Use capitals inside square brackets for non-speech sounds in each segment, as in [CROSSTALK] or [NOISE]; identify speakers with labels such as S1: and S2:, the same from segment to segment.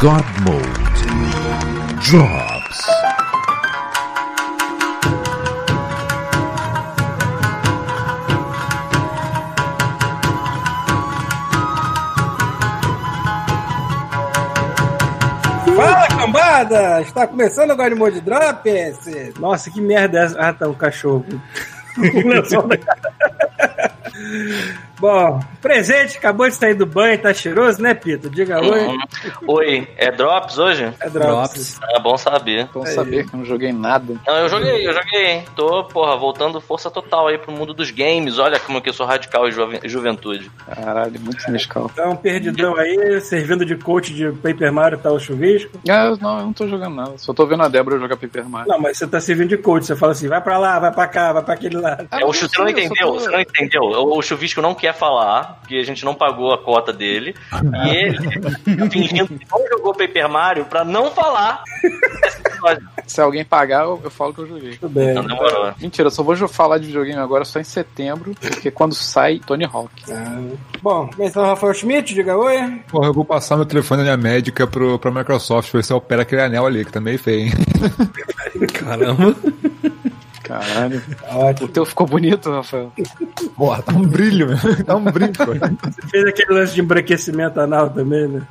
S1: God Mode Drops.
S2: Fala, cambada! Está começando o Mode Drops! Nossa, que merda é essa? Ah, tá, um cachorro. [LAUGHS] O da cara. Bom, presente, acabou de sair do banho, tá cheiroso, né, Pito? Diga oi.
S3: Uhum. Oi, é Drops hoje?
S2: É Drops.
S3: É bom saber.
S4: Bom saber que eu não joguei nada.
S3: Não, eu joguei, eu joguei. Tô, porra, voltando força total aí pro mundo dos games. Olha como que eu sou radical e juve- juventude.
S4: Caralho, muito sinistral.
S2: Tá um perdidão aí, servindo de coach de Paper Mario, tá o chuvisco.
S4: Ah, eu não, eu não tô jogando nada. Só tô vendo a Débora jogar Paper Mario.
S2: Não, mas você tá servindo de coach, você fala assim, vai pra lá, vai pra cá, vai pra aquele lado.
S4: Ah,
S3: É, o
S4: mas
S3: Chu-
S4: eu
S3: você não entendeu?
S4: tô-
S3: Você não entendeu? O, o Chuvisco não quer falar, porque a gente não pagou a cota dele. E ele [LAUGHS] fingindo que não jogou Paper Mario pra não falar.
S4: Se alguém pagar, eu, eu falo que eu joguei.
S2: Tudo bem.
S3: Então demorou.
S4: Mentira, eu só vou falar de videogame agora só em setembro, porque quando sai Tony Hawk.
S2: Ah, Bom, começando o Rafael Schmidt, diga oi.
S5: Porra, eu vou passar meu telefone da minha médica pro, pra Microsoft, ver se opera aquele anel ali, que tá meio feio, hein? [LAUGHS]
S6: Caramba.
S4: Caralho.
S2: Ótimo.
S4: O teu ficou bonito, Rafael.
S5: Porra, tá um brilho, meu. Tá um brilho.
S2: Você fez aquele lance de embranquecimento anal também, né?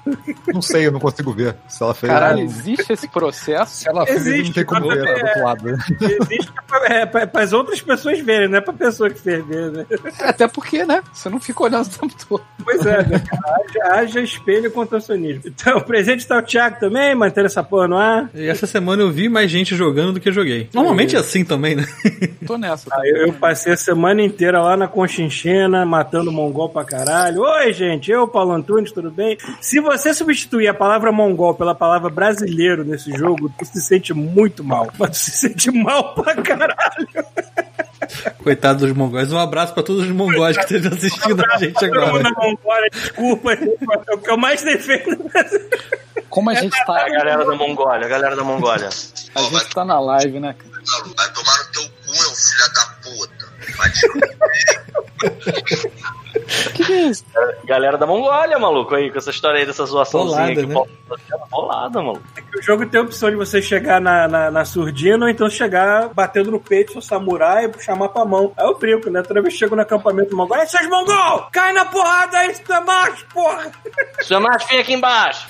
S5: Não sei, eu não consigo ver. Se ela fez.
S4: Caralho, existe esse processo?
S5: Se ela fez,
S2: Existe,
S5: não tem como ver,
S2: é-
S5: tá do outro lado.
S2: Existe pra, é, pra, pras outras pessoas verem, não é pra pessoa que fez ver, né?
S4: Até porque, né? Você não fica olhando o tempo todo.
S2: Pois é, né? haja, haja espelho contra o sonismo. Então, o presente tá o Thiago também, mantendo essa porra no ar.
S6: E essa semana eu vi mais gente jogando do que joguei. Normalmente é assim também, né? [LAUGHS]
S4: Tô nessa.
S2: Ah, eu, eu passei a semana inteira lá na Conchinchina, matando mongol pra caralho. Oi, gente, eu, Paulo Antunes, tudo bem? Se você substituir a palavra mongol pela palavra brasileiro nesse jogo, tu se sente muito mal. [LAUGHS] Mas tu se sente mal pra caralho. [LAUGHS]
S6: Coitado dos mongóis. Um abraço pra todos os mongóis que estejam assistindo a gente agora.
S2: Mongólia, desculpa, é o que eu mais defendo.
S4: Como a gente tá,
S3: A galera da Mongólia, a galera da Mongólia.
S4: a gente tá na live, né? cara?
S7: Vai tomar puta. Vai te [LAUGHS] [LAUGHS]
S4: Que que é isso?
S3: Galera da Mongólia, maluco, aí, com essa história aí dessa zoaçãozinha
S6: Bolada,
S3: que
S6: né?
S3: Paulo tá bolada, maluco.
S2: O jogo tem a opção de você chegar na, na, na surdina ou então chegar batendo no peito, seu samurai, e chamar pra mão. Aí eu brinco, né? Toda vez que chego no acampamento mongol, aí seus mongol! Cai na porrada aí, você é macho, porra! [LAUGHS]
S3: Seu macho, vem aqui embaixo.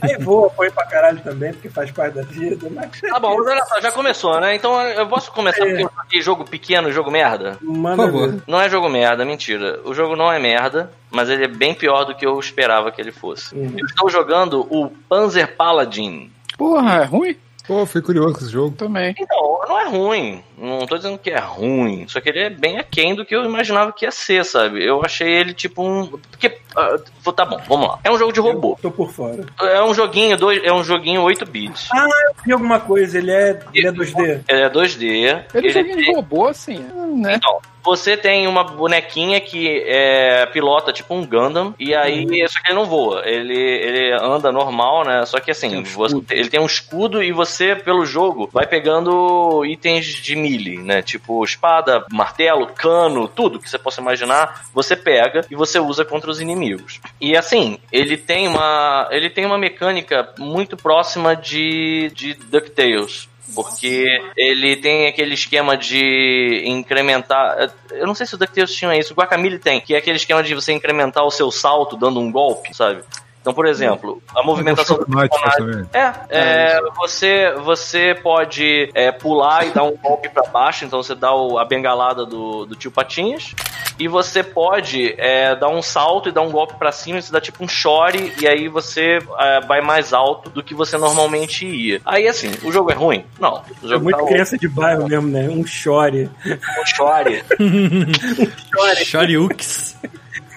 S2: Aí vou, apoio pra caralho também, porque faz parte da vida, mas...
S3: Tá bom, mas olha só, já começou, né? Então eu posso começar porque eu jogo pequeno jogo merda?
S2: Manda
S6: Por favor.
S2: ver.
S3: Não é jogo merda, mentira. O jogo não é merda, mas ele é bem pior do que eu esperava que ele fosse.
S2: Uhum.
S3: Eu estou jogando o Panzer Paladin.
S4: Porra, é ruim?
S5: Pô, fui curioso com esse jogo.
S4: Também.
S3: Então, não é ruim. Não tô dizendo que é ruim. Só que ele é bem aquém do que eu imaginava que ia ser, sabe? Eu achei ele tipo um. Porque. ah, tá bom, vamos lá. É um jogo de robô.
S2: Tô por fora.
S3: É um joguinho, dois, é um joguinho 8 bits.
S2: Ah, eu vi alguma coisa, ele é, ele é 2D.
S3: Ele é 2D.
S4: Ele,
S3: Ele
S4: joguinho de robô, assim, né?
S3: Então, você tem uma bonequinha que é, pilota tipo um Gundam, e aí, só que ele não voa, ele, ele anda normal, né? Só que assim,
S4: Tem um
S3: você- ele tem um escudo e você, pelo jogo, vai pegando itens de né? Tipo espada, martelo, cano, tudo que você possa imaginar, você pega e você usa contra os inimigos. E assim, ele tem uma, ele tem uma mecânica muito próxima de, de DuckTales. Porque ele tem aquele esquema de incrementar. Eu não sei se o DuckTales tinha isso, o Guacamole tem, que é aquele esquema de você incrementar o seu salto dando um golpe, sabe? Então, por exemplo, a movimentação do personagem.
S5: também.
S3: É, é, você, você pode é, pular e dar um golpe pra baixo, então você dá o- a bengalada do, do tio Patinhas. E você pode é, dar um salto e dar um golpe pra cima, e você dá tipo um chore, e aí você é, vai mais alto do que você normalmente ia. Aí assim, o jogo é ruim? Não. O
S2: É muito
S3: tá
S2: criança de bairro mesmo, né? Um chore.
S3: um chore. [LAUGHS]
S6: Shoryukes.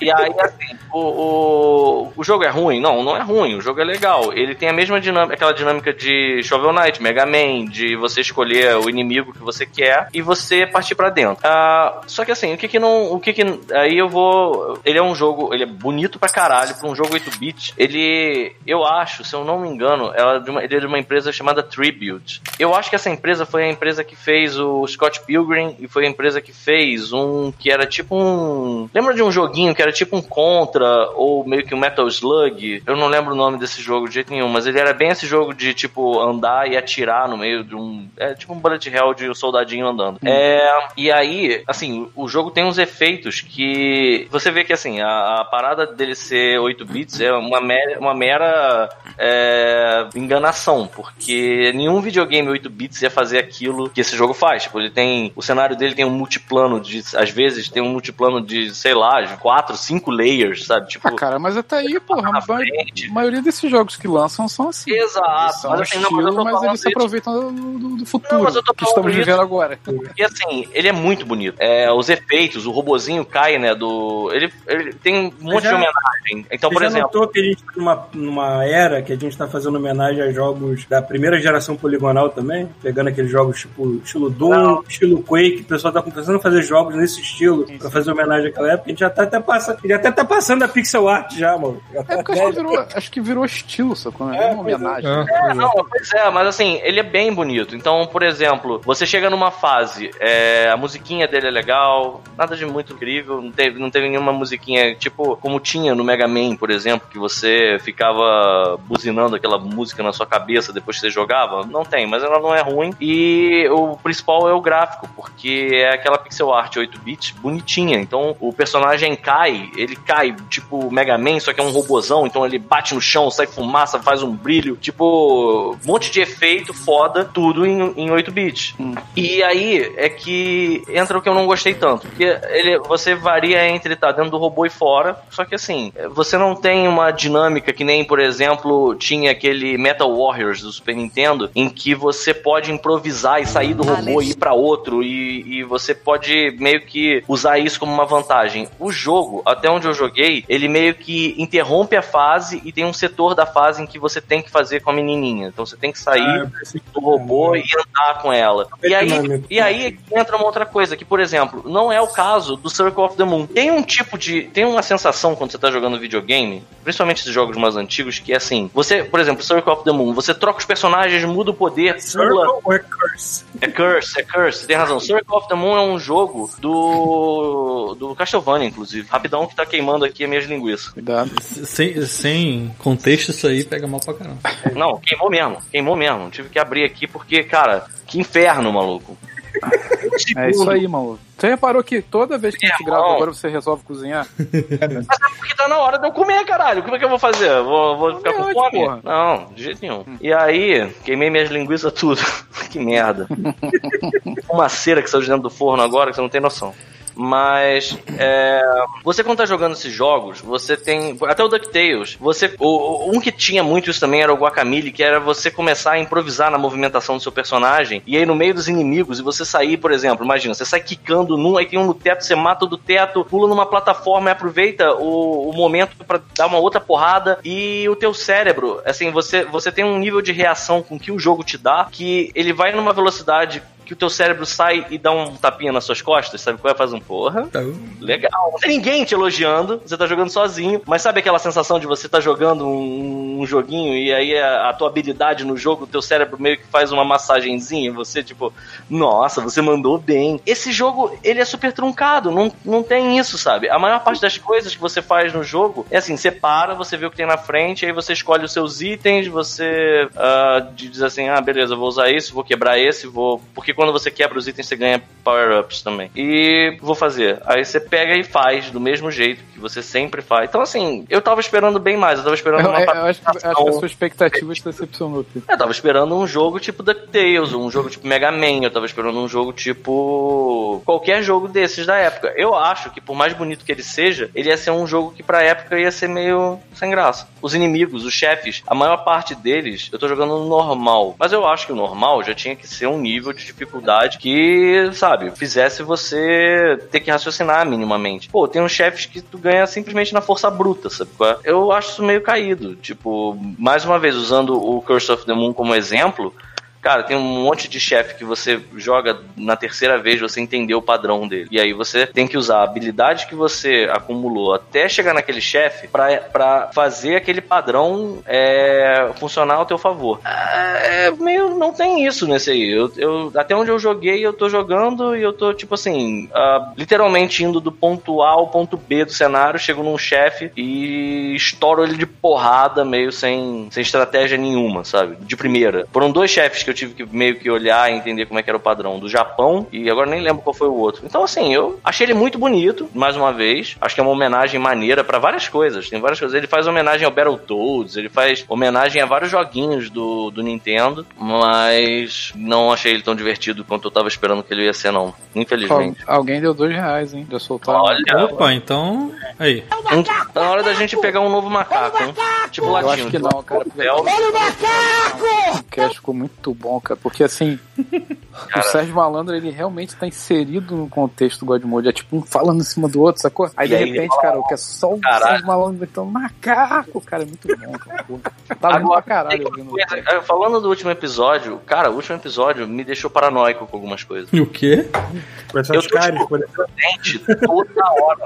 S3: E aí, assim, o, o, o jogo é ruim? Não, não é ruim. O jogo é legal. Ele tem a mesma dinâmica, aquela dinâmica de Shovel Knight, Mega Man, de você escolher o inimigo que você quer e você partir pra dentro. Ah, só que assim, o que que não. O que que. Aí eu vou. Ele é um jogo. Ele é bonito pra caralho. Pra um jogo 8-bit. Ele. Eu acho, se eu não me engano, ela é uma, ele é de uma empresa chamada Tribute. Eu acho que essa empresa foi a empresa que fez o Scott Pilgrim e foi a empresa que fez um que era tipo um. Lembra de um joguinho que era tipo um Contra ou meio que um Metal Slug. Eu não lembro o nome desse jogo de jeito nenhum, mas ele era bem esse jogo de tipo andar e atirar no meio de um. É tipo um bullet hell de um soldadinho andando. É, e aí, assim, o jogo tem uns efeitos que você vê que assim, a, a parada dele ser 8 bits é uma mera, uma mera é, enganação, porque nenhum videogame 8 bits ia fazer aquilo que esse jogo faz. Tipo, ele tem. O cenário dele tem um multiplano de. Às vezes tem um multiplano de, sei lá, de 4, 5 layers, sabe? Tipo.
S4: Ah, cara, mas até aí, porra,
S3: na
S4: a
S3: frente.
S4: maioria desses jogos que lançam são assim.
S3: Exato,
S4: São
S3: mas assim, não, mas eu
S4: estilo, mas
S3: falando
S4: eles se
S3: isso.
S4: aproveitam do, do- futuro
S3: Não, mas
S4: que estamos
S3: isso.
S4: vivendo agora.
S3: E assim, ele é muito bonito. É, os efeitos, o robozinho cai, né? Do. Ele, ele tem um monte
S2: já-
S3: de homenagem. Então, por
S2: Você
S3: exemplo.
S2: notou que a gente tá numa, numa era que a gente tá fazendo homenagem a jogos da primeira geração poligonal também? Pegando aqueles jogos tipo estilo Doom, estilo Quake, o pessoal tá começando a fazer jogos nesse estilo pra fazer homenagem àquela época. A gente já tá até passando, já até tá passando a pixel art já, mano.
S4: É porque acho que virou, acho que virou estilo, sacou? Não é uma homenagem.
S3: É, não, pois é, mas assim, ele é bem bonito. Então, por exemplo, você chega numa fase, é, a musiquinha dele é legal, nada de muito incrível, não teve, não teve nenhuma musiquinha, tipo, como tinha no Mega Man, por exemplo, que você ficava buzinando aquela música na sua cabeça depois que você jogava. Não tem, mas ela não é ruim. E o principal é o gráfico, porque é aquela pixel art 8-bit bonitinha. Então, o personagem cai, ele cai tipo Mega Man, só que é um robozão, então ele bate no chão, sai fumaça, faz um brilho, tipo, um monte de efeito foda, tudo em, em 8-bit. E aí é que entra o que eu não gostei tanto, porque ele, você varia entre estar dentro do robô e fora, só que assim, você não tem uma dinâmica que nem, por exemplo, tinha aquele Metal Warriors do Super Nintendo, em que você pode improvisar e sair do robô e ir pra outro, e, e você pode meio que usar isso como uma vantagem. O jogo, até onde eu joguei, ele meio que interrompe a fase e tem um setor da fase em que você tem que fazer com a menininha. Então você tem que sair
S2: Ah,
S3: do robô e andar com ela. E aí, e aí entra uma outra coisa, que, por exemplo, não é o caso do Circle of the Moon. Tem um tipo de. Tem uma sensação quando você tá jogando videogame, principalmente esses jogos mais antigos, que é assim: você, por exemplo, Circle of the Moon, você troca os personagens, muda o poder, pula.
S2: Circle or Curse?
S3: É Curse, é Curse, você tem razão. Circle of the Moon é um jogo do. do Castlevania, inclusive. Rapidão que tá queimando aqui as minhas linguiças.
S4: Cuidado.
S6: Sem, sem contexto, isso aí pega mal pra caramba.
S3: Não, queimou mesmo, queimou mesmo. Tive que abrir aqui porque, cara, que inferno, maluco.
S4: É isso aí, mano. Você reparou que toda vez que a gente
S3: Irmão.
S4: grava agora você resolve cozinhar? [LAUGHS]
S3: Mas é porque tá na hora de eu comer, caralho. Como é que eu vou fazer? Vou, vou ficar com fome?
S4: porra?
S3: Não, de jeito nenhum. E aí, queimei minhas linguiças tudo. [LAUGHS] que merda. [LAUGHS] Uma cera que saiu de dentro do forno agora que você não tem noção. Mas é, você quando tá jogando esses jogos, você tem. Até o DuckTales, você. O, um que tinha muito isso também era o Guacamole, que era você começar a improvisar na movimentação do seu personagem, e aí no meio dos inimigos, e você sair, por exemplo, imagina, você sai quicando num, aí tem um no teto, você mata o do teto, pula numa plataforma e aproveita o, o momento pra dar uma outra porrada, e o teu cérebro, assim, você, você tem um nível de reação com que o jogo te dá, que ele vai numa velocidade que o teu cérebro sai e dá um tapinha nas suas costas, sabe qual é? Faz um porra.
S6: Então,
S3: Legal. Não tem ninguém te elogiando, você tá jogando sozinho, mas sabe aquela sensação de você tá jogando um, um joguinho e aí a, a tua habilidade no jogo, o teu cérebro meio que faz uma massagenzinha, você tipo, nossa, você mandou bem. Esse jogo, ele é super truncado, não, não tem isso, sabe? A maior parte das coisas que você faz no jogo é assim, você para, você vê o que tem na frente, aí você escolhe os seus itens, você ah, diz assim, ah, beleza, vou usar isso, vou quebrar esse, vou... Porque quando você quebra os itens, você ganha power-ups também. E vou fazer. Aí você pega e faz do mesmo jeito que você sempre faz. Então, assim, eu tava esperando bem mais. Eu tava esperando
S4: Eu,
S3: uma
S4: eu acho, que, acho que a sua expectativa te decepcionou, Pedro.
S3: eu tava esperando um jogo tipo DuckTales, um jogo tipo Mega Man, eu tava esperando um jogo tipo. qualquer jogo desses da época. Eu acho que, por mais bonito que ele seja, ele ia ser um jogo que pra época ia ser meio sem graça. Os inimigos, os chefes, a maior parte deles, eu tô jogando no normal. Mas eu acho que o normal já tinha que ser um nível de dificuldade que, sabe, fizesse você ter que raciocinar minimamente. Pô, tem uns chefes que tu ganha simplesmente na força bruta, sabe? é? Eu acho isso meio caído. Tipo, mais uma vez, usando o Curse of the Moon como exemplo, Cara, tem um monte de chefe que você joga na terceira vez, você entendeu o padrão dele. E aí você tem que usar a habilidade que você acumulou até chegar naquele chefe pra fazer aquele padrão é, funcionar ao teu favor. É, meio não tem isso nesse aí. Eu, eu- até onde eu joguei, eu tô jogando e eu tô, tipo assim, ah, literalmente indo do ponto A ao ponto B do cenário, chego num chefe e estouro ele de porrada, meio sem, sem estratégia nenhuma, sabe? De primeira. Foram dois chefes que eu tive que meio que olhar e entender como é que era o padrão. Do Japão e agora nem lembro qual foi o outro. Então, assim, eu achei ele muito bonito, mais uma vez. Acho que é uma homenagem maneira pra várias coisas. Tem várias coisas. Ele faz homenagem ao Battletoads, ele faz homenagem a vários joguinhos do, do Nintendo, mas não achei ele tão divertido quanto eu tava esperando que ele ia ser, não. Infelizmente.
S4: Al- Alguém deu dois reais, hein? Deu soltar.
S3: Olha,
S6: Opa, então. Aí.
S3: tá na hora da gente pegar um novo macaco, hein? Tipo
S4: Eu
S3: latino.
S4: acho que não, cara. porque
S3: Hotel.
S4: O cast ficou muito bom, cara. Porque assim, [LAUGHS] o Sérgio Malandro, ele realmente tá inserido no contexto do God Mode. É tipo um falando em cima do outro, sacou? Aí
S3: E
S4: de
S3: aí,
S4: repente, cara, o que é só o
S3: Caralho.
S4: Sérgio Malandro gritando macaco, cara. É muito bom, cara. Tá lindo pra caralho ouvindo.
S3: falando do último episódio, cara, o último episódio me deixou paranoico com algumas coisas.
S6: E o quê?
S3: Eu tô,
S2: caras,
S3: tipo,
S2: exemplo.
S3: Gente, toda hora.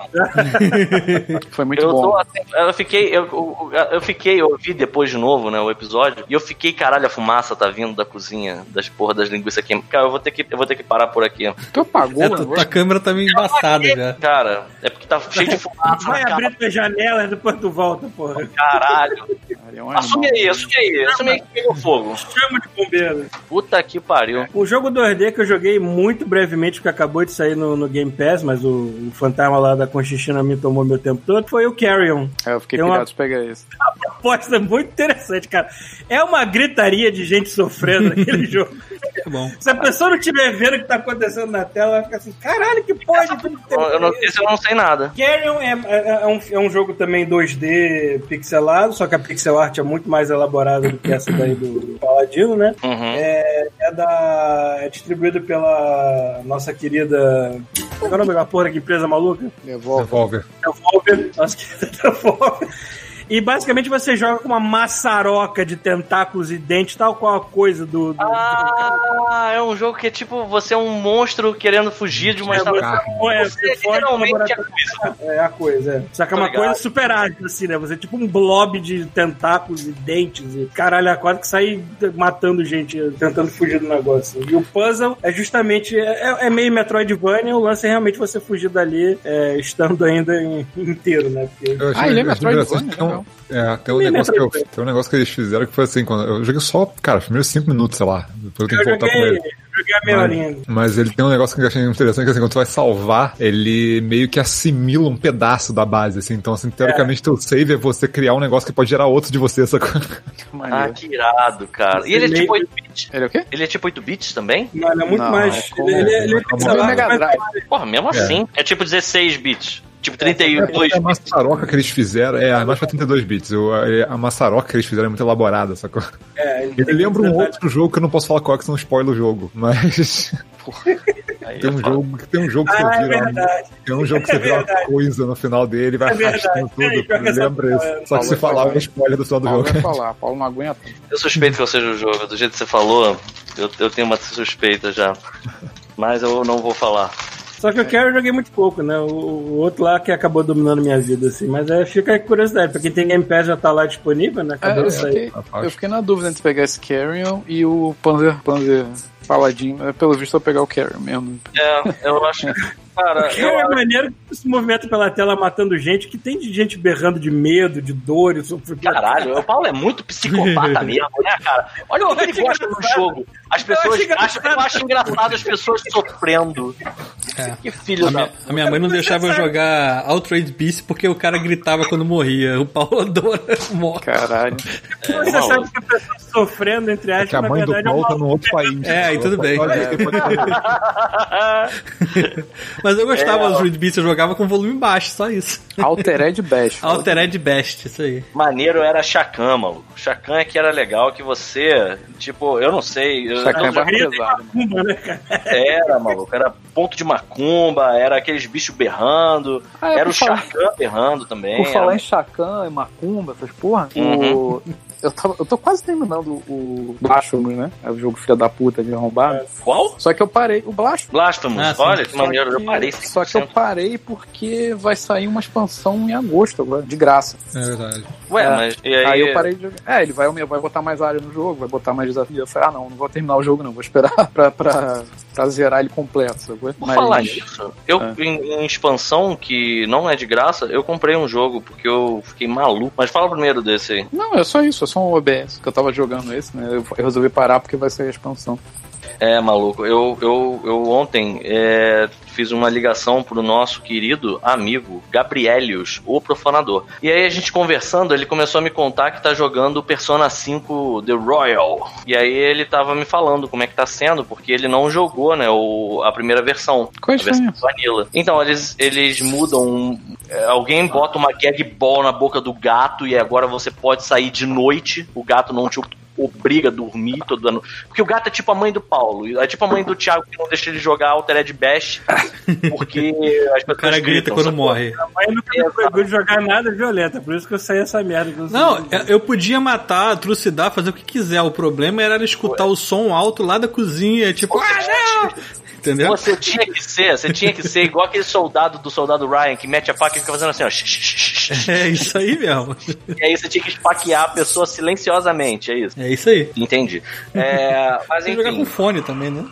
S3: [LAUGHS]
S4: Foi muito
S3: eu,
S4: bom.
S3: tô assim, eu fiquei, eu, eu, eu fiquei, eu vi depois de novo, né, o episódio, e eu fiquei, caralho, fumaça tá vindo da cozinha, das porra das linguiças aqui. Cara, eu vou ter que, eu vou ter que parar por aqui.
S4: Tu apagou,
S6: É,
S4: né?
S6: tu- tua câmera tá meio embaçada já.
S3: Cara, é porque tá cheio de fumaça
S2: Vai abrir tua janela e depois tu volta, porra.
S3: caralho.
S4: É um
S3: Assume aí, assume aí, assume aí que pegou fogo.
S2: Chama de bombeiro.
S3: Puta que pariu.
S2: O jogo 2D que eu joguei muito brevemente, que acabou de sair no, no Game Pass, mas o, o fantasma lá da Conchichina me tomou meu tempo todo, foi o Carrion.
S4: É, eu fiquei
S2: Tem uma-
S4: pilhado de pegar esse. [LAUGHS]
S2: Proposta muito interessante, cara. É uma gritaria de gente sofrendo naquele [LAUGHS] jogo.
S6: Bom.
S2: Se a pessoa não estiver vendo o que tá acontecendo na tela, vai ficar assim, caralho, que porra de tudo que tem
S3: Eu não, eu não sei nada.
S2: Carrion é, é- é um, é um jogo também 2D pixelado, só que a pixel art é muito mais elaborada do que essa daí do, do Paladino, né?
S3: Uhum.
S2: É, é da. É distribuído pela nossa querida. Qual é o nome daquela porra que empresa maluca?
S4: Devolve.
S5: Devolver.
S2: Devolver. Nossa querida [LAUGHS] Devolver. E basicamente você joga com uma maçaroca de tentáculos e dentes, tal qual a coisa do. do
S3: Ah, é um jogo que é tipo, você é um monstro querendo fugir de uma
S2: É, você, é,
S3: Você
S2: você
S3: é
S2: do
S3: literalmente a
S2: laboratório.
S3: coisa.
S2: É a coisa, é. Só que é uma coisa super ágil, assim, né? Você é tipo um blob de tentáculos e dentes e caralho, a quase que sai matando gente, tentando fugir do negócio. E o puzzle é justamente, é, é meio Metroidvania, o lance é realmente você fugir dali, é, estando ainda em- inteiro, né? Porque
S5: Eu achei,
S4: Ah, ele é Metroidvania,
S5: um,
S4: legal.
S5: é, tem, um
S2: Ele é
S5: negócio que eu, tem um negócio que eles fizeram que foi assim, quando eu joguei só, cara, os primeiros 5 minutos, sei lá. Depois eu tenho
S2: eu
S5: que voltar com ele.
S2: joguei a meia
S5: Mas-
S2: horinha.
S5: Mas ele tem um negócio que eu achei interessante, que assim, quando tu vai salvar, ele meio que assimila um pedaço da base, assim. Então, assim, teoricamente, teu save é você criar um negócio que pode gerar outro de você, essa coisa. [LAUGHS]
S3: Ah, que irado, cara. E ele é tipo 8 bits?
S4: Ele é o quê?
S3: Ele é tipo 8 bits também?
S2: Não, ele é muito
S4: Não,
S2: mais.
S4: é como-
S2: ele, ele, ele é
S5: como
S2: pixel
S4: o
S2: art,
S4: Mega
S2: mas-
S4: Drive.
S3: Porra, mesmo assim. É tipo 16 bits. Tipo 32
S5: É a
S3: bits.
S5: maçaroca que eles fizeram, é mais pra 32 bits. O- a maçaroca que eles fizeram é muito elaborada, sacou?
S2: É, ele tem
S5: lembra um outro jogo que eu não posso falar qual é, que senão spoiler o jogo. Mas [LAUGHS] tem
S3: é
S5: um
S3: foda.
S5: jogo, tem um jogo que
S2: Ah,
S5: você
S2: é
S5: vira.
S2: verdade.
S5: Tem um jogo que você
S2: É
S5: vira uma coisa no final dele e vai
S2: É
S5: arrastando
S2: É,
S5: tudo.
S2: essa-
S5: Lembra isso. Só que se falar é um spoiler do final do
S4: Paulo
S5: jogo.
S4: vai falar, Paulo não aguenta.
S3: Eu suspeito que eu seja o jogo. Do jeito que você falou, eu, eu tenho uma suspeita já. Mas eu não vou falar.
S2: Só que o Carry eu joguei muito pouco, né? O, o outro lá que acabou dominando minha vida, assim. Mas é, fica a curiosidade. Pra quem tem Game Pass já tá lá disponível, né?
S4: É,
S2: Acabou
S4: eu,
S2: de sair.
S4: fiquei, eu fiquei na dúvida entre pegar esse Carrion e o Panzer, Panzer Paladin. Mas, Pelo visto, eu vou pegar o Carrion mesmo.
S3: É, eu acho. Cara, eu
S2: é maneiro que se movimenta pela tela matando gente, que tem de gente berrando de medo, de dor e sofrimento.
S3: Caralho, o Paulo é muito psicopata [LAUGHS] mesmo, né, cara? Olha o que ele gosta no
S2: engraçado.
S3: jogo. As pessoas
S2: acho engraçado.
S3: acham, eu acho engraçado as pessoas sofrendo.
S6: É.
S3: Que filho
S6: A
S3: da.
S6: minha, a minha mãe não deixava eu jogar Outrage Beast porque o cara gritava quando morria. O Paulo [LAUGHS] adora morte.
S4: Caralho.
S2: Você
S3: maluco.
S2: sabe que a pessoa sofrendo, entre aspas,
S5: Que a
S2: na
S5: mãe do
S2: verdade é
S5: Paulo tá num outro país.
S6: É, e tudo bem. É.
S5: pode- [LAUGHS]
S6: Mas eu gostava do Outrage Beast, eu jogava com volume baixo, só isso.
S4: Altered Best. [LAUGHS]
S6: Altered Best, isso aí.
S3: Maneiro era Chacan, maluco. Chacan é que era legal que você, tipo, eu não sei. Eu,
S4: Chacan é
S3: eu-
S4: mais pesado.
S2: Macumba, né, cara?
S3: era, maluco. Era ponto de macumba, era aqueles bichos berrando.
S4: Ah, é,
S3: era o
S4: falar-
S3: Chacan berrando também.
S4: Por falar
S3: era-
S4: em Chacan e Macumba, essas porra,
S3: Uhum.
S4: o... eu, tava, eu tô quase terminando o Blasphemous, né? É o jogo filha da puta de arrombado.
S3: Qual?
S4: Só que eu parei. O Blasphemous.
S3: Blasphemous.
S6: Ah.
S3: Olha que maneiro, eu parei.
S4: Só que eu parei porque vai sair uma expansão em agosto agora, de graça.
S5: É verdade.
S3: Ué,
S4: É.
S3: mas e aí?
S4: Aí, eu parei de jogar. É, ele vai, vai botar mais área no jogo, vai botar mais desafio. Eu falei, ah não, não vou terminar o jogo não, vou esperar [LAUGHS] pra, pra, pra zerar ele completo, sacou?
S3: Por falar nisso, eu
S4: É.
S3: em, em expansão que não é de graça, eu comprei um jogo porque eu fiquei maluco. Mas fala primeiro desse aí.
S4: Não, é só isso, só um OBS que eu tava jogando esse, né? Eu, eu resolvi parar porque vai sair a expansão.
S3: É, maluco. Eu, eu, eu ontem é, fiz uma ligação pro nosso querido amigo Gabrielius, o profanador. E aí a gente conversando, ele começou a me contar que tá jogando Persona 5 The Royal. E aí ele tava me falando como é que tá sendo, porque ele não jogou, né, o, a primeira versão.
S4: Qual a
S3: versão? Vanilla. Então, eles, eles mudam. é, Alguém bota uma gag ball na boca do gato e agora você pode sair de noite. O gato não te obriga a dormir toda noite. Porque o gato é tipo a mãe do Paulo. É tipo a mãe do Thiago que não deixa ele jogar Altered Bash. Porque as
S6: O
S3: pessoas
S6: cara grita
S3: gritam,
S6: quando morre.
S2: Mas nunca me proibiu de jogar nada violenta, por isso que eu saí essa merda. que eu
S6: Não,
S2: sei.
S6: eu- podia matar, trucidar, fazer o que quiser. O problema era escutar o som alto lá da cozinha, tipo, ah, não! Entendeu?
S3: Você tinha que ser, você tinha que ser igual aquele soldado do soldado Ryan que mete a faca e fica fazendo assim, ó. [LAUGHS]
S6: É isso aí mesmo.
S3: E aí você tinha que esfaquear a pessoa silenciosamente, é isso.
S6: É isso aí.
S3: Entendi. É, mas
S6: Você jogar
S3: enfim.
S6: com fone também, né?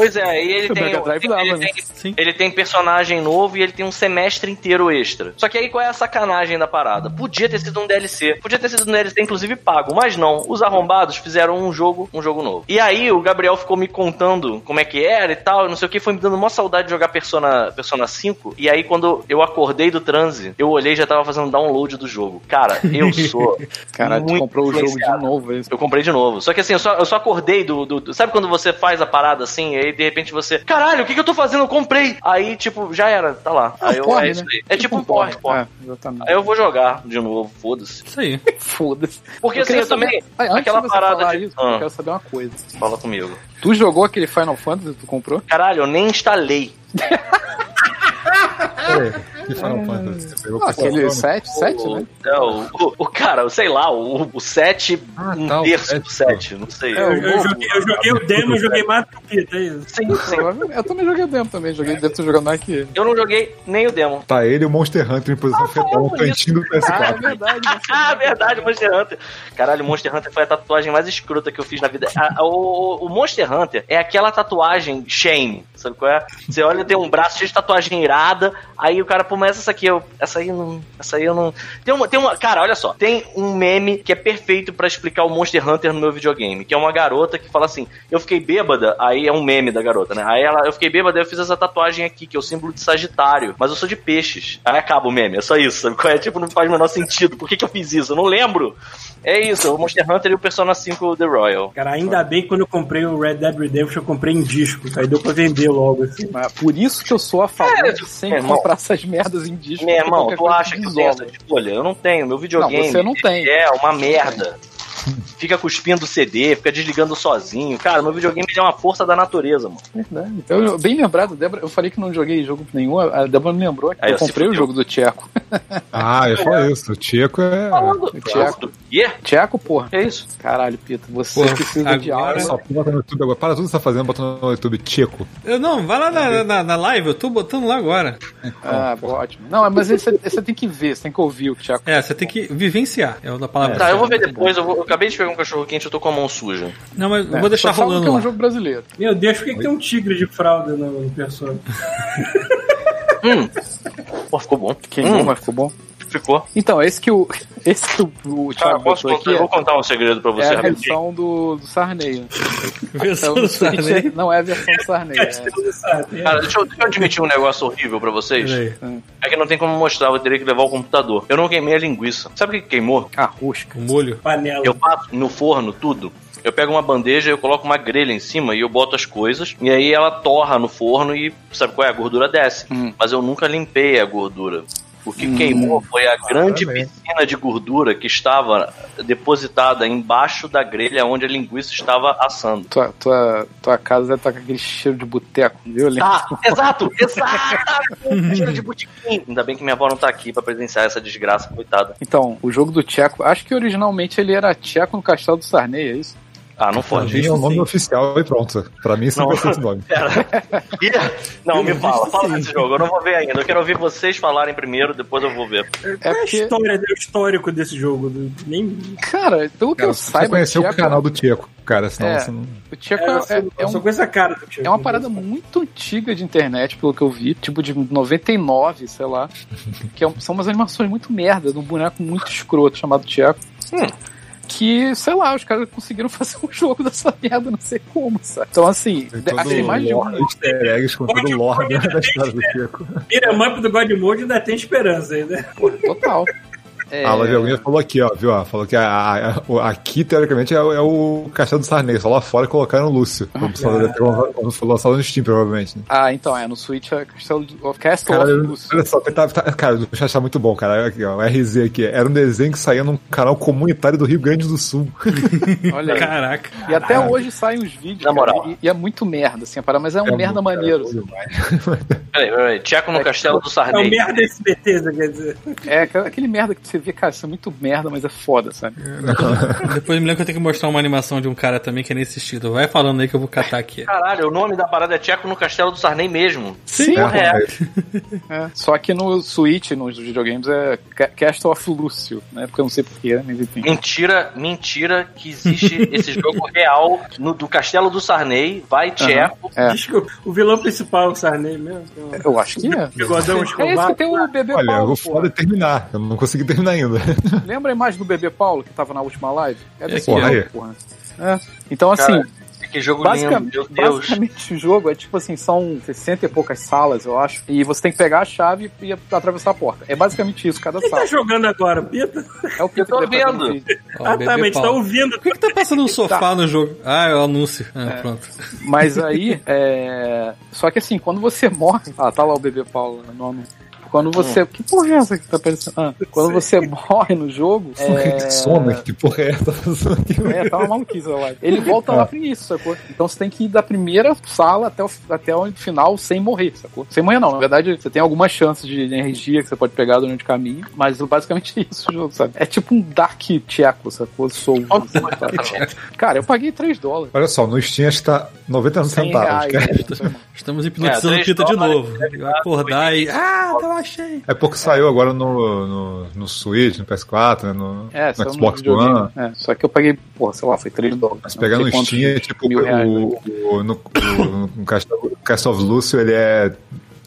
S3: Pois é, e ele
S4: O
S3: tem,
S4: Mega Drive
S3: ele,
S4: dava,
S3: ele
S4: né?
S3: tem-
S6: Sim.
S3: ele tem personagem novo e ele tem um semestre inteiro extra. Só que aí qual é a sacanagem da parada? Podia ter sido um DLC, podia ter sido um DLC inclusive pago, mas não. Os arrombados fizeram um jogo, um jogo novo. E aí o Gabriel ficou me contando como é que era e tal, não sei o que, foi me dando uma saudade de jogar Persona, Persona 5. E aí quando eu acordei do transe, eu olhei e já tava fazendo download do jogo. Cara, eu sou [LAUGHS]
S4: Caralho, tu comprou o jogo de novo, isso.
S3: Eu comprei de novo. Só que assim, eu só, eu só acordei do, do- do- Sabe quando você faz a parada assim, e aí de repente você. Caralho, o que, que eu tô fazendo? Eu comprei. Aí, tipo, já era, tá lá. Aí eu,
S4: porre,
S3: é isso
S4: né?
S3: aí. É tipo um porre, porre.
S4: É, exatamente.
S3: Aí eu vou jogar de novo, foda-se.
S6: Isso aí. [LAUGHS]
S4: Foda-se.
S3: Porque
S4: Eu
S3: assim, eu também.
S4: saber- Ah, antes
S3: aquela
S4: de você
S3: parada
S4: falar
S3: de.
S4: isso, eu
S3: Ah,
S4: quero saber uma coisa.
S3: fala comigo.
S4: Tu jogou aquele Final Fantasy que tu comprou?
S3: Caralho, eu nem instalei. [LAUGHS]
S5: Peraí, que Final Fantasy? Você pegou
S4: Ah, aquele
S5: nome?
S4: 7, 7,
S3: o,
S4: né?
S3: é, o, o, o cara, sei lá, o, o 7,
S5: Ah,
S3: um
S5: tá, o
S3: terço
S5: sete.
S3: do 7, não sei.
S4: É,
S2: Eu,
S4: o
S2: eu joguei, eu joguei o demo, eu joguei mais do que o é isso.
S3: Sim, sim.
S4: Eu também joguei demo também, joguei demo, tô jogando mais que ele.
S3: Eu não joguei nem o demo.
S5: Tá ele e o Monster Hunter em posição fetal no cantinho do
S4: Ah, é
S5: PS4.
S4: verdade.
S3: Ah, verdade, Monster Hunter. Caralho, o Monster Hunter foi a tatuagem mais escrota que eu fiz na vida. A- o, o Monster Hunter é aquela tatuagem shame, sabe qual é? Você olha, tem um braço cheio de tatuagem irada, aí o cara, pô, mas essa aqui, eu, essa aí não, essa aí eu não... Tem uma, tem uma, cara, olha só, tem um meme que é perfeito pra explicar o Monster Hunter no meu videogame, que é uma garota que fala assim, eu fiquei bêbada, aí é um meme da garota, né? Aí ela, eu fiquei bêbada, eu fiz essa tatuagem aqui, que é o símbolo de Sagitário, mas eu sou de peixes. Aí acaba o meme, é só isso, sabe é? Tipo, não faz o menor sentido. Por que que eu fiz isso? Eu não lembro. É isso, o Monster Hunter e o Persona 5 The Royal.
S2: Cara, ainda bem que quando eu comprei o Red Dead Redemption, eu comprei em disco. Aí deu pra vender logo, assim.
S4: Mas por isso que eu sou a favor
S3: É,
S4: de sempre
S3: irmão.
S4: comprar essas merdas em disco.
S3: Meu irmão, tu acha que eu tenho essa escolha? Eu não tenho. Meu videogame
S4: Não, você não tem.
S3: é uma merda. Fica cuspindo o CD, fica desligando sozinho. Cara, meu videogame é uma força da natureza, mano.
S4: Verdade. Eu, bem lembrado, Débora, eu falei que não joguei jogo nenhum, a Débora me lembrou que
S3: Aí,
S4: eu comprei o jogo do Tcheco. [LAUGHS]
S5: Ah, eu falei isso. O Tico é.
S3: Falando.
S4: Thiago.
S3: Yeah?
S4: Tcheco, porra.
S3: É isso.
S4: Caralho, Pito, você
S6: Porra,
S4: precisa de aula.
S5: Só bota no YouTube agora. Para tudo que você tá fazendo, bota no YouTube Tico.
S6: Eu, não, vai lá na, na, na live, eu tô botando lá agora.
S4: Ah, ótimo. Não, mas você tem que ver, você tem que ouvir o Tcheco.
S6: É, você tem que vivenciar, é a palavra.
S3: Tá, eu vou ver depois. Eu, vou- acabei de pegar um cachorro quente, eu tô com a mão suja.
S6: Não, mas eu
S4: É,
S6: vou deixar rolando
S4: que é um jogo brasileiro.
S2: Meu Deus, por que, que tem um tigre de fralda no, no Persona?
S3: Hum. Pô, ficou bom.
S4: Queimou,
S3: Hum,
S4: mas ficou bom.
S3: Ficou.
S4: Então, esse que o, [LAUGHS] esse que o, o
S3: Ah,
S4: Thiago
S3: posso contar?
S4: aqui
S3: Eu vou contar um segredo pra
S4: é,
S3: você,
S4: é a
S3: rapidinho.
S4: versão do, do Sarney.
S6: Versão
S4: Então,
S6: do Sarney.
S4: é- [LAUGHS] não é a versão do Sarney. É,
S3: Cara, deixa eu, deixa eu admitir um negócio horrível pra vocês.
S6: Peraí.
S3: É que não tem como mostrar, eu teria que levar o computador. Eu não queimei a linguiça. Sabe o que queimou?
S4: a rosca.
S6: O molho.
S2: Panela.
S3: Eu passo no forno tudo. Eu pego uma bandeja, eu coloco uma grelha em cima e eu boto as coisas. E aí ela torra no forno e sabe qual é? A gordura desce.
S4: Hum.
S3: Mas eu nunca limpei a gordura. O que queimou foi a grande piscina de gordura que estava depositada embaixo da grelha onde a linguiça estava assando.
S4: Tua, tua, tua casa deve estar com aquele cheiro de boteco, viu?
S3: Tá, exato, [LAUGHS] exato! Cheiro de botiquim. Ainda bem que minha avó não tá aqui pra presenciar essa desgraça, coitada.
S4: Então, o jogo do Tcheco, acho que originalmente ele era Tcheco no Castelo do Sarney, é isso?
S3: Ah, não
S5: Pra
S3: pode.
S5: mim é o nome
S6: sim.
S5: oficial e pronto. Pra mim sempre
S3: Não.
S5: ser esse nome. [LAUGHS]
S3: Não, me fala, fala desse jogo. Eu não vou ver ainda. Eu quero ouvir vocês falarem primeiro, depois eu vou ver.
S2: Qual é a
S4: porque-
S2: história, o histórico desse jogo? Nem...
S4: Cara, pelo que
S5: Cara,
S4: eu
S5: você
S4: saiba,
S5: conheceu o
S4: Tcheco,
S5: canal do Tcheco, cara, senão
S4: É.
S5: você não...
S4: o Tcheco
S2: É,
S4: é, é- é um
S2: essa cara do tio.
S4: É uma parada muito antiga de internet, pelo que eu vi, tipo de 99, sei lá. [LAUGHS] Que é são umas animações muito merda, de um boneco muito escroto chamado Tcheco.
S3: Hum.
S4: Que, sei lá, os caras conseguiram [LAUGHS] fazer um jogo dessa merda, não sei como, sabe? Então, assim, achei mais de um.
S5: easter eggs com todo o lore da história do.
S2: Beat'em up do God Mode ainda tem esperança ainda.
S4: Total. É,
S5: A Alguém falou aqui, ó, viu? ó, Falou que a, a- o- aqui, teoricamente, é, o- é o Castelo do Sarney. Só lá fora colocaram o Lúcio. Lançado- foi lançado no Steam, provavelmente. né?
S4: Ah, então, é, no Switch é Castelo of Castle
S5: Cara,
S4: of Lúcio.
S5: olha só, tá, tá- cara, o chat tá muito bom, cara. Aqui, ó, o RZ aqui. Era um desenho que saía num canal comunitário do Rio Grande do Sul. [LAUGHS]
S4: Olha aí.
S6: Caraca.
S4: E até hoje saem os vídeos,
S3: Na
S4: cara,
S3: moral.
S4: e, e é muito merda, assim, a parada, mas é um
S5: É
S4: merda
S5: muito,
S4: maneiro.
S5: cara,
S4: assim.
S3: Peraí, peraí. Tcheco no Castelo do
S2: É o
S3: Sarney.
S2: merda SBT, você quer dizer.
S4: É, aquele merda que você vê, cara, isso é muito merda, mas é foda, sabe? [LAUGHS]
S6: Depois me lembro que eu tenho que mostrar uma animação de um cara também que é nesse estilo. Vai falando aí que eu vou catar aqui.
S3: Caralho, o nome da parada é Tcheco no Castelo do Sarney mesmo.
S4: Sim,
S3: Porra, é.
S4: É, Só que no Switch, nos videogames, é Ca- Castle of Lúcio, né? Porque eu não sei porquê, mas enfim.
S3: Mentira, mentira que existe [LAUGHS] esse jogo real no, do Castelo do Sarney. Vai Tcheco.
S4: É.
S2: Diz que o, vilão principal é o Sarney mesmo. é
S4: Eu acho que é.
S2: Bigodão
S4: É esse que tem o bebê
S5: Olha, eu
S4: Paulo.
S5: vou foda terminar. Eu não consegui terminar ainda. [LAUGHS]
S4: Lembra a imagem do bebê Paulo que tava na última live? É desse
S5: Porra,
S4: jogo,
S5: aí.
S4: porra. É. Então, assim,
S3: Cara, Que jogo lindo,
S4: basicamente,
S3: meu Deus.
S4: basicamente o jogo é tipo assim, são 60 e poucas salas, eu acho, e você tem que pegar a chave e atravessar a porta. É basicamente isso, cada
S2: Quem tá
S4: sala.
S2: jogando agora, Pita?
S4: É o que
S3: Eu tô vendo.
S2: Ah,
S6: bebê
S2: tá, mas tá ouvindo.
S6: Por que, que tá passando um sofá no jogo? Ah, é o anúncio. Ah, pronto.
S4: Mas aí, é... Só que assim, quando você morre. Ah, tá lá o bebê Paulo no anúncio. Quando você. Que porra é essa que tá aparecendo? Ah, quando você [LAUGHS] morre no jogo. É...
S5: Soma, que porra é essa? [LAUGHS]
S4: É, tá uma maluquice lá. Ele volta lá pro início, sacou? Então você tem que ir da primeira sala até o, até o final sem morrer, sacou? Sem morrer não. Na verdade, você tem algumas chances de energia que você pode pegar durante o caminho, mas basicamente é [LAUGHS] isso o jogo, sabe? É tipo um Dark Tcheco, sacou? Soul. sabe? Cara, eu paguei 3 dólares.
S5: Olha só, no Steam acho que tá 99
S4: 100
S5: centavos,
S4: reais.
S5: cara.
S4: né?
S6: Estamos hipnotizando
S3: É,
S6: o Pita de novo. Vai acordar e. Ah, eu achei.
S5: É porque saiu agora no, no, no Switch, no PS4, né, no,
S4: É,
S5: no
S4: no
S5: Xbox
S4: videogame.
S5: One.
S4: É, só que eu paguei, porra, sei lá, foi 3 dólares.
S5: Mas pegar
S4: Não
S5: no Steam, é tipo,
S4: mil reais, né?
S5: o, o, no, o, no Castle of Lúcio, ele é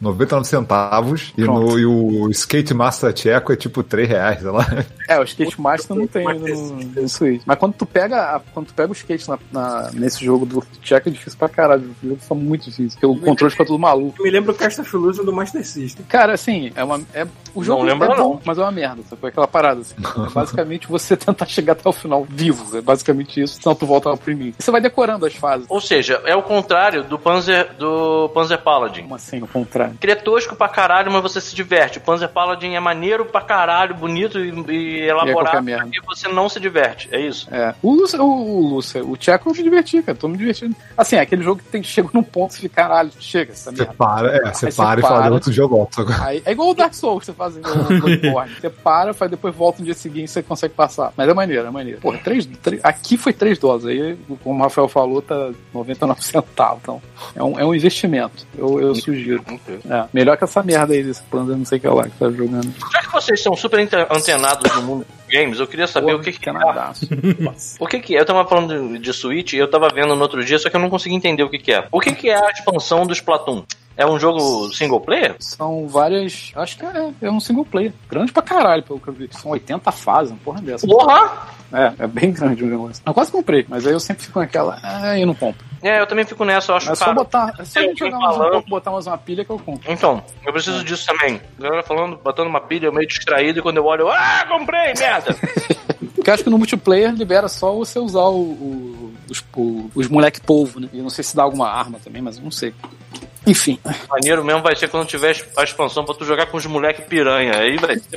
S5: 99 centavos e, no, e o Skate Master Tcheco é tipo 3 reais, sei lá.
S4: É, o skate master não tem no, no Switch. Mas quando tu pega, a- quando tu pega o skate na, na- nesse jogo do Tcheco é difícil pra caralho. O jogo foi muito difícil. Porque o controle fica tudo maluco.
S2: Me lembra o Casta Filusa do Master System.
S4: Cara, assim, é uma. É, o jogo
S3: Não lembra,
S4: é bom,
S3: não.
S4: mas é uma merda. Sabe? Aquela parada. Assim. [LAUGHS] É basicamente você tentar chegar até o final vivo. É basicamente isso. Senão tu volta pro início. E você vai decorando as fases.
S3: Ou seja, é o contrário do Panzer, do Panzer Paladin.
S4: Como assim, o contrário?
S3: Ele é tosco pra caralho, mas você se diverte. O Panzer Paladin é maneiro pra caralho, bonito e, e elaborado,
S4: merda.
S3: e você não se diverte. É isso.
S4: É. O Lúcio, o, o, Lúcio, o Tcheco eu me diverti, cara. Tô me divertindo. Assim, é aquele jogo que tem, chega num ponto e fica, caralho, chega essa
S5: Você
S4: merda.
S5: para, é, você
S4: você
S5: para e fala de outro jogo. Só que-
S4: Aí, é igual o Dark Souls que você faz [LAUGHS] Bloodborne. Você para, faz, depois volta no dia seguinte e você consegue passar. Mas é maneiro, é maneiro. Porra, três, três- aqui foi 3 doses. Aí, como o Rafael falou, tá 99 centavos. Então, é um, é um investimento. Eu, eu sugiro. É, melhor que essa merda aí desse Panzer, não sei o que lá, que tá jogando.
S3: Já que vocês são super ante- antenados no mundo dos games, eu queria saber
S4: Porra,
S3: o que, que é. [LAUGHS] O que, que é? Eu tava falando de, de Switch e eu tava vendo no outro dia, só que eu não consegui entender o que, que é. O que, que é a expansão do Splatoon? É um jogo single player?
S4: São várias. Acho que é, é um single player. Grande pra caralho, pelo que eu vi. São 80 fases, uma porra dessa.
S3: Porra!
S4: É, é bem grande o negócio. Eu quase comprei, mas aí eu sempre fico naquela. Ah, eu não compro.
S3: É, eu também fico nessa, eu acho
S4: É só
S3: caro.
S4: botar. É só a gente jogar mais um
S3: falando.
S4: pouco, botar mais uma pilha que eu compro.
S3: Então, eu preciso disso também. A galera falando, botando uma pilha, eu meio distraído, e quando eu olho, eu, ah, comprei, merda! [LAUGHS]
S4: Porque eu acho que no multiplayer libera só você usar o, o- os, o- os moleque polvo, né? E eu não sei se dá alguma arma também, mas eu não sei. Enfim.
S3: Maneiro mesmo vai ser quando tiver a expansão pra tu jogar com os moleque piranha. Aí vai [LAUGHS]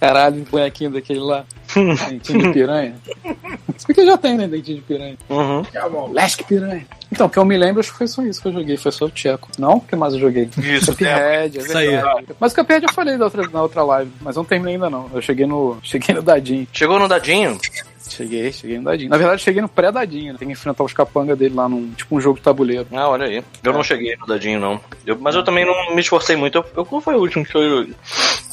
S4: Caralho, o bonequinho daquele lá. Dentinho de piranha. Se bem que já tem, né? Dentinho de piranha.
S3: Uhum.
S4: Lesk piranha. Então, o que eu me lembro, acho que foi só isso que eu joguei. Foi só o Tcheco. Não? O que mais eu joguei?
S3: Isso,
S4: Cuphead, é
S6: Isso.
S4: Mas o Cuphead eu falei da outra, na outra live. Mas não terminei ainda não. Eu cheguei no, [LAUGHS] cheguei no dadinho.
S3: Chegou no dadinho?
S4: Cheguei, cheguei no dadinho. Na verdade, cheguei no pré-dadinho. Né? Tem que enfrentar os capangas dele lá num, tipo um jogo de tabuleiro.
S3: Ah, olha aí. Eu não cheguei no dadinho, não. Eu- mas eu também não me esforcei muito. Eu, eu- qual foi o último que eu.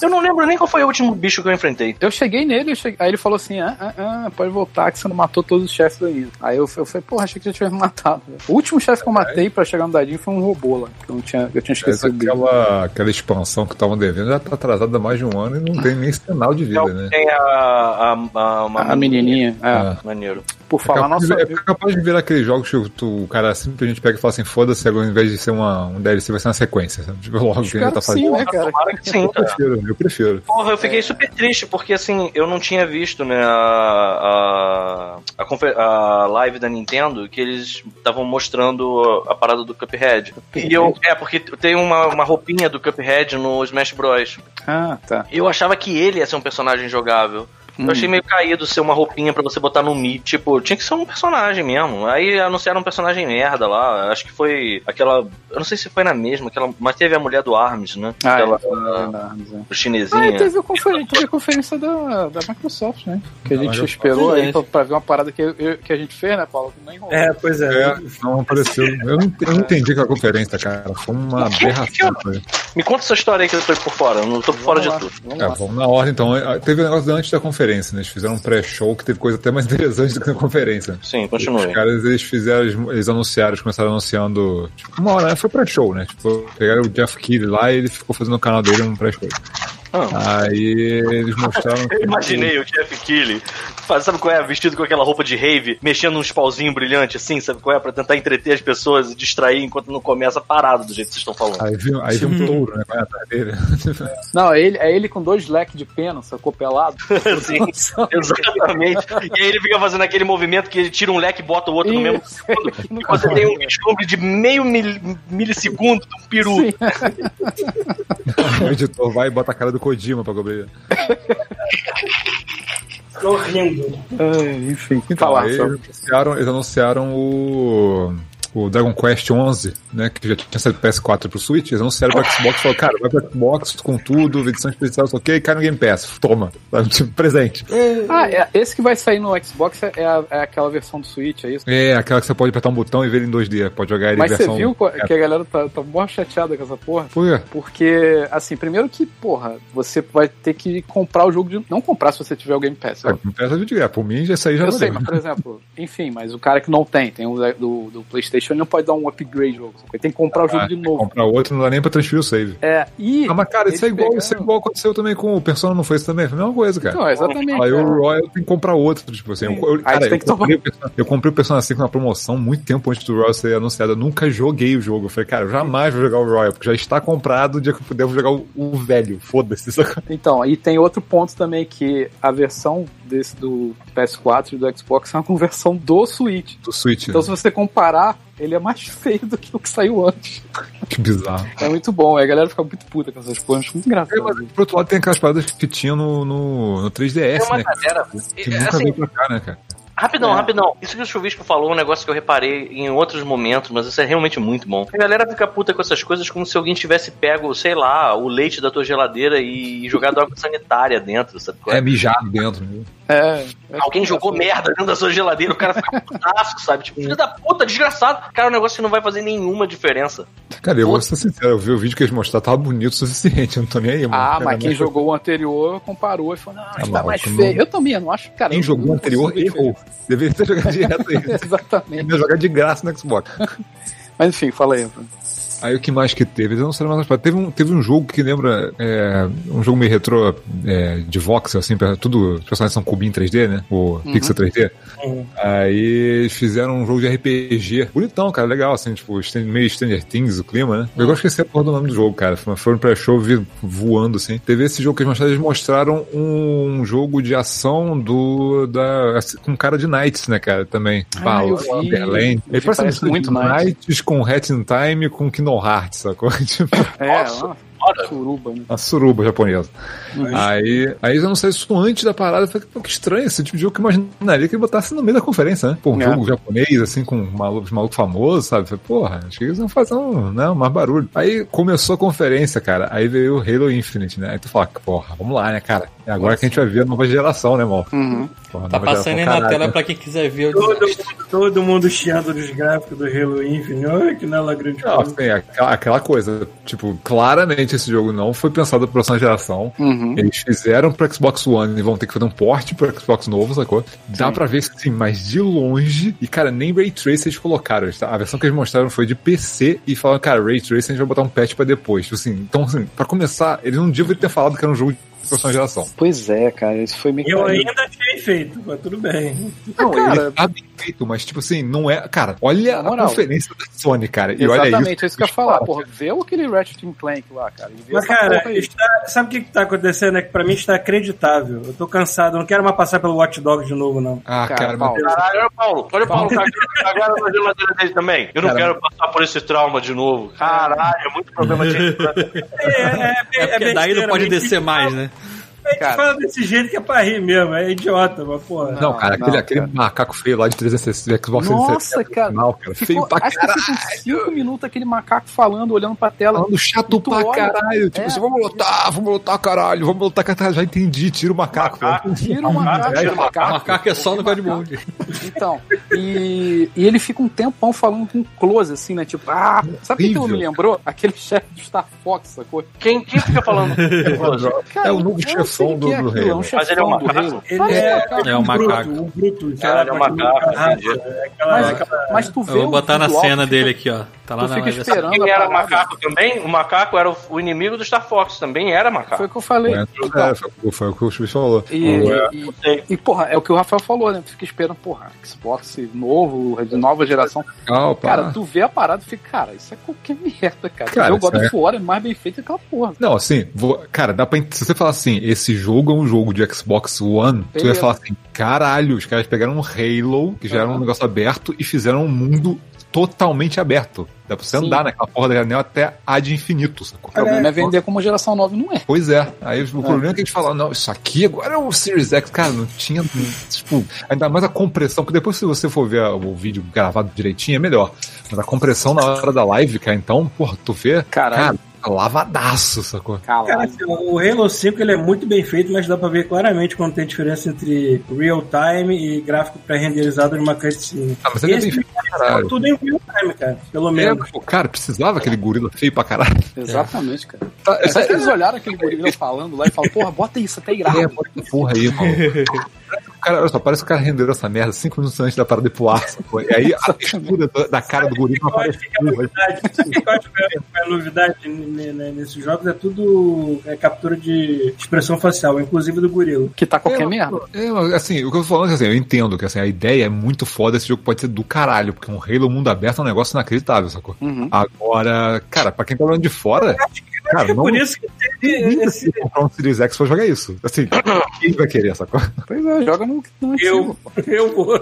S3: Eu não lembro nem qual foi o último bicho que eu enfrentei.
S4: Eu cheguei nele, eu cheguei- aí ele falou assim: ah, ah, ah, pode voltar que você não matou todos os chefes ainda. Aí eu, eu falei, porra, achei que já tivesse matado. O último chefe que eu matei pra chegar no dadinho foi um robô lá. Que eu, não tinha, eu tinha
S5: Essa,
S4: esquecido dele.
S5: aquela, aquela expansão que estavam devendo já tá atrasada há mais de um ano e não tem nem sinal de vida, né?
S3: Tem a. a, a, uma
S4: A menininha, é.
S5: Ah.
S3: Maneiro.
S4: Por
S5: É
S4: falar,
S5: capaz,
S4: nossa.
S5: de, é capaz de virar aqueles jogos que tu- o cara simplesmente pega e fala assim, foda-se, agora ao invés de ser uma, um DLC, vai ser uma sequência. Sabe? Tipo, logo que ele tá
S4: que sim,
S5: fazendo.
S4: né, cara?
S3: Sim,
S5: Eu prefiro, eu prefiro.
S3: Porra, eu fiquei super triste, porque assim, eu não tinha visto, né, a, a, a, a live da Nintendo, que eles estavam mostrando a, a parada do Cuphead. E eu, é, porque tem uma, uma roupinha do Cuphead no Smash Bros.
S4: Ah, tá.
S3: Eu achava que ele ia ser um personagem jogável. Eu achei meio caído ser uma roupinha pra você botar no Mi. Tipo, tinha que ser um personagem mesmo. Aí anunciaram um personagem merda lá. Acho que foi aquela. Eu não sei se foi na mesma, aquela, mas teve a mulher do Arms, né?
S4: Ah,
S3: aquela
S4: é.
S3: Ah,
S4: é.
S3: chinesinha.
S4: Ah, teve a conferência, teve a conferência da, da Microsoft, né? Que a gente esperou aí pra, pra ver uma parada que, eu- que a gente fez, né, Paulo? Nem rolou.
S2: É, pois é.
S5: É, não apareceu. Eu não, eu não entendi aquela conferência, cara. Foi uma aberração.
S3: Me conta essa história aí que eu tô por fora. Eu não tô por fora de
S4: Vamos lá,
S3: tudo.
S4: Vamos
S5: É, vamos na ordem então. Teve o negócio antes da conferência, né? Eles fizeram um pré-show que teve coisa até mais interessante do que na conferência.
S3: Sim, continue.
S5: Os caras, eles fizeram, eles, anunciaram, eles começaram anunciando, tipo, uma hora, foi pré-show, né? Tipo, pegaram o Jeff Keighley lá e ele ficou fazendo no canal dele um pré-show.
S3: Ah.
S5: Aí eles mostraram... [LAUGHS]
S3: Eu imaginei o Jeff Keighley, faz- sabe qual é? Vestido com aquela roupa de rave, mexendo uns pauzinhos brilhantes assim, sabe qual é? Pra tentar entreter as pessoas e distrair enquanto não começa parado do jeito que vocês estão falando.
S5: Aí viu, aí viu um touro, né? Vai atrás dele. [LAUGHS]
S4: Não, é ele, é ele com dois leques de pena, sacou pelado. [LAUGHS]
S3: Sim, exatamente. E aí ele fica fazendo aquele movimento que ele tira um leque e bota o outro no mesmo
S4: Isso.
S3: segundo. E você tem um vislumbre de meio mil- milissegundo de um peru.
S4: Sim.
S5: o editor vai e bota a cara do Kojima pra cobrir.
S2: Tô rindo.
S4: Ai, enfim,
S5: Então,
S4: falar sobre.
S5: eles anunciaram, eles anunciaram o, o Dragon Quest 11, né, que já tinha saído pro PS4 e pro Switch, eles anunciaram pro Xbox, falaram, cara, vai pro Xbox com tudo, edição especial, só ok, cai no Game Pass, toma, sabe, [LAUGHS] tipo, presente.
S4: Ah, é, esse que vai sair no Xbox é, a- é aquela versão do Switch, é isso?
S5: É, aquela que você pode apertar um botão e ver ele em 2D, pode jogar ele
S4: Mas
S5: em
S4: você
S5: versão...
S4: viu co- que a galera tá, tá mó chateada com essa porra?
S5: Por quê?
S4: Porque, assim, primeiro que, porra, você vai ter que comprar o jogo de. Não comprar se você tiver o Game Pass.
S5: Ah, Game Pass é de graça, por mim já isso aí já
S4: Eu sei, mas por exemplo, enfim, mas o cara que não tem, tem o do, do PlayStation, ele não pode dar um upgrade jogo. tem que comprar o jogo
S5: Ah,
S4: de novo.
S5: Comprar outro não dá nem pra transferir o save.
S4: É, e.
S5: Ah, mas cara, isso é igual, isso é igual aconteceu também com o Persona, não foi isso também? Foi a mesma coisa, cara.
S4: Então, exatamente.
S5: Aí
S4: é.
S5: o Royal tem que comprar outro, tipo assim. Eu, eu, cara, eu,
S4: tomar-
S5: comprei o Persona, eu comprei o Persona 5 na promoção muito tempo antes do Royal ser anunciado. Eu nunca joguei o jogo. Eu falei, cara, eu jamais vou jogar o Royal, porque já está comprado o dia que eu puder, eu vou jogar o, o velho. Foda-se. [LAUGHS]
S4: Então, e tem outro ponto também que a versão desse do PS4 e do Xbox é uma [LAUGHS] conversão do Switch.
S5: Do Switch.
S4: Então, se você comparar, ele é mais feio do que o que saiu antes. [LAUGHS]
S5: Que bizarro.
S4: É muito bom. Aí a galera fica muito puta com essas coisas. Muito
S5: É,
S4: engraçado.
S5: mas, por outro lado, tem aquelas paradas que tinha no, no, no 3DS,
S3: Tem uma
S5: né?
S3: galera.
S5: Que
S3: é,
S5: nunca
S3: assim,
S5: veio pra cá, né, cara?
S3: Rapidão,
S4: É.
S3: rapidão. Isso que o Chuvisco falou é um negócio que eu reparei em outros momentos, mas isso é realmente muito bom. A galera fica puta com essas coisas como se alguém tivesse pego, sei lá, o leite da tua geladeira e [LAUGHS] jogado água sanitária dentro, sabe? qual é?
S5: É mijado dentro. Né?
S4: É. é
S3: Alguém jogou merda dentro da sua geladeira, o cara fica [LAUGHS] putaço, sabe? Tipo, filho da puta, desgraçado. Cara, é um negócio que não vai fazer nenhuma diferença.
S5: Cara, eu vou ser sincero, eu vi o vídeo que eles mostraram, tava bonito o suficiente, eu não tô nem aí, mano.
S4: Ah,
S5: Cara,
S4: mas quem jogou o anterior comparou e falou, não,
S5: Ah,
S4: está
S5: mas
S4: mais
S5: tu não-
S4: feio. Eu também, eu não acho, cara.
S5: Quem jogou o anterior errou. Deveria ter jogado direto. [LAUGHS]
S4: Exatamente.
S5: Deveria jogar de graça no Xbox.
S4: Mas enfim, fala aí.
S5: Aí o que mais que teve? Eu não sei mais teve um, teve um jogo que lembra é, um jogo meio retrô é, de voxel, assim, pra- tudo, os personagens são cubinho 3D, né? O Pixel 3D. Aí eles fizeram um jogo de RPG. Bonitão, cara, legal, assim, tipo, meio Stranger Things, o clima, né? Eu gosto que esse é a porra do nome do jogo, cara. Um pré-show vi voando, assim. Teve esse jogo que eles mostraram, eles mostraram um jogo de ação do. Da, assim, com cara de Knights, né, cara, também.
S4: Ah,
S5: Bala-.
S4: Eu
S5: Ele parece,
S4: parece
S5: muito
S4: Knights.
S5: Knights com Hat in Time com Kingdom Hearts, sacou? [LAUGHS] Tipo,
S4: É,
S3: Nossa,
S4: uma suruba, né?
S5: a suruba japonesa. Aí, aí eu não sei isso antes da parada. Eu falei, pô, que estranho esse tipo de jogo que eu imaginaria que ele botasse no meio da conferência, né? Pô, um
S4: É.
S5: jogo japonês, assim, com malucos maluco famosos, sabe? Eu Falei, porra, acho que eles vão fazer um, né, mais barulho. Aí começou a conferência, cara. Aí veio o Halo Infinite, né? Aí tu fala, porra, vamos lá, né, cara? É agora que a gente vai ver a nova geração, né, mal?
S4: Uhum.
S5: Porra,
S6: Tá passando aí na
S5: caralho.
S6: tela pra quem quiser ver o
S2: Todo todo mundo chiando dos gráficos do Halo Infinite. Olha que lá grande
S5: Não,
S2: coisa.
S5: assim, aquela, aquela coisa, tipo, claramente esse jogo não foi pensado pra próxima geração.
S4: Uhum.
S5: Eles fizeram pro Xbox One e vão ter que fazer um port pro Xbox novo, sacou? Dá pra ver, assim, mas de longe. E, cara, nem Ray Trace eles colocaram. Eles- A versão que eles mostraram foi de PC e falaram, cara, Ray Trace a gente vai botar um patch pra depois. Tipo assim, então, assim, pra começar, eles não deviam ter falado que era um jogo de próxima geração.
S4: Pois é, cara, isso foi meio
S2: Eu ainda achei feito, mas tudo bem.
S4: Não,
S5: Ele
S4: cara,
S5: tá bem feito, mas, tipo assim, não é. Cara, olha
S4: Na
S5: a
S4: moral.
S5: conferência da Sony, cara. E olha
S4: exatamente, é isso que eu ia falar. Porra, vê aquele Ratchet Clank lá, cara.
S2: Mas, cara, está- sabe o que, que tá acontecendo? É que pra mim está acreditável. Eu tô cansado, eu não quero mais passar pelo Watch Dogs de novo, não.
S5: Ah,
S4: Cara,
S5: cara,
S4: Paulo.
S5: mas
S3: Caralho, olha o Paulo. Olha o Paulo cagando cagando na geladeira dele também. Eu não
S5: Cara,
S3: quero passar por esse trauma de novo. Caralho, é muito problema de. [LAUGHS]
S2: É, é,
S6: É porque daí não pode descer mais, né?
S2: A gente
S4: Cara.
S2: fala desse jeito que é pra rir mesmo, é idiota, mas porra.
S5: Não, cara,
S4: Não,
S5: aquele,
S4: não,
S5: aquele
S4: cara.
S5: macaco feio lá de 360, Xbox
S4: Nossa,
S5: 360
S4: cara.
S5: original, cara.
S4: Ficou-
S5: feio pra
S4: acho que ficou uns 5 minutos aquele macaco falando, olhando pra tela.
S5: Falando chato pra
S4: olha-
S5: caralho. Tipo
S4: É.
S5: assim, vamos lutar, vamos lutar, caralho. Vamos lutar, caralho. Já entendi, tira o macaco.
S3: Macaco.
S4: Tira o macaco,
S3: Tira o
S4: macaco.
S6: Macaco é só no God Mode.
S4: Então, e, e ele fica um tempão falando com close, assim, né? Tipo, ah, sabe o que aquilo me lembrou? Aquele [LAUGHS] chefe do Star Fox, sacou?
S3: Quem, quem fica falando?
S4: Cara, [LAUGHS]
S5: É o novo
S4: eu o
S5: do-
S4: é
S5: do
S4: é um
S5: Halo.
S3: Mas ele é um macaco?
S2: Ele é,
S4: um macaco.
S6: É um
S2: bruto,
S6: macaco.
S2: Um bruto,
S3: ele é um macaco,
S2: é aquela-
S4: Mas, tu vê
S6: Eu vou botar na cena dele aqui, ó. Tá lá
S4: tu
S6: na
S4: fica esperando
S3: Quem era macaco também? O macaco era o, inimigo do Star Fox, também era macaco.
S4: Foi o que eu falei.
S5: É,
S4: Então,
S5: foi, foi o que o Chuvis falou.
S4: E,
S3: É,
S4: e, e, porra, é o que o Rafael falou, né? Tu fica esperando, porra, Xbox novo, de nova geração.
S5: Ah.
S4: Cara, tu vê a parada e fica, cara, isso é qualquer [LAUGHS] merda, cara.
S5: Cara,
S4: o God of War é mais bem feito que aquela porra.
S5: Não, assim, vou- cara, dá pra. Se você falar assim, esse jogo é um jogo de Xbox One, tu ia
S4: Beleza.
S5: falar assim, caralho, os caras pegaram um Halo, que já era um negócio aberto, e fizeram um mundo totalmente aberto. Dá pra você
S4: Sim.
S5: andar naquela porra da anel até a de infinito, sacou?
S4: O problema é vender como geração nova e não é.
S5: Pois é. Aí o problema é que a gente fala, não, isso aqui agora é o Series X. Cara, não tinha, tipo, ainda mais a compressão, porque depois se você for ver o vídeo gravado direitinho, é melhor. Mas a compressão na hora da live, cara, então, porra, tu vê,
S4: Caralho.
S5: cara, lavadaço, sacou?
S2: Cara, assim, o Halo 5 ele é muito bem feito, mas dá pra ver claramente quando tem diferença entre real time e gráfico pré-renderizado numa cutscene.
S5: Ah, mas ele é bem
S2: Esse
S5: feito pra caralho.
S2: tudo em real time, cara, pelo
S5: É,
S2: menos.
S5: pô, cara, precisava aquele gorila feio pra caralho.
S4: Exatamente, cara.
S5: Tá,
S4: É só que eles olharam aquele gorila falando lá e falaram, porra, bota isso, até irado.
S5: É, bota essa porra aí, mano. [LAUGHS] Cara, olha só, parece que o cara rendeu essa merda cinco minutos antes da parada de pular, [LAUGHS] sacou? E aí a textura da- cara do gorila
S2: Eu acho
S5: aparece
S2: que a novidade, que eu acho que é a novidade n- nesses jogos é tudo é, captura de expressão facial, inclusive do gorila.
S4: Que tá qualquer
S5: É,
S4: merda.
S5: É, mas, assim, o que eu tô falando é que assim, eu entendo que assim, a ideia é muito foda, esse jogo pode ser do caralho, porque um Halo mundo aberto é um negócio inacreditável, sacou?
S4: Uhum.
S5: Agora, cara, pra quem tá olhando de fora,
S2: Acho
S5: cara,
S2: que é
S5: não
S2: por isso que teve
S5: ninguém
S2: esse,
S5: comprar um Series X pra jogar isso. Assim, quem vai querer, sacou? [LAUGHS]
S4: Pois é, joga no, no
S2: eu,
S4: antigo.
S2: eu vou.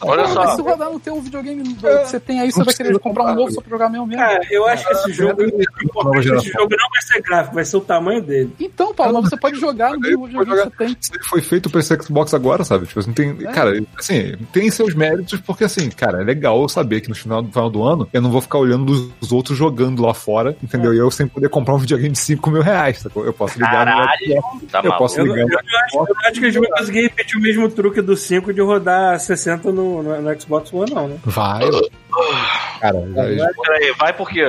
S3: Olha só.
S4: se rodar no teu videogame que você tem aí, você
S5: Não
S4: vai querer comprar um novo só pra jogar mesmo mesmo.
S2: Cara, eu acho que esse jogo, o importante desse
S5: geração.
S2: jogo não vai ser gráfico, vai ser o tamanho dele.
S4: Então, Paulo, mas você pode jogar no mesmo videogame que você tem.
S5: Ele foi feito pra esse Xbox agora, sabe? Tipo, assim, tem. Cara, assim, tem seus méritos, porque assim, cara, é legal eu saber que no final, no final do ano eu não vou ficar olhando os outros jogando lá fora, entendeu? E eu sem poder comprar um videogame de 5 mil reais, sacou? Eu posso ligar no
S3: Caralho, tá
S5: Eu
S3: maluco.
S5: posso
S2: Eu,
S5: ligar
S2: eu,
S5: no
S2: eu acho, eu acho que eles vão conseguir repetir o mesmo truque do 5 de rodar 60 no, no, no Xbox One, não, né?
S5: Vai. Cara, já-
S3: Peraí, vai porque.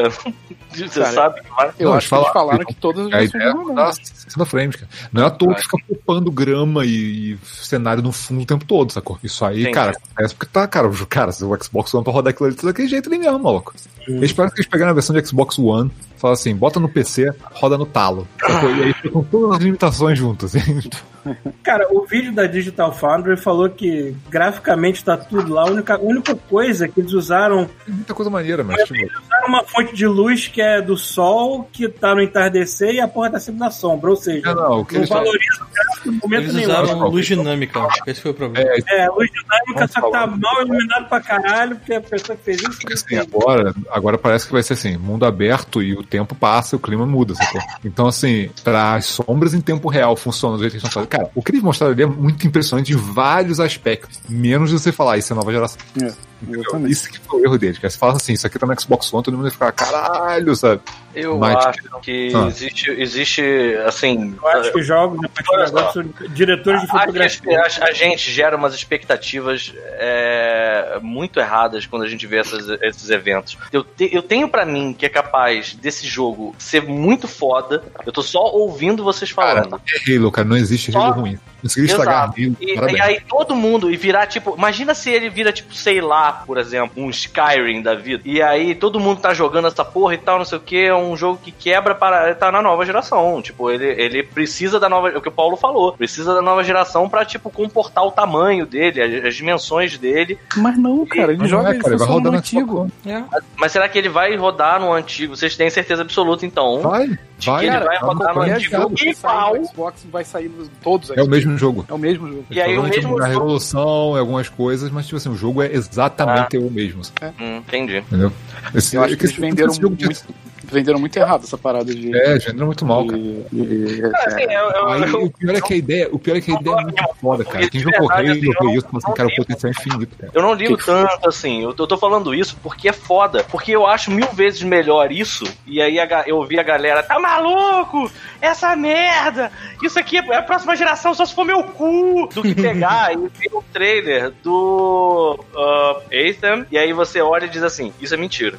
S3: Você
S4: Cara,
S3: sabe que vai.
S4: Eu
S5: Não,
S4: acho que eles
S5: fala-
S4: falaram que todas as versões
S5: é
S4: vão
S5: rodar
S4: mudar.
S5: 60 frames, cara. Não é à toa que fica poupando grama e, e cenário no fundo o tempo todo, sacou? Isso aí,
S3: Entendi.
S5: cara, acontece porque tá, cara, o- cara, se o Xbox One pra rodar aquilo ali, daquele jeito ali mesmo, maluco. Eles parecem que eles pegaram a versão de Xbox One, falaram assim, bota no PC, roda no talo. sacou? E aí fica com todas as limitações juntas. [LAUGHS] [LAUGHS]
S2: Cara, o vídeo da Digital Foundry falou que graficamente tá tudo lá. A única, a única coisa que eles usaram
S5: Muita coisa maneira, mas tipo,
S2: usaram uma fonte de luz que é do sol, que tá no entardecer e a porra tá sempre na sombra. Ou seja,
S5: É, não, o que
S2: não
S5: eles
S2: valoriza o gráfico no momento
S6: Eles
S2: nenhum.
S6: usaram luz dinâmica, esse foi o problema.
S2: É, luz dinâmica,
S5: Vamos
S2: só que tá mal iluminado pra caralho, porque a pessoa que fez isso.
S5: Porque assim, agora, agora parece que vai ser assim, mundo aberto e o tempo passa, o clima muda, sacou? Então, assim, para as sombras em tempo real funcionam do jeito que eles estão fazendo. Cara, o que eles mostraram ali é muito impressionante em vários aspectos. Menos de você falar, isso é nova geração.
S4: É, exatamente.
S5: Isso que foi o erro deles. Cara. Você fala assim, isso aqui tá no Xbox One, todo mundo vai ficar, caralho, sabe?
S3: Eu
S5: Mas-
S3: acho que
S5: Ah.
S3: existe, existe, assim.
S2: Eu acho que jogos, a partir de agora, são diretores de fotografia.
S3: a, a gente gera umas expectativas é, muito erradas quando a gente vê essas- esses eventos. Eu, te- eu tenho pra mim que é capaz desse jogo ser muito foda. Eu tô só ouvindo vocês
S5: Cara,
S3: falando.
S5: é Halo, cara, não existe
S3: Só-
S5: Halo ruim. Conseguiu estragar. Halo,
S3: E, e aí todo mundo, e virar tipo, imagina se ele vira tipo, sei lá, por exemplo, um Skyrim da vida. E aí todo mundo tá jogando essa porra e tal, não sei o que, é um jogo que quebra para tá na nova geração. Tipo, ele, ele precisa da nova, é o que o Paulo falou, precisa da nova geração pra tipo comportar o tamanho dele, as, as dimensões dele.
S4: Mas não, cara, ele joga
S5: é,
S4: ele
S5: cara, vai
S4: funciona no
S5: rodando
S4: antigo.
S5: One.
S3: Mas será que ele vai rodar no antigo? Vocês têm certeza absoluta então?
S5: Vai, vai.
S3: ele vai rodar no antigo.
S4: que
S3: E
S4: no Xbox vai sair nos todos os
S5: É o mesmo jogo.
S4: É o mesmo jogo.
S3: E aí o mesmo
S5: a
S3: jogo-
S5: resolução, algumas coisas, mas tipo assim, o jogo é exatamente o mesmo,
S3: Hum, entendi.
S5: entendeu? Esse,
S4: Eu acho que eles
S5: esse-
S4: venderam
S5: esse jogo de-
S4: muito, venderam muito errado essa parada de.
S5: É, venderam muito mal, cara.
S4: de-
S3: Assim, eu, eu-
S5: Aí,
S3: eu-
S5: o pior é que a ideia, o pior é que a ideia é muito foda, cara. Quem jogou
S3: assim, não-
S5: isso, fala assim, cara, o potencial é infinito, cara.
S3: Eu não ligo tanto assim, eu tô, eu tô falando isso porque é foda. Porque eu acho mil vezes melhor isso. E aí a eu ouvi a galera, tá maluco? Essa merda! Isso aqui é a próxima geração, só se for meu cu! Do que pegar e ver o trailer do uh, Anthem, e aí você olha e diz assim: Isso é mentira.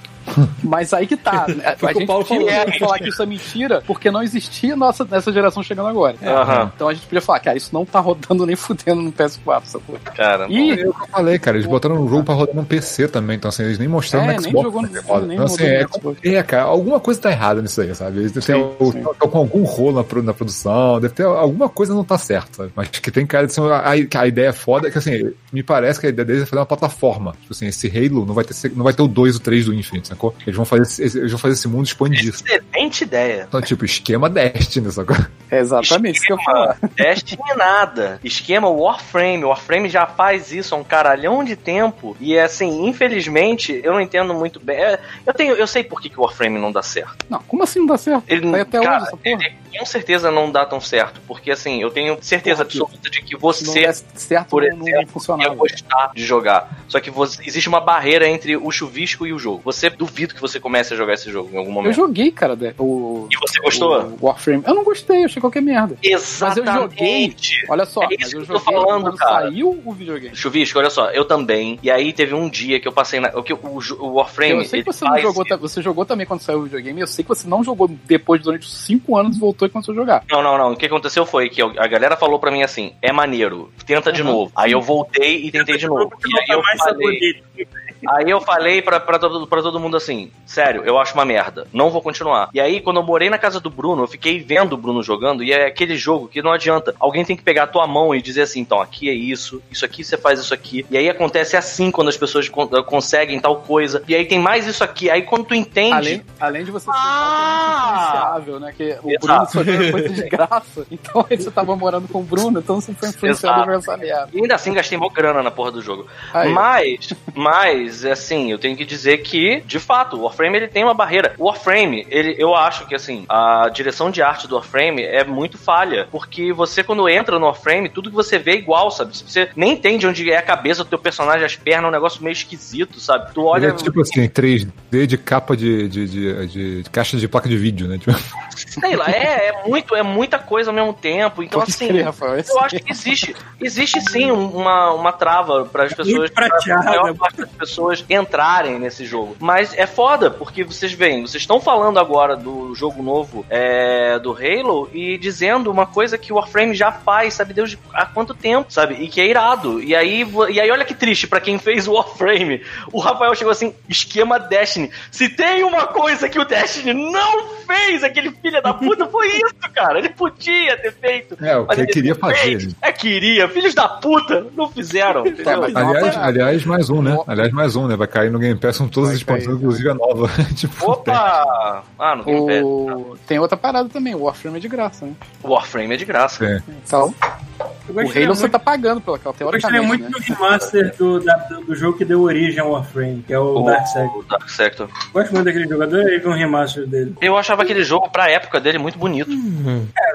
S4: Mas aí que tá. [LAUGHS] né? A
S6: que o
S4: gente
S6: Paulo
S4: podia
S6: falou.
S4: falar que isso é mentira porque não existia nossa, nessa geração chegando agora.
S3: Aham,
S4: Então a gente podia falar, cara, isso não tá rodando nem fudendo no PS4, sacou?
S3: cara.
S4: E
S5: É o que eu falei, cara. Eles botaram um jogo pra rodar no PC também, então assim, eles nem mostraram
S4: É,
S5: no
S4: nem
S5: Xbox.
S4: jogou no-
S5: né,
S4: nem
S5: então, assim, é,
S4: no Xbox.
S5: é, cara, alguma coisa tá errada nisso aí, sabe? Eles
S4: Sim,
S5: ter,
S4: sim.
S5: com algum rolo na, na produção, deve ter alguma coisa não tá certa, sabe? Mas que tem cara de ser uma- a, a ideia é foda, que assim, me parece que a ideia deles é fazer uma plataforma. Tipo assim, esse Halo não vai ter, não vai ter o 2 e o 3 do Infinite, sacou? Eles vão fazer, eles vão fazer esse mundo expandir.
S3: Excelente ideia.
S5: Então, tipo, esquema Destiny, sacou?
S4: É exatamente isso que eu falar.
S3: Destiny nada. Esquema Warframe. Warframe já faz isso há um caralhão de tempo. E assim, infelizmente, eu não entendo muito bem. É, Eu, tenho, eu sei por que, que o Warframe não dá certo.
S4: Não, como assim não dá certo?
S3: Ele,
S4: Tá aí até
S3: cara,
S4: hoje essa porra.
S3: ele com certeza não dá tão certo. Porque assim, eu tenho certeza
S4: Porra,
S3: absoluta de que
S4: Se não
S3: você
S4: certo,
S3: por
S4: não,
S3: exemplo,
S4: não
S3: ia
S4: funcionava.
S3: gostar de jogar. Só que você- existe uma barreira entre o chuvisco e o jogo. Você duvido que você comece a jogar esse jogo em algum
S4: Eu
S3: momento.
S4: joguei, cara, de- o.
S3: E você gostou?
S4: O Warframe. Eu não gostei, eu achei qualquer merda.
S3: Exatamente.
S4: Olha só,
S3: É
S4: mas
S3: isso
S4: eu
S3: que eu tô
S4: joguei
S3: falando,
S4: quando
S3: cara.
S4: saiu o videogame.
S3: Chuvisco, olha só, eu também. E aí teve um dia que eu passei na. O, que, o, o Warframe.
S4: eu sei que você não jogou, você jogou também quando saiu o videogame, eu sei que você não jogou depois durante os 5 anos e voltou e começou a jogar.
S3: Não, não, não. O que aconteceu foi que eu- a galera falou pra mim assim: é maneiro, tenta de
S4: Uhum.
S3: novo. Aí eu voltei e tentei de novo.
S2: Porque
S3: E
S2: não
S3: aí eu
S2: mais
S3: falei. Aí eu falei pra, pra, todo, pra todo mundo assim: sério, eu acho uma merda, não vou continuar. E aí, quando eu morei na casa do Bruno, eu fiquei vendo o Bruno jogando, e é aquele jogo que não adianta. Alguém tem que pegar a tua mão e dizer assim: então, aqui é isso, isso aqui você faz isso aqui. E aí acontece assim quando as pessoas con- conseguem tal coisa. E aí tem mais isso aqui. Aí quando tu entende.
S4: Além, além de você ser
S3: Ah!
S4: influenciável, né? Que o
S3: Exato.
S4: Bruno só tinha coisa de [LAUGHS] graça. Então aí você tava morando com o Bruno, então você foi influenciado por essa merda.
S3: E ainda assim gastei mó grana na porra do jogo.
S4: Aí.
S3: Mas, mas, assim, eu tenho que dizer que, de fato, o Warframe ele tem uma barreira. O Warframe, ele, eu acho que, assim, a direção de arte do Warframe é muito falha. Porque você, quando entra no Warframe, tudo que você vê é igual, sabe? Você nem entende onde é a cabeça do teu personagem, as pernas, é um negócio meio esquisito, sabe? Tu
S5: Ele
S3: olha.
S5: é tipo assim, 3D de capa de, de, de, de- de caixa de placa de vídeo, né? Tipo, [LAUGHS]
S3: Sei lá, é, é muito, é muita coisa ao mesmo tempo. Então,
S4: Pode
S3: assim.
S4: Rafael,
S3: Eu acho que existe, existe sim um- uma, uma trava para as pessoas, pra maior
S2: né?
S3: parte das pessoas pessoas entrarem nesse jogo. Mas é foda, porque vocês veem, vocês estão falando agora do jogo novo é, do Halo e dizendo uma coisa que o Warframe já faz, sabe Deus de- há quanto tempo, sabe? E que é irado. E aí, e aí olha que triste pra quem fez o Warframe. O Rafael chegou assim, esquema Destiny. Se tem uma coisa que o Destiny não fez, aquele filho da puta, foi isso, cara. Ele podia ter feito.
S5: É, o que
S3: Mas
S5: ele queria fazer.
S3: É, queria. Filhos da puta, não fizeram.
S4: Não,
S5: Aliás, aliás, mais um, né? Aliás, mais um, né? Vai cair no Game Pass com todas
S4: Vai
S5: as expansões,
S4: cair,
S5: inclusive a nova. [LAUGHS] tipo,
S3: Opa! Ah, tem pé.
S4: O... Tem outra parada também, o Warframe é de graça, né?
S3: O Warframe é de graça.
S5: É.
S4: Então, o
S2: gostaria
S4: Halo você tá pagando pelaquela,
S2: Eu gostaria
S4: teoricamente,
S2: muito
S4: né?
S2: do remaster do, da- do jogo que deu origem ao Warframe, que é o,
S3: O
S2: Dark Sector.
S3: o Dark Sector.
S2: Gosto muito daquele jogador e vi um remaster dele.
S3: Eu achava aquele jogo, pra época dele, muito bonito.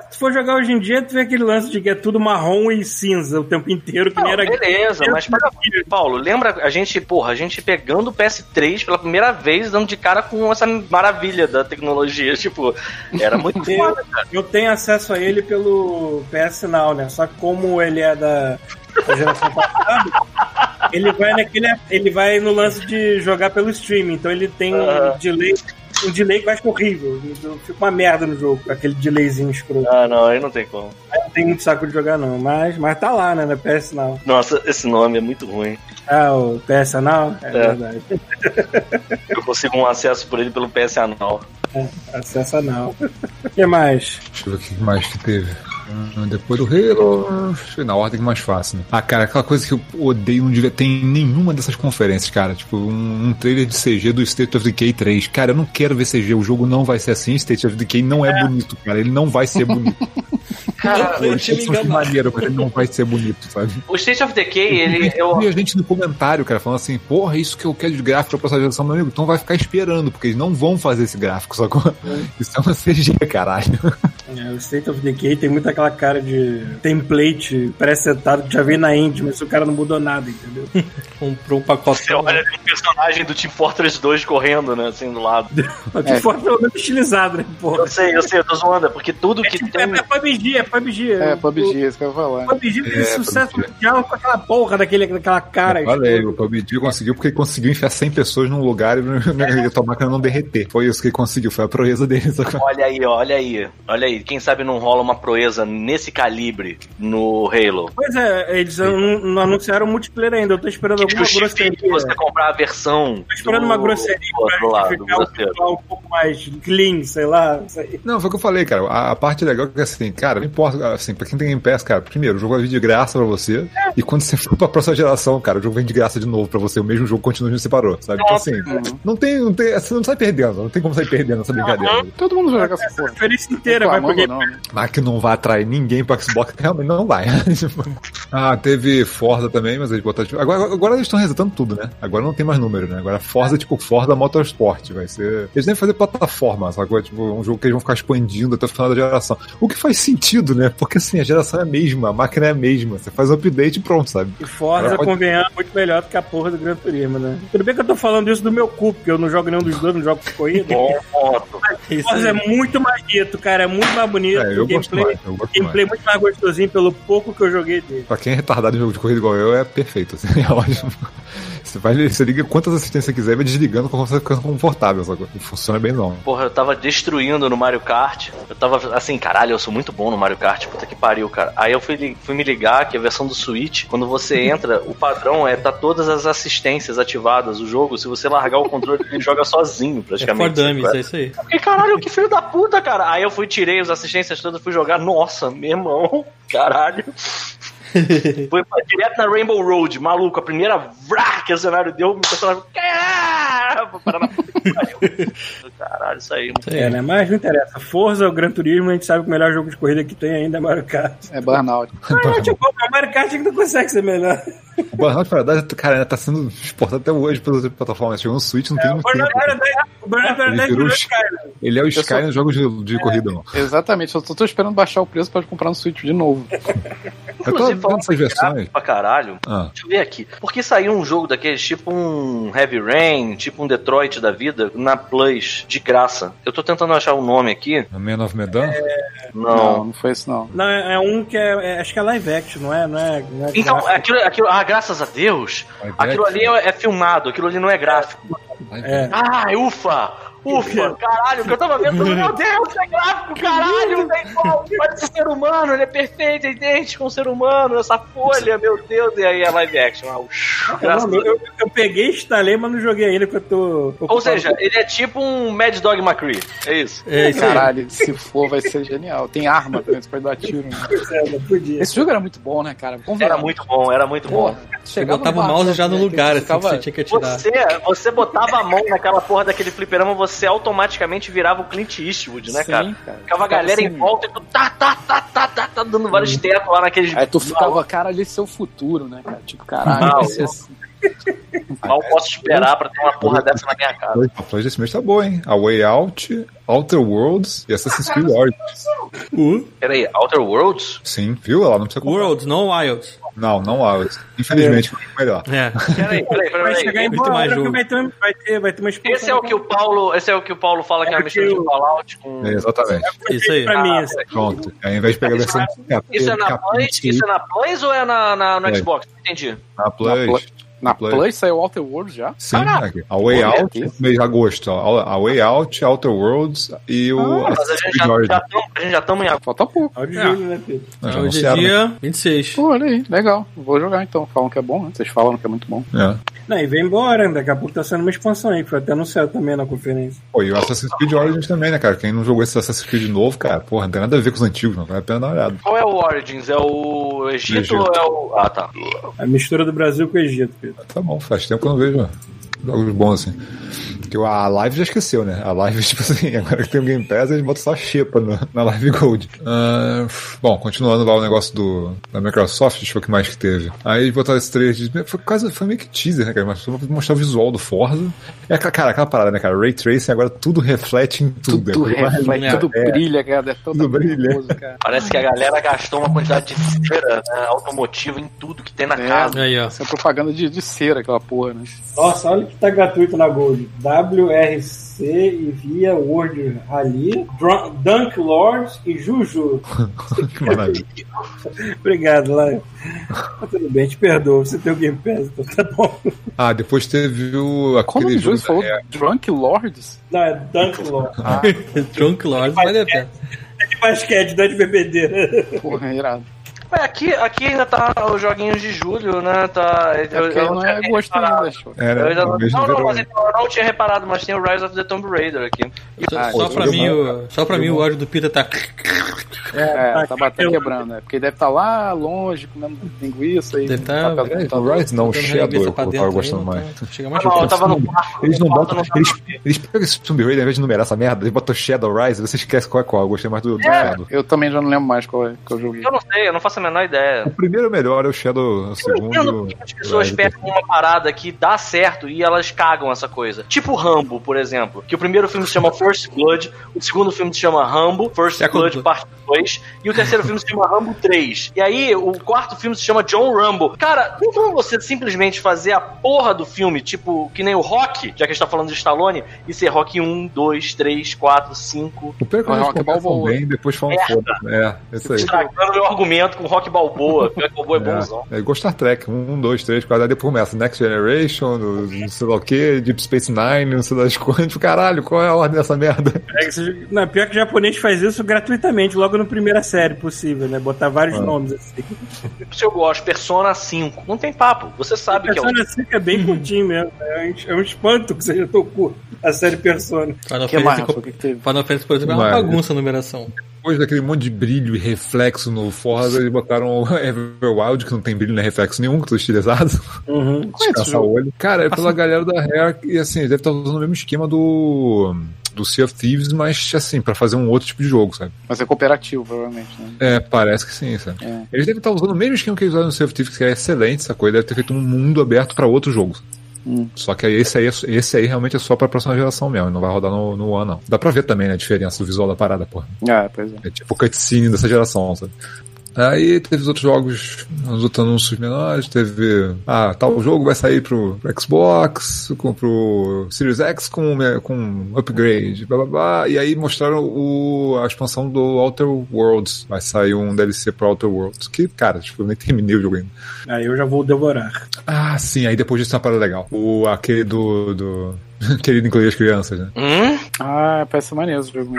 S2: Se for jogar hoje em dia, tu vê aquele lance de que é tudo marrom e cinza o tempo inteiro, que nem
S3: Não,
S2: era.
S3: beleza, mas para Paulo, lembra a gente, porra, a gente pegando o PS3 pela primeira vez, dando de cara com essa maravilha da tecnologia. [LAUGHS] Tipo, era muito
S2: Eu,
S3: foda, cara.
S2: eu tenho acesso a ele pelo PS Now, né? Só que como ele é da, da geração passada, [LAUGHS] ele vai naquele. Ele vai no lance de jogar pelo streaming. Então ele tem um
S3: Aham.
S2: delay. Um delay que eu acho horrível. Eu fico uma merda no jogo, aquele delayzinho escroto.
S3: Ah, não, aí não tem como.
S2: Aí Não tem muito saco de jogar, não. Mas, mas tá lá, né? Na PS Now.
S3: Nossa, esse nome é muito ruim.
S2: Ah, o PS Now? É, verdade. [LAUGHS]
S3: Eu consigo um acesso por ele pelo PS Anal.
S2: Acesso Now. O que mais?
S5: Deixa eu ver o que mais que teve. Hum, Depois do Halo, que na ordem mais fácil, né? Ah, cara, aquela coisa que eu odeio não devia ter em nenhuma dessas conferências, cara. Tipo, um, um trailer de CG do State of Decay 3. Cara, eu não quero ver CG, o jogo não vai ser assim. State of Decay não é, bonito, cara. Ele não vai ser [LAUGHS] bonito.
S3: Cara,
S6: Eu
S5: é
S6: enganado.
S5: maneiro, mas ele não vai ser bonito, sabe?
S3: o State of Decay, ele. Eu,
S5: E a gente no comentário, cara, falando assim, porra, isso que eu quero de gráfico pra próxima geração, meu amigo, então vai ficar esperando, porque eles não vão fazer esse gráfico, sacou? Isso é uma CG, caralho.
S2: É, o State of Decay tem muito aquela cara de template pré-setado que já veio na Indie, mas o cara não mudou nada, entendeu? [LAUGHS]
S6: Comprou um pacote.
S3: você olha um personagem do Team Fortress 2 correndo, né, assim, do lado.
S2: Mas que for pelo menos estilizado, né, porra?
S3: Eu sei, eu sei, eu tô zoando, é porque tudo
S2: É,
S3: que
S2: tipo,
S3: tem.
S2: é, é PUBG, é PUBG.
S4: É,
S2: O-
S4: PUBG, isso que eu ia falar.
S2: O PUBG fez
S5: É,
S2: sucesso
S5: PUBG.
S2: mundial com aquela porra daquele, daquela cara.
S5: Eu falei, o PUBG conseguiu porque ele conseguiu enfiar 100 pessoas num lugar e e a tua máquina não derreter. Foi isso que ele conseguiu, foi a proeza dele?
S3: Olha aí, olha aí, olha aí. Quem sabe não rola uma proeza nesse calibre no Halo.
S2: Pois é, eles não, não anunciaram multiplayer ainda. Eu tô esperando
S3: Justifique
S2: grosseria.
S3: você comprar a versão.
S2: Tô esperando
S3: do-
S2: uma grosseria pra
S3: lado,
S2: ficar visual um pouco mais clean, sei lá. não sei.
S5: Não, foi o que eu falei, cara. A, a parte legal é que assim, cara, não importa, assim, pra quem tem Game Pass, cara, primeiro, o jogo vai vir de graça pra você, e quando você for pra próxima geração, cara, o jogo vem de graça de novo pra você, o mesmo jogo continua onde você parou, sabe? Então assim, não tem, não tem, você não sai perdendo, não tem como sair perdendo essa brincadeira.
S4: Todo mundo vai jogar essa
S2: A
S4: porra.
S2: diferença inteira vai pro Game
S4: não, né?
S5: Mas que não vai atrair ninguém pro Xbox, [LAUGHS] realmente não vai. [LAUGHS] Ah, teve Forza também, mas eles botaram. tipo, Agora, agora eles estão resetando tudo, né? Agora não tem mais número, né? Agora Forza é tipo Forza Motorsport. Vai ser. Eles devem fazer plataforma, sacou? Tipo, um jogo que eles vão ficar expandindo até o final da geração. O que faz sentido, né? Porque assim, a geração é a mesma, a máquina é a mesma. Você faz um update e pronto, sabe?
S2: E Forza,
S5: pode-
S2: convenhamos, muito melhor do que a porra do Gran Turismo, né? Tudo bem que eu tô falando isso do meu cu, porque eu não jogo nenhum dos dois, não jogo corrida. [LAUGHS]
S3: Bom
S2: Forza é muito mais bonito, cara. É muito mais bonito.
S5: É, eu gosto
S2: gameplay,
S5: mais. Eu gosto mais.
S2: gameplay muito mais gostosinho pelo pouco que eu joguei dele.
S5: Pra quem é retardado em jogo de corrida igual eu, é perfeito. Assim, [LAUGHS] é ótimo. [LAUGHS] Você, vai, você liga quantas assistências você quiser e vai desligando quando você vai ficando confortável. Sacou? Não funciona bem, não.
S3: Porra, eu tava destruindo no Mario Kart. Eu tava assim, caralho, eu sou muito bom no Mario Kart. Puta que pariu, cara. Aí eu fui, fui me ligar que a versão do Switch, quando você [LAUGHS] entra, o padrão é tá todas as assistências ativadas. O jogo, se você largar o controle, ele joga sozinho,
S6: É for
S3: praticamente.
S6: dummies, é isso aí.
S3: Fiquei, caralho, que filho da puta, cara. Aí eu fui, tirei as assistências todas, fui jogar. Nossa, meu irmão, [LAUGHS] caralho. Foi direto na Rainbow Road, maluco. A primeira vrá que o cenário deu, o personagem. "Ah!" [LAUGHS] Vou parar na puta que pariu. [LAUGHS] Caralho, isso aí.
S2: É, né? Mas não interessa. Forza ou Gran Turismo, a gente sabe que o melhor jogo de corrida que tem ainda é Mario Kart.
S4: É Burnout. [LAUGHS]
S2: Ah, tipo, o Mario Kart ainda consegue ser melhor.
S5: O Burnout Paradise, cara, ainda tá sendo exportado até hoje pelas plataformas. Chegou no Switch, não tem
S2: O
S5: muito
S2: Burnout
S5: tempo.
S2: Paradise o Burnout
S5: Ele
S2: Paradise
S5: virou
S2: Skyrim.
S5: Ele é o
S4: só-
S5: Sky nos jogos de, de corrida, não.
S4: Exatamente, eu só tô esperando baixar o preço pra comprar no Switch de novo.
S5: Eu tô vendo
S3: falando
S5: essas versões.
S3: pra caralho.
S5: Ah,
S3: Deixa eu ver aqui. Porque saiu um jogo daqueles, tipo um Heavy Rain, tipo um Detroit da vida, na Plus, de graça. Eu tô tentando achar o nome aqui.
S5: a Man of Medan?
S4: Não,
S3: Não.
S4: não foi isso não.
S2: Não, é, é um que é, é- Acho que é live action, não é? Não é, não é
S3: Então,
S2: gráfico.
S3: aquilo, aquilo. Ah, graças a Deus.
S5: Live
S3: Aquilo ali é, é filmado, aquilo ali não é gráfico.
S2: É.
S3: Ah, ufa! Ufa, caralho, que eu tava vendo, meu [LAUGHS] Deus, é gráfico, caralho, como, pode ser ser humano, ele é perfeito, é idêntico a um ser humano, essa folha, meu Deus, e aí é live action. Ah,
S2: Não, [LAUGHS] eu, eu peguei e instalei, mas não joguei ainda, porque eu tô.
S3: Ou seja, ele é tipo um Mad Dog McCree, é isso.
S6: É isso aí.
S4: Caralho, se for vai ser genial. Tem arma também, você pode dar tiro. Né?
S2: podia.
S4: Esse jogo era muito bom, né, cara? Vamos
S3: Era muito bom, era muito bom.
S6: Você botava o mouse já no
S4: né,
S6: lugar,
S4: que
S6: assim, que
S4: ficava-
S6: você tinha que atirar.
S3: Você, você botava a mão naquela porra daquele fliperama, você automaticamente virava o Clint Eastwood, né,
S4: Sim,
S3: cara?
S4: cara.
S3: Ficava a galera em
S4: assim,
S3: volta e tu tá, tá, tá, tá, tá, tá, dando vários tetos lá naqueles.
S4: Aí tu ficava, cara, ali seu futuro, né, cara? Tipo, caralho,
S3: Não.
S4: ser assim.
S3: Mal posso esperar pra ter uma porra dessa na minha casa.
S5: A play desse mês tá boa, hein? A Way Out, Outer Worlds e Assassin's Creed Origins.
S6: Uh,
S3: Peraí, Outer Worlds?
S5: Sim, viu? Ela não precisa comprar.
S6: Worlds, não Wilds.
S5: Não, não Wilds. Infelizmente, foi melhor.
S6: É.
S3: Peraí, peraí,
S2: Vai
S3: peraí.
S2: chegar em boa hora que vai ter, vai ter, vai ter uma expansão.
S3: Esse é o que o Paulo, esse é o que o Paulo fala que é uma mistura de Fallout com
S5: É, exatamente.
S6: Isso aí.
S2: Pra mim, esse.
S5: Pronto. Ao invés de pegar a versão é,
S3: Isso é na Play, isso é na Play ou é na, na- no
S5: É.
S3: Xbox? Não entendi.
S5: na Play.
S4: Na Play.
S5: Play
S4: saiu Outer Worlds já?
S5: Sim, aqui. a Way Out,
S4: aqui.
S5: mês de agosto. ó. A Way Out, Outer Worlds e o
S3: Ah, Mas a
S5: Assassin's
S3: gente já,
S5: Origins.
S3: já tamo, a gente já estamos em agosto.
S4: Falta pouco.
S2: É
S6: É.
S2: né, Pedro?
S5: Não, já
S6: Hoje é
S5: anunciaram, né?
S6: dia 26.
S4: Pô, olha aí, legal. Vou jogar então. Falam que é bom, né? Vocês falam que é muito bom.
S5: É.
S2: Não, e vem embora, daqui a pouco tá sendo uma expansão aí, que foi até anunciado também na conferência.
S5: Pô, e o Assassin's Creed Origins também, né, cara? Quem não jogou esse Assassin's Creed novo, cara, porra, não tem nada a ver com os antigos, não. Vale a pena dar uma olhada.
S3: Qual é o Origins? É o Egito,
S5: Egito.
S3: ou é o. Ah, tá.
S2: A mistura do Brasil com o Egito, Pedro.
S5: Tá bom, faz tempo que eu não vejo jogos bons assim. Porque a live já esqueceu, né? A live, [LAUGHS] tipo assim, agora que tem o Game Pass, eles botam só a xepa no- na Live Gold. Ah, bom, continuando lá o negócio do, da Microsoft, deixa eu ver o que mais que teve. Aí eles botaram esse trailer de. Foi, quase, foi meio que teaser, né, cara? Mas só pra mostrar o visual do Forza. É, aquela- cara, aquela parada, né, cara? Ray Tracing agora tudo reflete em tudo.
S4: Tudo
S5: é
S4: reflete,
S6: é.
S4: tudo
S5: É.
S4: brilha, cara. É
S5: Tudo brilha.
S4: nervoso, cara.
S3: Parece que a galera gastou uma quantidade de cera né, automotiva em tudo que tem na
S4: É.
S3: casa.
S6: Aí, ó.
S4: Isso é propaganda de, de cera, aquela porra, né?
S2: Nossa, olha que tá gratuito na Gold. WRC e via World Rally, Dunk Lords e Juju. [LAUGHS]
S5: Que maravilha.
S2: Obrigado, Laio. Tá tudo bem, te perdoo. Você tem o Game Pass, então tá bom.
S5: Ah, depois teve o.
S4: Como
S5: aquele
S4: o jogo
S5: jogo.
S4: falou? Drunk Lords?
S2: Não, é Dunk Lords.
S6: Drunk Lord, vale a pena.
S2: É de basquete, não é de bebedeira.
S4: Porra, é irado.
S3: Ué, aqui, aqui ainda tá os joguinhos de julho, né? Tá,
S4: É porque não é gosto ainda.
S5: É,
S3: Eu ainda não, não, não, mas então eu não tinha reparado, mas tem o Rise of the Tomb Raider aqui.
S6: Só,
S4: Ah,
S6: só
S4: isso
S6: pra
S5: é
S6: mim, o, só pra mim o áudio do Peter tá.
S4: É, tá batendo quebrando, né? Porque deve estar lá longe, comendo linguiça e.
S6: Deve tá-
S5: É,
S4: computador.
S5: o Rise não, o
S6: botando
S5: Shadow eu tava gostando mais.
S6: tá- Chega mais
S3: Não, eu
S6: perto.
S3: tava no quarto.
S5: Eles não botam. Eles, pegam esse Tomb Raider, ao invés de numerar essa merda, eles botam Shadow Rise, você esquece qual é qual. Eu gostei mais do, do Shadow.
S4: Eu também já não lembro mais qual é que eu joguei.
S3: Eu não sei, eu não faço a menor ideia.
S5: O primeiro é o melhor, é o Shadow, o
S3: Eu
S5: segundo.
S3: entendo porque as pessoas
S5: Rise.
S3: pegam uma parada que dá certo e elas cagam essa coisa. Tipo Rambo, por exemplo. Que o primeiro filme se chama First Blood, o segundo filme se chama Rambo, First
S6: Second
S3: Blood. Parte 2, e o terceiro filme se chama Rambo 3. E aí, o quarto filme se chama John Rambo. Cara, não como você simplesmente fazer a porra do filme, tipo, que nem o Rock, já que a gente tá falando de Stallone, e ser Rock 1, 2, 3, 4, 5.
S5: O pior é que eles
S4: Rock Balboa.
S5: bem, depois falam foda. É, isso aí.
S3: Estragando meu argumento com Rock Balboa. Rock Balboa é bonzão.
S5: É, é igual Star Trek, um, dois, três, quatro, aí depois começa Next Generation, não sei lá o que, Deep Space Nine, não sei das quantas, caralho, qual é a ordem dessa merda?
S2: É que você- Não, pior que o japonês faz isso gratuitamente, logo no primeira série possível, né? Botar vários
S5: Ah.
S2: nomes assim.
S3: Se eu gosto, Persona 5. Não tem papo. Você sabe que é o
S2: Persona 5 é bem curtinho mesmo. É um, é um espanto que seja tão curto a série Persona.
S6: Final
S4: O que mais,
S6: Fantasy, por exemplo, é uma bagunça a numeração.
S5: Depois daquele monte de brilho e reflexo no Forza, eles botaram o [LAUGHS] Everwild, que não tem brilho nem reflexo nenhum, que tudo estilizado.
S2: Uhum. [LAUGHS]
S4: Jogo?
S5: olho. Cara, é pela galera da Rare, e assim, deve estar usando o mesmo esquema do. Do Sea of Thieves, mas assim, pra fazer um outro tipo de jogo, sabe?
S4: Mas é cooperativo, provavelmente, né?
S5: É, parece que sim, sabe?
S4: É.
S5: Eles devem estar usando o mesmo esquema que eles usaram no Sea of Thieves, que é excelente, essa coisa. Deve ter feito um mundo aberto pra outros jogos.
S4: Hum.
S5: Só que esse aí, é- esse aí realmente é só pra próxima geração mesmo, não vai rodar no, no One, não. Dá pra ver também né, a diferença do visual da parada, porra.
S4: Ah, pois é.
S5: É tipo cutscene dessa geração, sabe? Aí teve os outros jogos, os outros anúncios menores, teve. Ah, tal jogo vai sair pro, pro Xbox, com, pro Series X com, com upgrade, blá blá blá. E aí mostraram o, a expansão do Outer Worlds. Vai sair um DLC pro Outer Worlds. Que, cara, tipo, eu nem terminei o jogo ainda.
S2: Aí eu já vou devorar.
S5: Ah, sim, aí depois disso tem uma parada legal. O, aquele do. do... [LAUGHS] Querido incluir as crianças, né?
S3: Hum?
S4: Ah, parece maneiro esse jogo.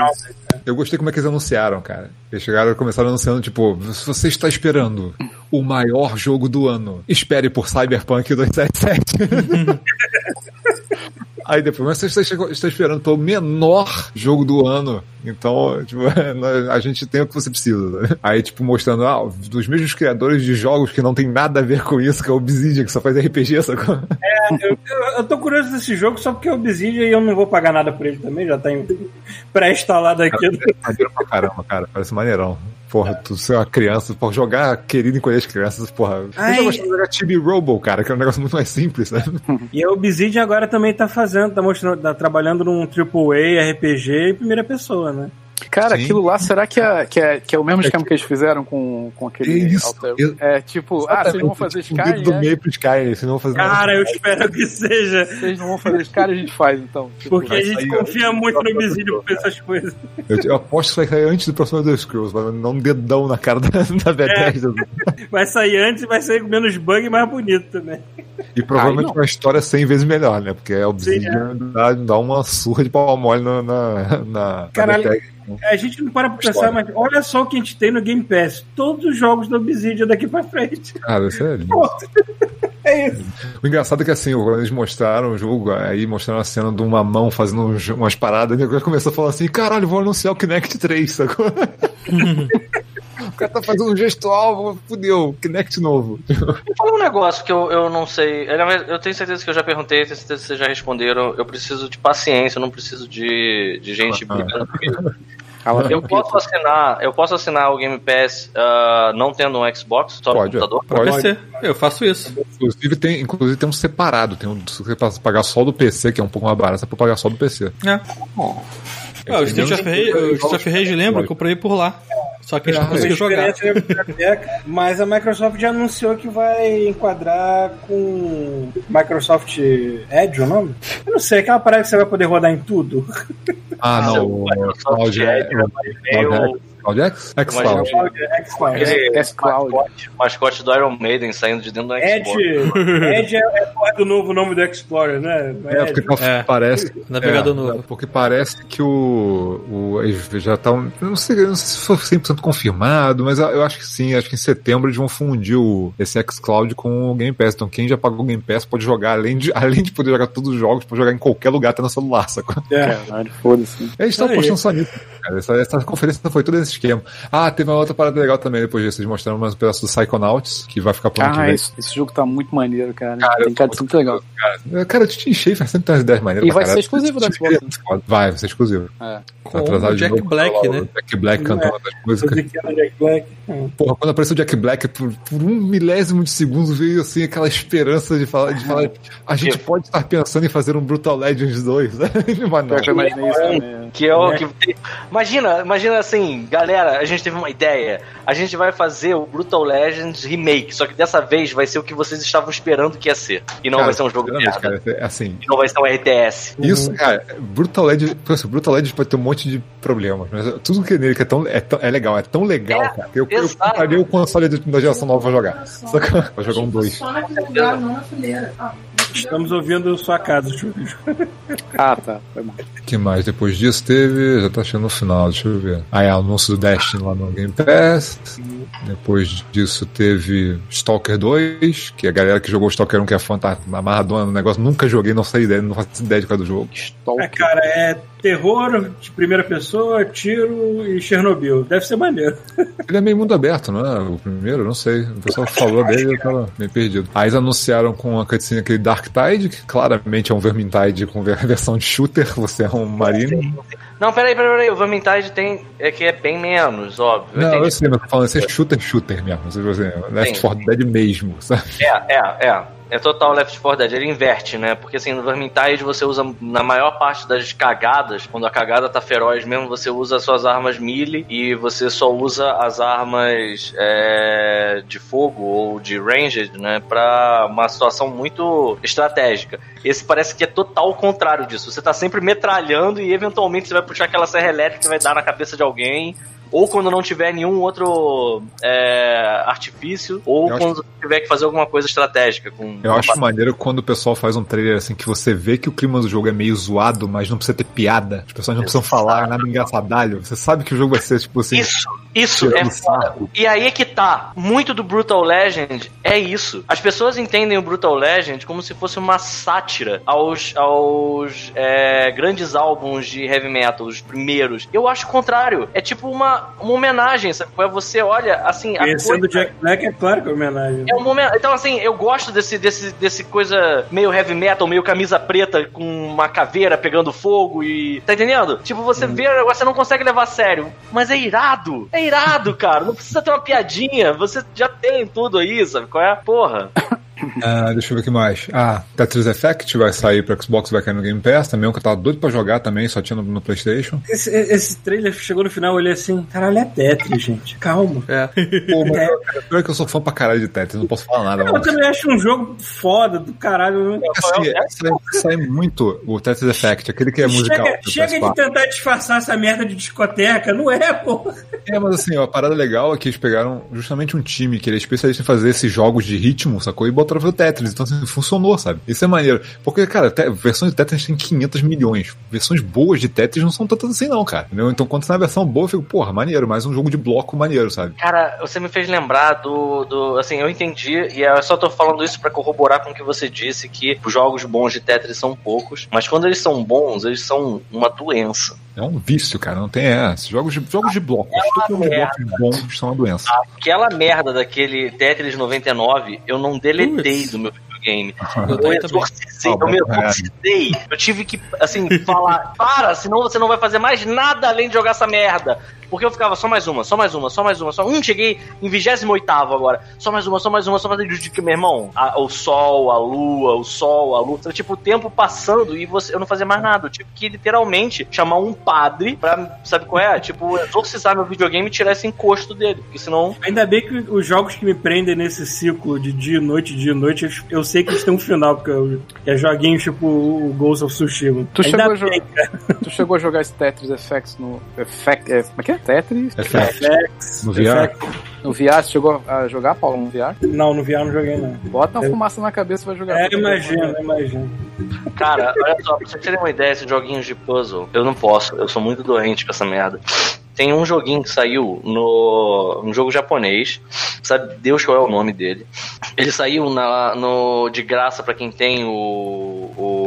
S5: Eu gostei como é que eles anunciaram, cara. Eles chegaram e começaram anunciando, tipo, se você está esperando o maior jogo do ano, espere por Cyberpunk 277. [LAUGHS] Aí depois, mas você está, chegou- está esperando pelo menor jogo do ano. Então, tipo, [LAUGHS] a gente tem o que você precisa. né? Aí, tipo, mostrando, ah, dos mesmos criadores de jogos que não tem nada a ver com isso, que é o Obsidian, que só faz RPG, [LAUGHS] sacou?
S2: Eu, eu, eu tô curioso desse jogo só porque é Obsidian e eu não vou pagar nada por ele também, já tá [LAUGHS] pré-instalado aqui.
S5: Parece maneirão. Porra, tu ser uma criança, por jogar querido encolher as crianças, porra.
S2: Ai.
S5: Eu já gostava de jogar Chibi Robo, cara, que é um negócio muito mais simples, né? [LAUGHS]
S2: E a Obsidian agora também tá fazendo, tá mostrando, tá trabalhando num AAA RPG em primeira pessoa, né?
S4: Cara,
S5: Sim.
S4: aquilo lá, será que é, que é, que é o mesmo esquema que eles fizeram com, com aquele
S5: Isso,
S4: Alter-
S5: eu-
S4: É tipo, ah, vocês não vão fazer
S5: Um dedo
S4: Sky,
S5: do
S4: é?
S5: meio pro Sky, vocês não vão fazer nada.
S2: Cara, eu espero que seja.
S4: Vocês não vão fazer Sky, a gente faz, então. Tipo,
S2: Porque a gente confia muito no Obsidian pra essas coisas.
S5: Eu, eu aposto que vai sair antes do próximo Elder Scrolls, vai dar um dedão na cara da, [LAUGHS] da Bethesda.
S2: Vai sair antes e vai sair com menos bug e mais bonito também.
S5: E provavelmente
S4: Ai, não.
S5: uma história 100 vezes melhor, né? Porque a Obsidian dá, dá uma surra de pau mole na, na, na,
S2: Caralho.
S5: Bethesda.
S2: A gente não para pra pensar,
S5: História.
S2: mas olha só o que a gente tem no Game Pass. Todos os jogos da Obsidian daqui pra frente.
S5: Cara, isso é lindo. [LAUGHS]
S2: É isso.
S5: O engraçado é que assim, quando eles mostraram o jogo, aí mostraram a cena de uma mão fazendo umas paradas, e cara começou a falar assim, caralho, vou anunciar o Kinect 3, sacou? [LAUGHS] o cara tá fazendo um gestual, fudeu, Kinect novo.
S3: Fala um negócio que eu, eu não sei. Aliás, Eu tenho certeza que eu já perguntei, tenho certeza que vocês já responderam. Eu preciso de paciência, eu não preciso de, de gente
S5: Ah.
S3: brigando comigo. Eu posso assinar, eu posso assinar o Game Pass ah, não tendo um Xbox, só
S5: Pode,
S3: no computador?
S5: pode.
S6: PC. Eu faço isso.
S5: Inclusive tem, inclusive tem um separado, tem um, se você pagar só do PC, que é um pouco mais barato, você pode pagar só do PC.
S6: É. Ah, o Street of Rage, o Street of Rage lembra? Eu comprei por lá. Só que a gente não
S5: Ah,
S6: conseguiu jogar.
S2: Experiência é biblioteca, Mas a Microsoft já anunciou que vai enquadrar com Microsoft Edge, o nome? Eu não sei, aquela parada que você vai poder rodar em tudo.
S5: Ah, não, o
S3: Microsoft Edge,
S5: Cloud Cloud X? X-Cloud.
S2: Xcloud.
S3: Aquele
S4: S-Cloud.
S3: mascote, mascote do Iron Maiden saindo de dentro do
S2: Edge,
S3: Xbox.
S2: Edge [LAUGHS] é, é porra do novo nome do Explorer, né?
S5: É, porque tá-
S6: É.
S5: parece. [LAUGHS]
S6: Navegador
S5: é,
S6: novo.
S5: Porque parece que o. o já. Eu não sei, não sei se foi 100% confirmado, mas eu acho que sim. Acho que em setembro eles vão fundir o, esse xCloud com o Game Pass. Então quem já pagou o Game Pass pode jogar, além de, [LAUGHS] além de poder jogar todos os jogos, pode jogar em qualquer lugar, até no celular, sacou?
S2: É.
S4: Foda-se.
S5: Eles estão postando só nisso, cara. Essa, essa conferência foi todo esse esquema. Ah, teve uma outra parada legal também depois disso. Eles mostraram mais um pedaço do Psychonauts, que vai ficar pro ano que
S4: Ah, esse, esse jogo tá muito maneiro, cara.
S5: Cara,
S4: Tem cara de ser muito legal.
S5: Cara, cara, eu te enchei, faz sempre umas ideias maneiras.
S4: E vai ser
S5: caralho.
S4: exclusivo do Xbox, né?
S5: Vai, vai ser exclusivo.
S4: É.
S6: Com
S5: Atrasado
S6: o Jack
S5: novo,
S6: Black,
S5: o
S6: né?
S5: Jack Black cantando as músicas.
S2: Do Jack Black. Hum.
S5: Porra, quando apareceu o Jack Black, por, por um milésimo de segundo veio assim aquela esperança de falar, de falar a gente pode estar pensando em fazer um Brutal Legends 2, né? [LAUGHS] Mas não.
S4: Eu imaginei isso também.
S3: Que é o
S2: Né?
S3: que Imagina, imagina assim, galera, a gente teve uma ideia. A gente vai fazer o Brutal Legends Remake, só que dessa vez vai ser o que vocês estavam esperando que ia ser. E não
S5: Cara,
S3: vai ser um jogo merda.
S5: cara, é assim,
S3: E não vai ser um RTS.
S5: Isso, cara, Brutal Legends, Brutal Legends pode ter um monte de problemas, mas tudo que é nele que é tão, é, tão- é legal, é tão legal,
S3: É,
S5: cara, que eu, eu
S3: exato.
S5: compraria o console de- da geração nova pra jogar. Só que pra jogar um 2.
S8: Só naquele lugar, não na fileira. Ah,
S2: Estamos ouvindo sua casa, Chuchu. [LAUGHS]
S4: Ah, tá. Foi mal.
S5: O que mais depois disso teve? Já tá chegando no final, deixa eu ver. Aí, anúncio do Destiny lá no Game Pass. Depois disso teve Stalker 2, que a galera que jogou Stalker 1, que é fã, tá amarradona no negócio. Nunca joguei, não sei ideia, não faço ideia de qual é do jogo.
S2: É,
S4: Stalker.
S2: cara, é terror de primeira pessoa, tiro e Chernobyl. Deve ser maneiro. [LAUGHS]
S5: Ele é meio mundo aberto, não é? O primeiro, não sei. O pessoal falou dele e eu tava meio perdido. Aí eles anunciaram com a cutscene aquele Dark Tide, que claramente é um Vermintide com ver- [LAUGHS] versão de shooter, você é um marine.
S3: Não, peraí, peraí, peraí. O Vermintide tem. É que é bem menos, óbvio. Eu
S5: Não,
S3: entendi.
S5: eu sei, mas eu tô falando, esse é shooter shooter mesmo. Você, você, Left
S3: Sim.
S5: 4 Dead mesmo, sabe?
S3: É, é, é. É total Left 4 Dead. Ele inverte, né? Porque assim, no Vermintide você usa, na maior parte das cagadas, quando a cagada tá feroz mesmo, você usa as suas armas melee e você só usa as armas é, de fogo ou de ranged, né? Pra uma situação muito estratégica. Esse parece que é total o contrário disso. Você tá sempre metralhando e eventualmente você vai puxar aquela serra elétrica que vai dar na cabeça de alguém. Ou quando não tiver nenhum outro é, artifício, ou
S5: Eu acho-
S3: quando tiver que fazer alguma coisa estratégica com.
S5: Eu acho maneiro quando o pessoal faz um trailer assim que você vê que o clima do jogo é meio zoado, mas não precisa ter piada. As pessoas não precisam falar nada engraçadalho. Você sabe que o jogo vai ser, tipo assim.
S3: Isso, isso é foda. E aí é que tá. Muito do Brutal Legend é isso. As pessoas entendem o Brutal Legend como se fosse uma sátira aos, aos é, grandes álbuns de heavy metal, os primeiros. Eu acho o contrário. É tipo uma, uma homenagem, sabe? Você olha assim. a
S2: Conhecendo o
S3: coisa-
S2: Jack Black, é claro que é homenagem.
S3: é um momento. Então, assim, eu gosto desse, desse, desse coisa meio heavy metal, meio camisa preta com uma caveira pegando fogo e. Tá entendendo? Tipo, você vê o negócio, você não consegue levar a sério. Mas é irado. É irado, cara. Não precisa ter uma piadinha. Você já tem tudo aí, sabe? Qual é a porra? [COUGHS] [LAUGHS]
S5: Ah, deixa eu ver o que mais. Ah, Tetris Effect vai sair pro Xbox, vai cair no Game Pass também, um que eu tava doido pra jogar também, só tinha no, no PlayStation.
S2: Esse, esse trailer chegou no final, eu olhei assim, caralho, é Tetris, gente. Calma.
S6: É. [LAUGHS]
S5: Pô, mas cara, pior que eu sou fã pra caralho de Tetris, não posso falar nada.
S2: Eu
S5: Mas...
S2: também acho um jogo foda do caralho. né?
S5: Assim, sai, sai muito o Tetris Effect, aquele que é musical.
S2: Chega,
S5: do
S2: chega de
S5: PS4.
S2: tentar disfarçar essa merda de discoteca, não é, pô.
S5: É, mas assim, ó, a parada legal é que eles pegaram justamente um time que ele é especialista em fazer esses jogos de ritmo, sacou? E botaram pro Tetris. Então, assim, funcionou, sabe? Isso é maneiro. Porque, cara, versões de Tetris tem 500 milhões. Versões boas de Tetris não são tantas assim, não, cara. Entendeu? Então, quando sai na versão boa, eu fico, porra, maneiro, mais um jogo de bloco maneiro, sabe?
S3: Cara, você me fez lembrar do, do. Assim, eu entendi, e eu só tô falando isso pra corroborar com o que você disse, que os jogos bons de Tetris são poucos, mas quando eles são bons, eles são uma doença.
S5: É um vício, cara, não tem essa. Jogos de, jogos de blocos, todo jogo de blocos bons são uma doença.
S3: Aquela merda daquele Tetris 99, eu não deletei
S6: Putz.
S3: do meu videogame. [LAUGHS]
S6: Eu
S3: Eu exorcizei,
S5: Ah,
S3: eu me
S5: é.
S3: exorcizei. Eu tive que, assim, falar, para, senão você não vai fazer mais nada além de jogar essa merda. Porque eu ficava só mais uma, só mais uma, só mais uma, só Hum, cheguei em 28 agora. Só mais uma, só mais uma, só mais uma. Meu irmão, a- o sol, a lua, o sol, a lua. Tipo, o tempo passando e você, eu não fazia mais nada. Eu tive que literalmente chamar um padre pra, sabe qual é? Tipo, exorcizar meu videogame e tirar esse encosto dele. Porque senão.
S2: Ainda bem que os jogos que me prendem nesse ciclo de dia e noite, dia e noite, eu- eu sei que eles têm um final, porque eu, é joguinhos tipo o Ghost of Tsushima.
S4: Tu
S2: Ainda
S4: chegou, a
S2: bem,
S4: tu chegou a jogar esse Tetris Effects no. Effect, é, como é que é? Tetris?
S5: Effect.
S2: Effects,
S5: No VR?
S4: No VR, você chegou a jogar, Paulo, no VR?
S2: Não, no VR não joguei, não.
S4: Bota uma fumaça na cabeça e vai jogar.
S2: É, imagina, imagina.
S3: Cara, olha só, pra vocês terem uma ideia, esses joguinhos de puzzle, eu não posso, eu sou muito doente com essa merda. Tem um joguinho que saiu no. um jogo japonês, sabe Deus qual é o nome dele. Ele saiu na, no, de graça pra quem tem o. o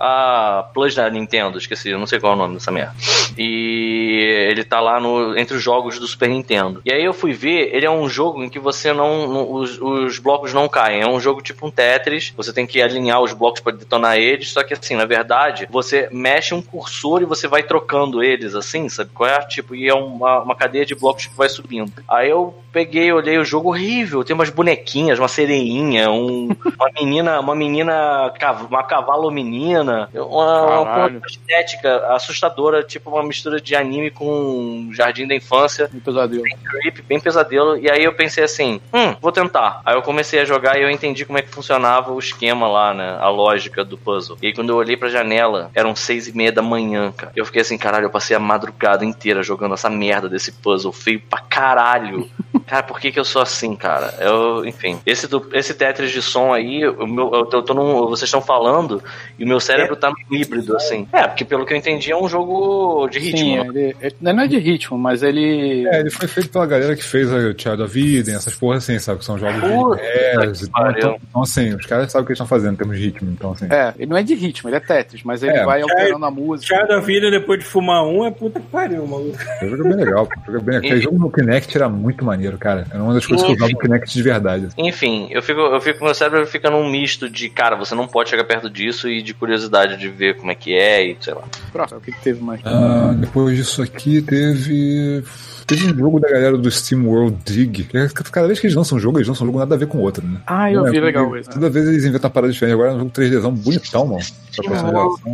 S3: a Plus da Nintendo, esqueci, não sei qual é o nome dessa merda. E ele tá lá no, entre os jogos do Super Nintendo. E aí eu fui ver, ele é um jogo em que você não. os, os blocos não caem. É um jogo tipo um Tetris. Você tem que alinhar os blocos para detonar eles. Só que assim, na verdade, você mexe um cursor e você vai trocando eles, assim, sabe qual é? Tipo, e é uma, uma cadeia de blocos que vai subindo. Aí eu peguei, olhei o jogo horrível. Tem umas bonequinhas, uma sereinha, um, [LAUGHS] uma menina, uma menina, uma cavalo menina, uma, uma
S4: Caralho.
S3: estética assustadora, tipo uma mistura de anime com Jardim da Infância,
S4: Um pesadelo.
S3: creep, bem pesadelo. E aí eu pensei assim, hum, vou tentar. Aí eu comecei a jogar e eu entendi como é que funcionava o esquema lá, né? A lógica do puzzle. E aí quando eu olhei pra janela, eram seis e meia da manhã, cara. Eu fiquei assim, caralho, eu passei a madrugada inteira jogando essa merda desse puzzle feio pra caralho. [LAUGHS] Cara, por que que eu sou assim, cara? Eu, enfim. Esse, do, esse Tetris de som aí, o meu, eu, tô- eu tô num, vocês estão falando e o meu cérebro tá no híbrido, assim. É, porque pelo que eu entendi é um jogo de ritmo.
S4: Sim,
S3: né?
S4: ele, ele não é de ritmo, mas ele.
S5: É, ele foi feito pela galera que fez o Child of Eden, essas porras assim, sabe? Que são jogos
S3: Puta
S5: de e
S3: pariu.
S5: Então, então, assim, os caras sabem o que eles estão fazendo em termos de ritmo, então, assim.
S4: É, ele não é de ritmo, ele é Tetris, mas ele
S5: É,
S4: vai alterando a música.
S2: Child of Eden depois de fumar um é puta que pariu, maluco.
S5: O jogo é bem legal, pô. O jogo é bem... Aquele jogo no Kinect era muito maneiro, cara. Era uma das coisas que eu usava no Kinect de verdade. assim.
S3: Enfim, eu fico, eu fico, meu cérebro fica num misto de, cara, você não pode chegar perto disso e de curiosidade de ver como é que é e sei lá.
S4: Próximo, o que, que teve mais?
S5: Ah, depois disso aqui teve. Teve um jogo da galera do Steam World Dig. que Cada vez que eles lançam um jogo, eles lançam um jogo nada a ver com o outro, né?
S4: Ah, eu
S5: Não é,
S4: vi
S5: porque
S4: legal isso.
S5: Toda vez eles inventam uma parada diferente. Agora é um jogo 3Dzão bonitão, mano.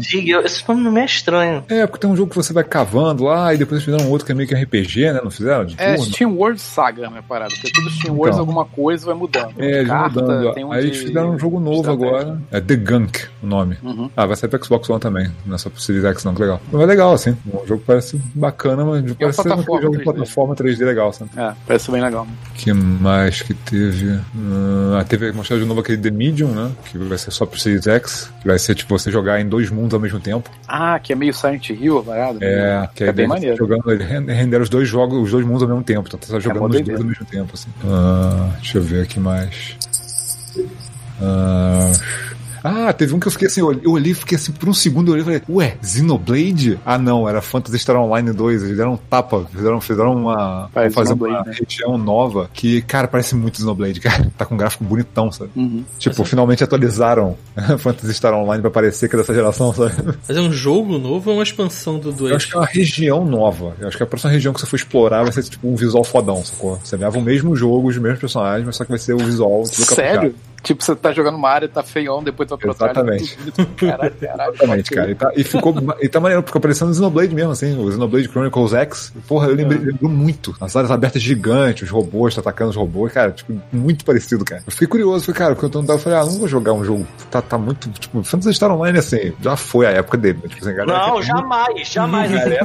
S3: Diga, esse nome não é estranho.
S5: É, porque tem um jogo que você vai cavando lá e depois eles fizeram um outro que é meio que RPG, né? Não fizeram? De
S4: É
S5: turno.
S4: Steam World Saga, né, parada? Porque tudo Steam World
S5: Então.
S4: alguma coisa vai mudando.
S5: É, eles
S4: Carta,
S5: mudando.
S4: tem um
S5: Aí eles fizeram um jogo novo agora. É The Gunk, o nome.
S4: Uhum.
S5: Ah, vai sair pra Xbox One também. Não é só pro Series X, não, que legal. Mas é legal, assim. O jogo parece bacana, mas parece ser um jogo de
S4: 3D.
S5: Plataforma 3D legal, sabe?
S4: É, parece bem legal.
S5: que mais que teve? Ah, teve mostrado de novo aquele The Medium, né? Que vai ser só pro Series X. Que vai ser tipo você jogar em dois mundos ao mesmo tempo.
S4: Ah, que é meio Silent Hill, a parada.
S5: É, que a
S4: é bem
S5: é você
S4: maneiro.
S5: jogando, render os dois jogos, os dois mundos ao mesmo tempo. Então você tá jogando
S4: mó
S5: os dois ao mesmo tempo, assim. Ah, deixa eu ver aqui mais. Ah, ah, teve um que eu fiquei assim, eu olhei- e fiquei assim, por um segundo eu olhei e falei, ué, Xenoblade? Ah não, era Phantasy Star Online 2, eles deram um tapa, fizeram, fizeram uma,
S4: Parece
S5: fazer uma
S4: né?
S5: região nova, que, cara, parece muito Xenoblade, [LAUGHS] cara, tá com um gráfico bonitão, sabe?
S4: Uhum.
S5: Tipo, finalmente atualizaram [LAUGHS] Phantasy Star Online pra parecer que é dessa geração, sabe?
S6: Mas é um jogo novo ou uma expansão do 2?
S5: Eu acho que é uma região nova. Eu acho que a próxima região que você for explorar vai ser tipo um visual fodão, sacou? Você leva o mesmo jogo, os mesmos personagens, mas só que vai ser o visual
S4: Sério? Tipo, você tá jogando uma área, tá feião, depois tu vai pra outra área.
S5: Exatamente.
S4: bonito. Caralho, [LAUGHS] caralho.
S5: Exatamente, cara. E, tá, e ficou. e tá maneiro, porque parecendo o Xenoblade mesmo, assim, o Xenoblade Chronicles X. Porra, eu lembrei, lembrou muito. As áreas abertas gigantes, os robôs tá atacando os robôs, cara, tipo, muito parecido, cara. Eu fiquei curioso, falei, cara, porque eu não tava, eu falei, ah, não vou jogar um jogo. Tá, tá muito. Tipo, Phantasy Star Online, assim, já foi a época dele. Tipo, assim, galera
S3: Não, jamais, jamais. É,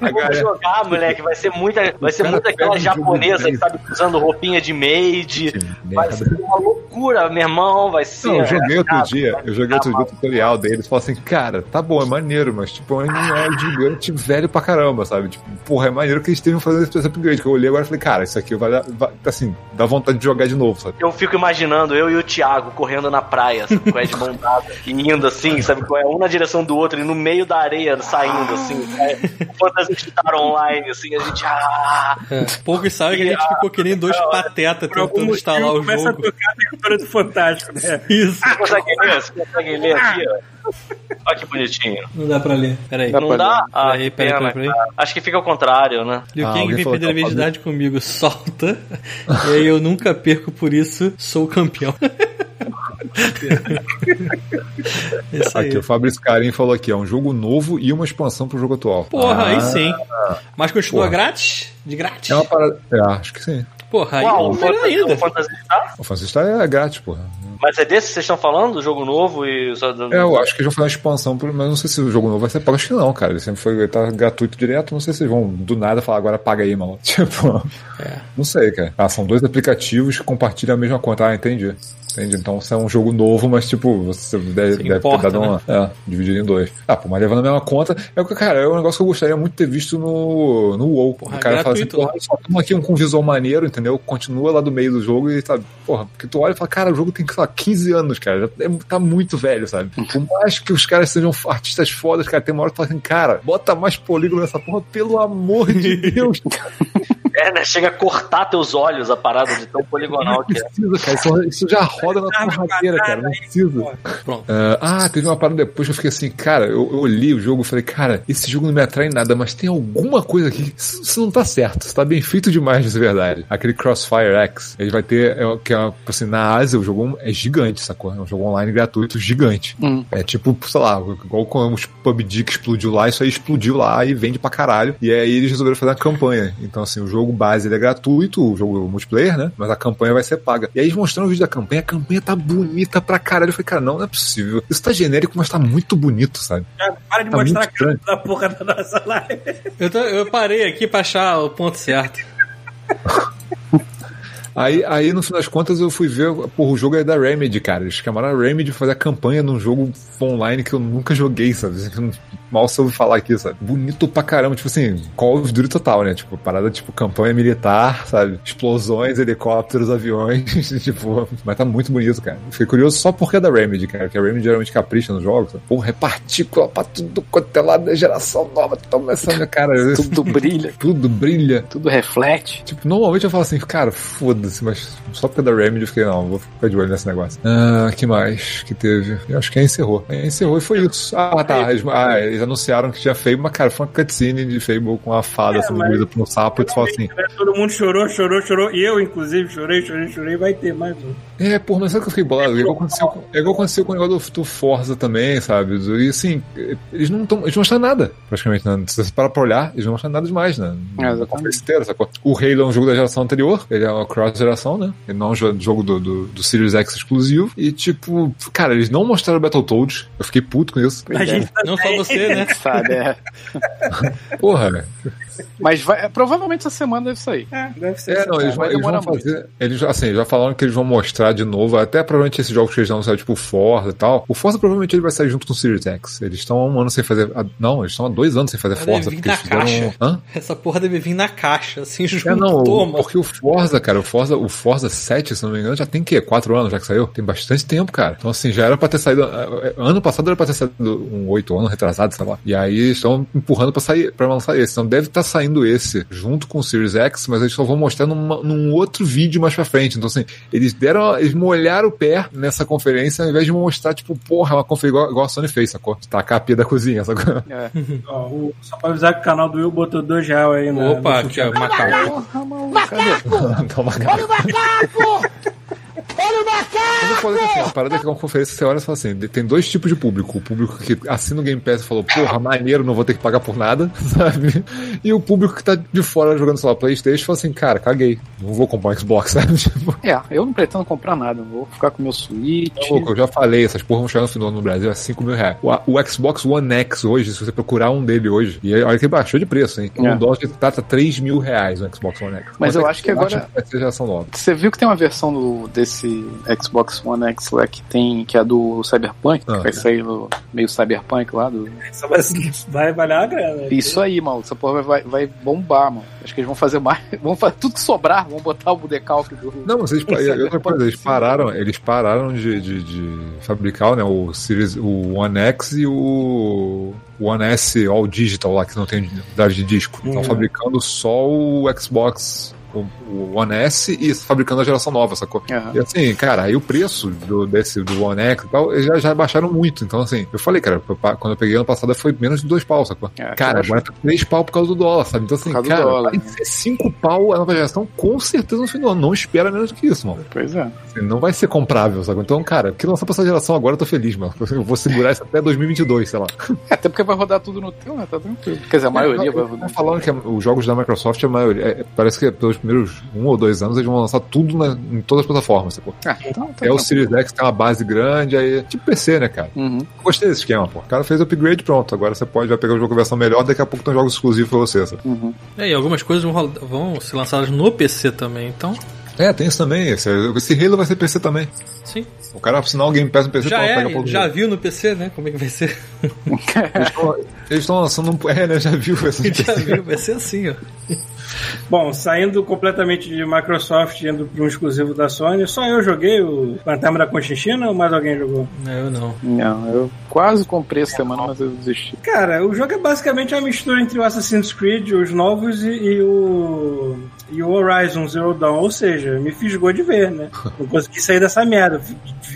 S3: vamos
S5: galera-
S3: jogar, moleque. Vai ser muita, vai ser muito aquela japonesa que sabe usando roupinha de maid. Vai ser uma loucura, meu irmão. Vai ser.
S5: Não, eu joguei outro
S3: Ah,
S5: dia, eu joguei outro dia o tutorial deles e falei assim, cara, tá bom, é maneiro, mas tipo, ainda não é gigante velho pra caramba, sabe? Tipo, porra, é maneiro que eles estejam fazendo esse upgrade, que eu olhei agora e falei, cara, isso aqui vai, dar- vai assim, dá vontade de jogar de novo, sabe?
S3: Eu fico imaginando eu e o Thiago correndo na praia, sabe, com a de mão dada, e indo assim, sabe, com um na direção do outro, e no meio da areia saindo, assim, é, Fantasy Star Online, assim, a gente. Ah,
S6: É. Poucos sabem que a gente [LAUGHS] ficou que nem dois patetas tentando instalar o
S2: começa
S6: jogo.
S2: a tocar a abertura do Fantástico, né? [LAUGHS]
S6: Isso.
S3: Você consegue ler? Você consegue ler aqui, ó? Olha que bonitinho.
S6: Não dá pra ler. Peraí.
S3: Não dá? Ah,
S6: Peraí, peraí, peraí.
S3: Acho que fica ao contrário, né?
S6: Liu
S5: Ah,
S6: Kang vem
S5: falou
S6: perder a
S5: que tá
S6: identidade comigo, solta. e aí eu nunca perco por isso, sou o campeão. [LAUGHS] Aí.
S5: Aqui, o Fabrício Carim falou aqui, é um jogo novo e uma expansão pro jogo atual.
S6: Porra, aí
S5: Ah,
S6: sim. Mas continua
S5: Porra.
S6: grátis? De grátis?
S5: É uma parada. É, acho que sim.
S6: Porra, aí
S3: Qual?
S6: é
S3: O
S6: melhor
S3: Fantasy,
S6: ainda.
S3: o Fantasy Star?
S5: O Phantasy Star é grátis, porra.
S3: Mas é desse que vocês estão falando? Do jogo novo e. Só do...
S5: É, eu acho que vão fazer uma expansão, mas não sei se o jogo novo vai ser pago. Acho que não, cara. Ele sempre foi ele tá gratuito direto. Não sei se eles vão do nada falar agora paga aí, mano. [LAUGHS] Tipo,
S6: É.
S5: não sei, cara. Ah, são dois aplicativos que compartilham a mesma conta. Ah, entendi. Entendi. Então isso é um jogo novo, mas tipo, você deve, deve
S6: importa,
S5: ter dado uma. É, dividido em dois. Ah, pô, mas levando a mesma conta. É o que, cara, é um negócio que eu gostaria muito de ter visto no, no WoW.
S6: Porra,
S5: o cara fala assim,
S6: gratuito,
S5: porra, só tamo aqui um com visual maneiro, entendeu? Continua lá do meio do jogo e tá. Porra, porque tu olha e fala, cara, o jogo tem, sei lá, 15 anos, cara. Já é- tá muito velho, sabe? Por mais que os caras sejam artistas fodas, cara, tem uma hora que tu fala assim, cara, bota mais polígono nessa porra, pelo amor de [LAUGHS] Deus.
S3: É, né? Chega a cortar teus olhos a parada de tão poligonal que é.
S5: precisa, cara. Isso, isso já roda na porradeira, cara. Não precisa.
S6: Pronto.
S5: Ah, ah, teve uma parada depois que eu fiquei assim, cara, eu, eu olhei o jogo e falei, cara, esse jogo não me atrai em nada, mas tem alguma coisa aqui. Isso, isso não tá certo. Isso tá bem feito demais de ser verdade. Aquele Crossfire X, ele vai ter, é, que é, assim, na Ásia o jogo é gigante, sacou? É um jogo online gratuito gigante.
S4: Hum.
S5: É tipo, sei lá, igual com os PUBG que explodiu lá, isso aí explodiu lá e vende pra caralho. E aí eles resolveram fazer uma campanha. Então, assim, o jogo base ele é gratuito, o jogo multiplayer, né? Mas a campanha vai ser paga. E aí eles mostraram o vídeo da campanha, a campanha tá bonita pra caralho. Eu falei, cara, não, não é possível. Isso tá genérico, mas tá muito bonito, sabe?
S2: Cara, Para de
S5: Tá
S2: mostrar a cara da porra da nossa live.
S6: Eu, tô- eu parei aqui pra achar o ponto certo. [LAUGHS]
S5: Aí, aí, no fim das contas, eu fui ver, porra, o jogo é da Remedy, cara. Eles chamaram a Remedy fazer a campanha num jogo online que eu nunca joguei, sabe? Mal soube falar aqui, sabe? Bonito pra caramba, tipo assim, Call of Duty total, né? Tipo, parada tipo campanha militar, sabe? Explosões, helicópteros, aviões, [LAUGHS] tipo, mas tá muito bonito, cara. Fiquei curioso só porque é da Remedy, cara, porque a Remedy geralmente capricha nos jogos. Sabe? Porra, é partícula pra tudo quanto é lado, é geração nova, toma essa minha cara. [LAUGHS]
S4: Tudo brilha,
S5: Tudo brilha.
S4: tudo reflete.
S5: Tipo, normalmente eu falo assim, cara, foda foda-se, mas só porque é da Remedy eu fiquei, não, vou ficar de olho nesse negócio. Ah, que mais que teve? Eu acho que encerrou. Encerrou e foi isso. Ah, tá. Eles, ah, eles anunciaram que tinha Fable, mas cara, foi uma cutscene de Fable com a fada
S2: É,
S5: sendo engolida por um sapo e tu fala assim.
S2: Né, Todo mundo chorou, chorou, chorou. E eu, inclusive, chorei, chorei, chorei. Vai ter mais um.
S5: É, porra, mas sabe o que eu fiquei bolado? É igual aconteceu, com- é igual aconteceu com o negócio do, do Forza também, sabe? E assim, eles não estão. Eles não mostraram nada, praticamente. Né? Se você parar pra olhar, eles não mostraram nada demais, né?
S4: É, exatamente.
S5: conferência inteira, sacou? O Halo é um jogo da geração anterior, ele é uma cross-geração, né? Ele não é um jo- jogo do, do, do Series X exclusivo. E tipo, cara, eles não mostraram Battletoads. Eu fiquei puto com isso.
S2: A gente
S6: Não só você, né? [LAUGHS]
S4: Sabe, é. [LAUGHS]
S5: Porra,
S4: Mas vai, provavelmente essa semana deve sair.
S2: É, deve ser.
S5: É, não, eles,
S4: vai
S5: eles vão fazer. Eles, assim, já falaram que eles vão mostrar de novo, até provavelmente esses jogos que eles anunciaram, tipo o Forza e tal. O Forza provavelmente ele vai sair junto com o Series X. Eles estão há um ano sem fazer. Não, eles estão há dois anos sem fazer Forza, porque eles fizeram.
S6: caixa.
S5: Hã?
S6: Essa porra deve vir na caixa, assim, junto.
S5: É, não,
S6: Toma.
S5: porque o Forza, cara, o Forza, o Forza 7, se não me engano, já tem que quatro anos já que saiu? Tem bastante tempo, cara. Então, assim, já era pra ter saído. eh, Ano passado era pra ter saído um oito anos retrasado, sei lá. E aí estão empurrando pra sair, pra lançar esse. Então deve estar saindo esse junto com o Series X, mas eles só vão mostrar numa- num outro vídeo mais pra frente. Então, assim, eles deram. Eles molharam o pé nessa conferência ao invés de mostrar, tipo, porra, uma conferência igual, igual a Sony fez, sacou? Tacar a pia da cozinha, sacou?
S4: É. [LAUGHS]
S2: Ó, o- só pra avisar que o canal do Will botou dois reais aí na.
S6: Opa,
S2: no
S6: aqui, ó, macaco.
S5: Toma, cara. Mas eu falo que assim, a parada é que é uma conferência, você olha e fala assim, tem dois tipos de público. O público que assina o Game Pass e falou, porra, maneiro, não vou ter que pagar por nada, [LAUGHS] sabe? E o público que tá de fora jogando, sei lá, Playstation, fala assim, cara, caguei, não vou comprar um Xbox, [LAUGHS] sabe? Tipo,
S4: É, eu não pretendo comprar nada. Vou ficar com meu Switch.
S5: tá louco, eu já falei, essas porra vão chegar no final no Brasil a 5 mil reais. O, o Xbox One X hoje, se você procurar um dele hoje, e olha que baixou de preço, hein?
S4: É.
S5: Um dólar que tá, tá 3 mil reais o Xbox One X.
S4: Mas
S5: Quanto
S4: eu
S5: é
S4: acho que agora-. Você viu que tem uma versão do, desse Xbox One X lá que tem, que é do Cyberpunk,
S5: Ah.
S4: que vai sair no meio Cyberpunk lá do.
S2: Só vai, vai valer a grana.
S4: Isso aí, mano. Essa porra vai, vai bombar, mano. Acho que eles vão fazer mais. [LAUGHS] Vão fazer tudo que sobrar, vão botar o decalque do.
S5: Não,
S4: Esse
S5: e outra coisa, eles pararam, eles pararam de, de, de fabricar né, o Series, o One X e o One S All Digital lá, que não tem drive de disco. Estão
S2: Uhum.
S5: fabricando só o Xbox, o, o One S e fabricando a geração nova, sacou?
S4: Aham.
S5: E assim, cara, aí o preço do, desse, do One X e tal, eles já, já baixaram muito. Então, assim, eu falei, cara, quando eu peguei ano passado foi menos de dois pau, sacou?
S4: É,
S5: cara, agora tá três pau por causa do dólar, sabe? Então, assim,
S4: do
S5: cara,
S4: dólar,
S5: vai
S4: né?
S5: ser cinco pau a nova geração, com certeza no final. Não espera menos do que isso, mano.
S4: Pois é.
S5: Assim, não vai ser comprável, sabe? Então, cara, que lançar pra essa geração agora eu tô feliz, mano. [LAUGHS] Eu vou segurar isso até 2022, sei lá.
S4: É, Até porque vai rodar tudo no teu, né? Tá tranquilo. Quer dizer, a maioria vai rodar.
S5: Falando que os jogos da Microsoft, a maioria, é, parece que pelos primeiros um ou dois anos eles vão lançar tudo na- em todas as plataformas, sacou?
S4: Ah, então tá
S5: É o. Series X tem uma base grande, aí tipo PC, né, cara?
S4: Uhum.
S5: Gostei desse esquema, pô. O cara fez o upgrade, pronto. Agora você pode vai pegar o jogo versão melhor, daqui a pouco tem jogos exclusivos pra você, sabe?
S4: Uhum.
S6: É, e algumas coisas vão, vão ser lançadas no PC também, então,
S5: É, tem isso também. Esse, esse Halo vai ser PC também.
S6: sim.
S5: O cara vai assinar o Game Pass no PC
S6: Já é,
S5: pega
S6: já
S5: jogo.
S6: viu no PC, né? Como é que vai ser?
S5: Eles estão lançando um. É, né? Já viu essa [LAUGHS]
S6: Já viu, vai ser assim, ó.
S2: Bom, saindo completamente de Microsoft indo para um exclusivo da Sony, só eu joguei o Fantasma da Conchinchina ou mais alguém jogou?
S6: Não, eu não.
S4: Não, eu quase comprei essa semana, mas eu desisti.
S2: Cara, o jogo é basicamente uma mistura entre o Assassin's Creed, os novos, e, e o. E o Horizon Zero Dawn, ou seja, me fisgou de ver, né? [LAUGHS] Não consegui sair dessa merda.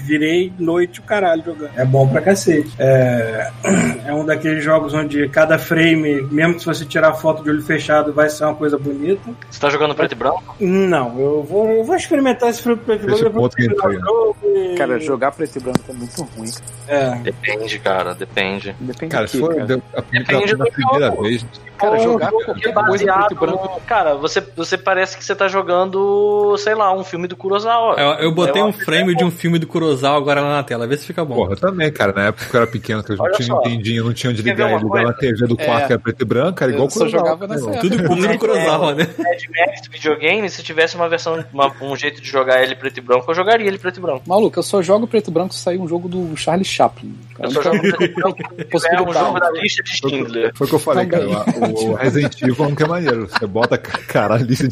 S2: Virei noite o caralho jogando. É bom pra cacete. É, [CLEARS THROAT] é um daqueles jogos onde cada frame, mesmo que se você tirar foto de olho fechado, vai ser uma coisa bonita.
S3: Você tá jogando preto e branco?
S2: Não, eu vou, eu vou experimentar esse preto e
S5: Esse
S2: branco, eu vou
S5: ponto que
S2: terminar o
S5: entrega.
S2: jogo e-
S4: Cara, jogar preto e branco é muito ruim.
S2: É.
S3: Depende, cara, depende.
S4: Depende
S5: Cara, se for
S4: cara.
S5: a,
S3: Depende
S5: da, primeira
S3: jogo.
S5: vez.
S4: Cara, jogar
S3: jogo
S4: qualquer
S3: que é
S4: coisa preto e
S3: baseado
S4: branco.
S3: Cara, você, você parece que você tá jogando, sei lá, um filme do Kurosawa.
S6: Eu, eu botei
S3: Eu
S6: um frame
S3: é
S6: de um filme do Kurosawa agora lá na tela, vê se fica bom.
S5: Porra, eu também, cara. Na época que eu era pequeno, que eu não
S3: Olha
S5: tinha
S3: só.
S5: Nintendinho, não tinha onde ligar ele,
S3: uma
S5: ligava na
S3: coisa?
S5: TV do quarto
S4: É.
S5: que era preto e branco, era
S4: Eu
S5: igual
S4: só
S5: Kurosawa, né.
S6: Tudo tudo do Kurosawa, né?
S3: Mad Max videogame, se tivesse uma versão, uma- um jeito de jogar ele preto e branco, eu jogaria ele preto e branco.
S4: Maluco, eu só jogo preto e branco se sair um jogo do Charlie Chaplin.
S3: Eu só jogo preto e branco se um jogo da lista de Schindler.
S5: Foi o que eu falei, cara.
S4: Também.
S5: O, o Resident Evil é um que é maneiro. Você bota, cara, a lista de.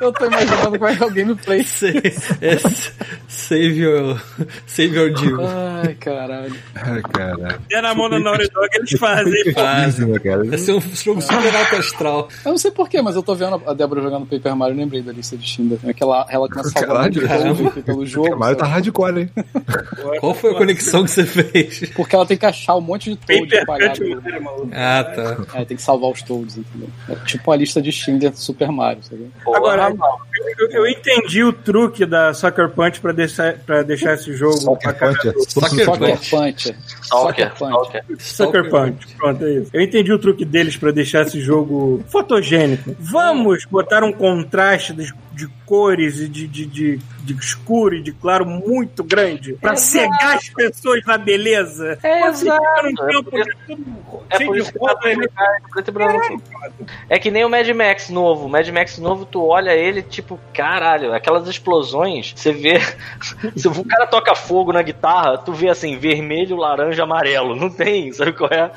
S4: Eu tô imaginando como é que é o gameplay. [LAUGHS]
S6: Sei. É, Save your, save your deal.
S4: Ai, caralho.
S5: Ai, cara.
S2: É na mão da Naughty Dog, eles fazem. [LAUGHS]
S6: Faz.
S5: Isso, né, cara?
S6: Vai ser um jogo super alto astral.
S4: Eu não sei porquê, mas eu tô vendo a Débora jogando Paper Mario e lembrei da lista de Tinder. Aquela, ela tinha salvado
S5: Caralho,
S4: de
S6: caramba.
S4: todo pelo jogo.
S5: O Mario tá hardcore, hein?
S6: Qual foi a conexão que você fez?
S4: Porque ela tem que achar um monte de toad
S2: Paper
S4: apagado.
S2: Maluco.
S6: Ah, tá.
S4: É, tem que salvar os toads, entendeu? É tipo a lista de Tinder do Super Mario, sabe?
S2: Agora, eu, eu entendi o truque da Sucker Punch pra deixar, pra deixar esse jogo pra
S5: Punch, é
S6: Punch.
S4: Punch.
S3: Stalker,
S4: Punch.
S3: Stalker.
S2: Sucker Punch, pronto, é isso. Eu entendi o truque deles pra deixar esse jogo fotogênico. Vamos botar um contraste de, de cores e de, de, de, de escuro e de claro muito grande pra cegar as pessoas na beleza.
S3: É, exato.
S2: campo
S3: É
S2: de tudo
S3: É tá
S2: né?
S3: e branco. É que nem o Mad Max novo. O Mad Max novo, tu olha ele, tipo, caralho, aquelas explosões, você vê. [LAUGHS] Se o cara toca fogo na guitarra, tu vê assim, vermelho, laranja, amarelo. Não tem, sabe qual é?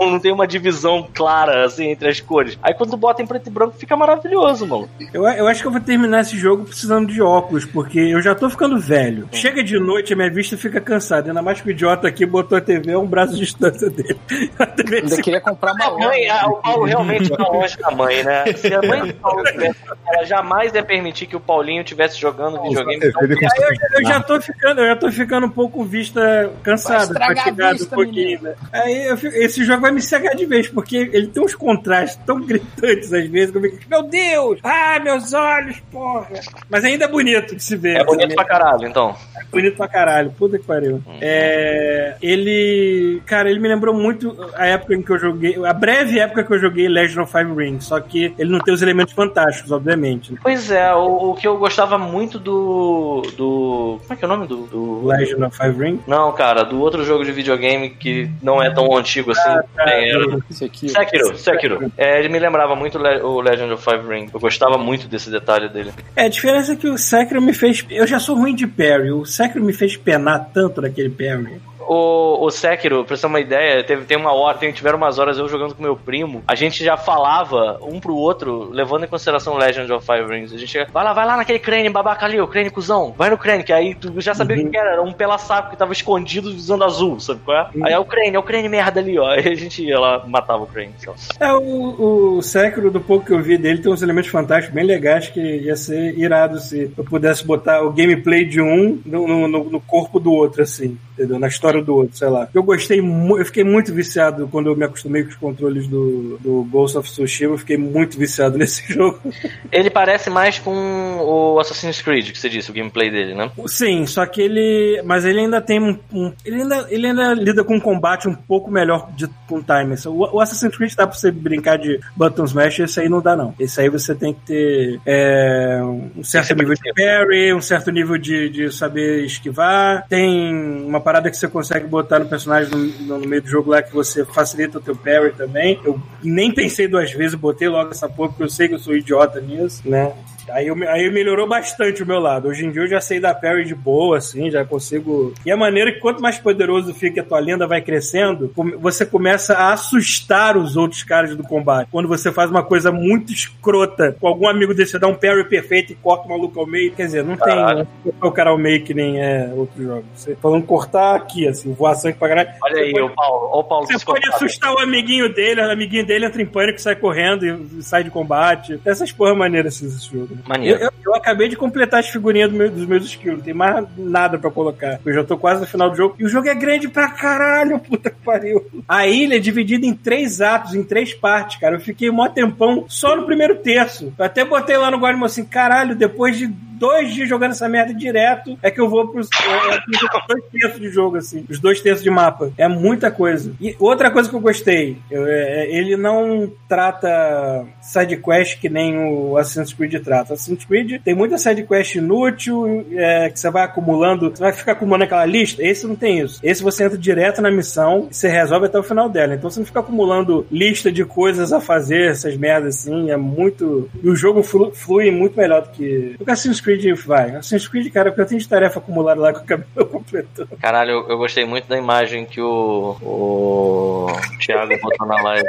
S3: Não tem uma divisão clara, assim, entre as cores. Aí quando tu bota em preto e branco, fica maravilhoso, mano.
S2: Eu, eu acho que eu vou terminar esse jogo precisando de óculos, porque eu já tô ficando velho. Chega de noite, a minha vista fica cansada. Ainda mais que o idiota aqui botou a TV a um braço de distância dele. [LAUGHS] A TV
S4: Ainda
S2: se-
S4: queria comprar uma
S3: mãe, a- o Paulo realmente tá longe da mãe, né? Se a mãe do Paulo [LAUGHS] tivesse, ela jamais ia permitir que o Paulinho tivesse jogando videogame.
S2: Eu, já- eu já tô ficando, eu já tô ficando um pouco vista cansado,
S4: Vai
S2: fatigado um pouquinho. Né? Aí eu fico- esse jogo vai me cegar de vez, porque ele tem uns contrastes tão gritantes às vezes que eu fico, meu Deus! Ah, meus olhos, porra! Mas ainda é bonito de se ver.
S3: É bonito pra caralho, então.
S2: Bonito pra caralho, puta que pariu. É, ele. Cara, ele me lembrou muito a época em que eu joguei. A breve época que eu joguei Legend of Five Rings. Só que ele não tem os elementos fantásticos, obviamente.
S3: Pois é, o, o que eu gostava muito do. do. Como é que é o nome do. do-
S2: Legend of Five Rings.
S3: Não, cara, do outro jogo de videogame que não é tão antigo assim.
S2: tá.
S3: é, era-
S4: Esse aqui.
S3: Sekiro, Sekiro. É, ele me lembrava muito o Le- o Legend of Five Rings. Eu gostava muito desse detalhe dele.
S2: É, a diferença é que o Sekiro me fez. Eu já sou ruim de parry. O Sekiro me fez penar tanto naquele parry.
S3: O, o Sekiro, pra você ter uma ideia, teve, tem uma hora, tem, tiveram umas horas eu jogando com meu primo, a gente já falava um pro outro, levando em consideração Legend of Five Rings. A gente ia, vai lá, vai lá naquele crane babaca ali, o crane cuzão, vai no crane, que aí tu já sabia o que que era, era um pela saco que tava escondido visando azul, sabe qual é? Aí é o crane, é o crane merda ali, ó. Aí a gente ia lá, matava o crane. Então.
S2: É, o, o Sekiro, do pouco que eu vi dele, tem uns elementos fantásticos bem legais que ia ser irado se eu pudesse botar o gameplay de um no, no- no- no corpo do outro, assim, entendeu? Na história do outro, sei lá. Eu gostei muito, eu fiquei muito viciado quando eu me acostumei com os controles do, do Ghost of Tsushima, eu fiquei muito viciado [LAUGHS] nesse jogo.
S3: Ele parece mais com o Assassin's Creed, que você disse, o gameplay dele, né?
S2: Sim, só que ele. Mas ele ainda tem um. um- ele, ainda, ele ainda lida com um combate um pouco melhor de, com time. O, o Assassin's Creed dá pra você brincar de button smash, esse aí não dá, não. Esse aí você tem que ter é, um certo nível de parry, um certo nível de, de saber esquivar. Tem uma parada que você consegue botar no personagem no, no meio do jogo lá que você facilita o teu parry também. Eu nem pensei duas vezes, botei logo essa porra, porque eu sei que eu sou idiota nisso, né? Aí, aí melhorou bastante o meu lado. Hoje em dia eu já sei dar parry de boa, assim, já consigo. E a maneira que quanto mais poderoso fica a tua lenda vai crescendo, você começa a assustar os outros caras do combate. Quando você faz uma coisa muito escrota, com algum amigo desse, você dá um parry perfeito e corta o maluco ao meio. Quer dizer, não tem
S3: Caralho.
S2: né, o cara ao meio que nem é outro jogo. Você falando cortar aqui, assim, voar sangue pra caralho.
S3: Olha
S2: Você
S3: aí,
S2: pode-
S3: o Paulo, ó o Paulo
S2: você pode assustar o amiguinho dele, o amiguinho dele entra em pânico, sai correndo e sai de combate. Tem essas porra maneiras assim, esse jogo.
S3: Maneiro.
S2: Eu, eu- acabei de completar as figurinhas do meu- dos meus skills, não tem mais nada pra colocar. Eu já tô quase no final do jogo. E o jogo é grande pra caralho, [LAUGHS] puta que pariu. A ilha é dividida em três atos, em três partes, cara. Eu fiquei mó tempão só no primeiro terço. Eu até botei lá no Guardian assim, caralho, depois de dois dias jogando essa merda direto, é que eu vou pros é, é, pros dois terços de jogo, assim. Os dois terços de mapa. É muita coisa. E outra coisa que eu gostei, eu- é, ele não trata side quest que nem o Assassin's Creed trata. Assassin's Creed tem muita side quest inútil, é, que você vai acumulando, você vai ficar acumulando aquela lista. Esse não tem isso. Esse você entra direto na missão e você resolve até o final dela. Então você não fica acumulando lista de coisas a fazer, essas merdas assim. É muito. E o jogo flu- flui muito melhor do que. Que Assassin's Creed vai. Assassin's Creed, cara, porque eu tenho de tarefa acumulada lá que eu acabei [LAUGHS] completando.
S3: Caralho, eu, eu gostei muito da imagem que o, o Thiago botou na live.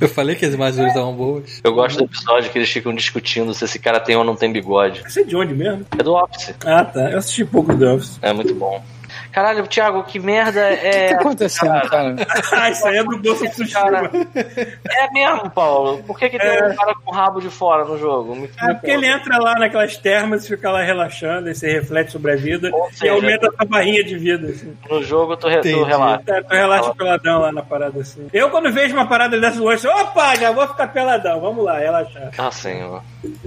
S6: Eu falei que as imagens estavam boas.
S3: Eu gosto do episódio que eles ficam discutindo se esse cara tem ou não tem bigode.
S2: Você é de onde mesmo?
S3: É do Office.
S2: Ah, tá. Eu assisti pouco do Office.
S3: É muito bom. Caralho, Thiago, que merda [LAUGHS]
S4: O que
S3: é.
S4: tá acontecendo, cara?
S2: ah, [LAUGHS] isso aí é do Bolsa
S3: Cara,
S2: Tsushima.
S3: é mesmo, Paulo. Por que, que tem um cara com o rabo de fora no jogo? Me-
S2: É porque ele entra lá naquelas termas e fica lá relaxando, e você reflete sobre a vida
S3: Ou
S2: e
S3: seja,
S2: aumenta a sua barrinha de vida. Assim.
S3: No jogo tu, re, tu relaxa.
S2: É, tu relaxa peladão lá na parada assim. Eu, quando vejo uma parada dessa longe, opa, já vou ficar peladão, vamos lá, relaxar.
S3: Ah, senhor.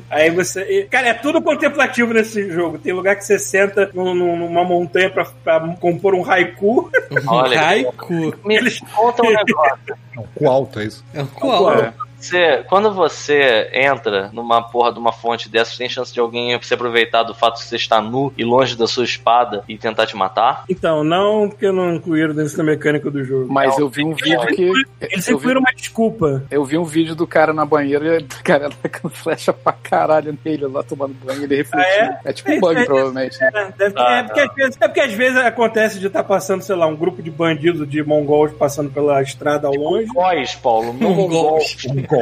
S2: Aí você. Cara, é tudo contemplativo nesse jogo. Tem lugar que você senta num- num- numa montanha pra, pra compor um haiku.
S3: Olha,
S6: Raico.
S3: Me conta um [LAUGHS] negócio.
S5: Não, com alto é isso.
S6: É um koala.
S3: Você, quando você entra numa porra de uma fonte dessas, tem chance de alguém se aproveitar do fato de você estar nu e longe da sua espada e tentar te matar?
S2: Então, não, porque não incluíram dentro da mecânica do jogo.
S4: Mas eu vi um vídeo que.
S2: Eles
S4: vi,
S2: incluíram uma desculpa.
S4: eu vi um vídeo do cara na banheira e o cara tacando flecha pra caralho nele lá tomando banho e ele refletindo.
S2: Ah,
S4: é? tipo um bug,
S2: É, é,
S4: provavelmente. né?
S2: É, deve-
S3: Ah,
S2: é porque às vezes, é porque às vezes acontece de estar passando, sei lá, um grupo de bandidos de mongols passando pela estrada ao longe.
S3: Mongóis, Paulo. Não
S6: Mongols.
S3: mongóis.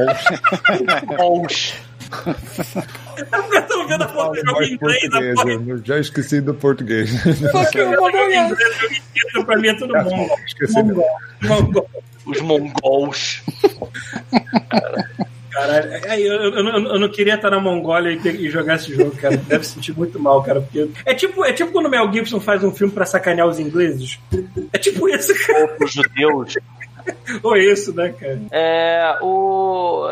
S3: Mongols. [LAUGHS]
S2: Eu tô vendo a foto do jogo em inglês,
S5: já esqueci do português.
S6: Mongolian.
S2: inglês, o inteiro pra mim é tudo.
S5: Esqueci mesmo.
S2: Mongol.
S3: Os mongols.
S2: Caralho, aí eu, eu, eu não- eu não queria estar na Mongólia e, ter- e jogar esse jogo, cara. Deve sentir muito mal, cara. Porque é tipo, é tipo quando o Mel Gibson faz um filme pra sacanear os ingleses. É tipo isso, cara.
S3: Os judeus. [LAUGHS]
S2: Ou isso, né, cara?
S3: É, o,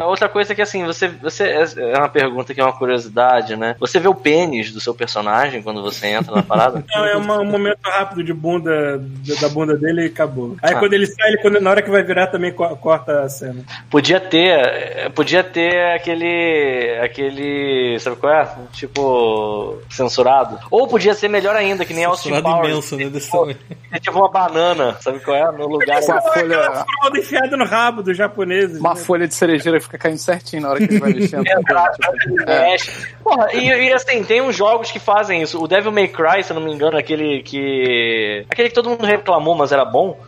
S3: a outra coisa é que assim, você, você. É uma pergunta que é uma curiosidade, né? Você vê o pênis do seu personagem quando você entra na parada? [LAUGHS]
S2: Não, é uma- um momento rápido de bunda da da bunda dele e acabou. Aí
S3: Ah.
S2: quando ele sai, ele, quando, na hora que vai virar, também co- corta a cena.
S3: Podia ter. Podia ter aquele. aquele. Sabe qual é? Tipo. censurado. Ou podia ser melhor ainda, que nem Austin
S6: Censurado
S3: Powers.
S6: imenso, né?
S3: Tem tipo uma banana, sabe qual é? No lugar.
S4: Folha,
S2: fralda enfiada no rabo dos japoneses.
S4: uma
S2: né?
S4: folha de cerejeira fica caindo certinho na hora que ele vai mexendo. Tipo, [LAUGHS] é.
S3: Mexe. Porra, e, e assim, tem uns jogos que fazem isso. O Devil May Cry, se eu não me engano, aquele que. Aquele que todo mundo reclamou, mas era bom.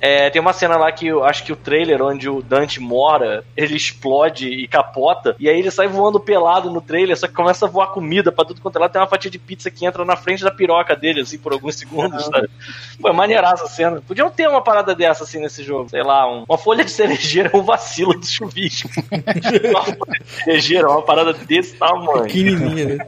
S3: É, tem uma cena lá que eu acho que o trailer onde o Dante mora, ele explode e capota. E aí ele sai voando pelado no trailer, só que começa a voar comida pra tudo quanto é lá. Tem uma fatia de pizza que entra na frente da piroca dele, assim, por alguns segundos, sabe? Pô, é maneiraça a cena. Podiam ter uma parada dessa, assim, nesse jogo. Sei lá, um- uma folha de cerejeira é um vacilo do chuvisco. [LAUGHS] uma folha de cerejeira, uma parada desse tamanho.
S6: Pequenininha, né?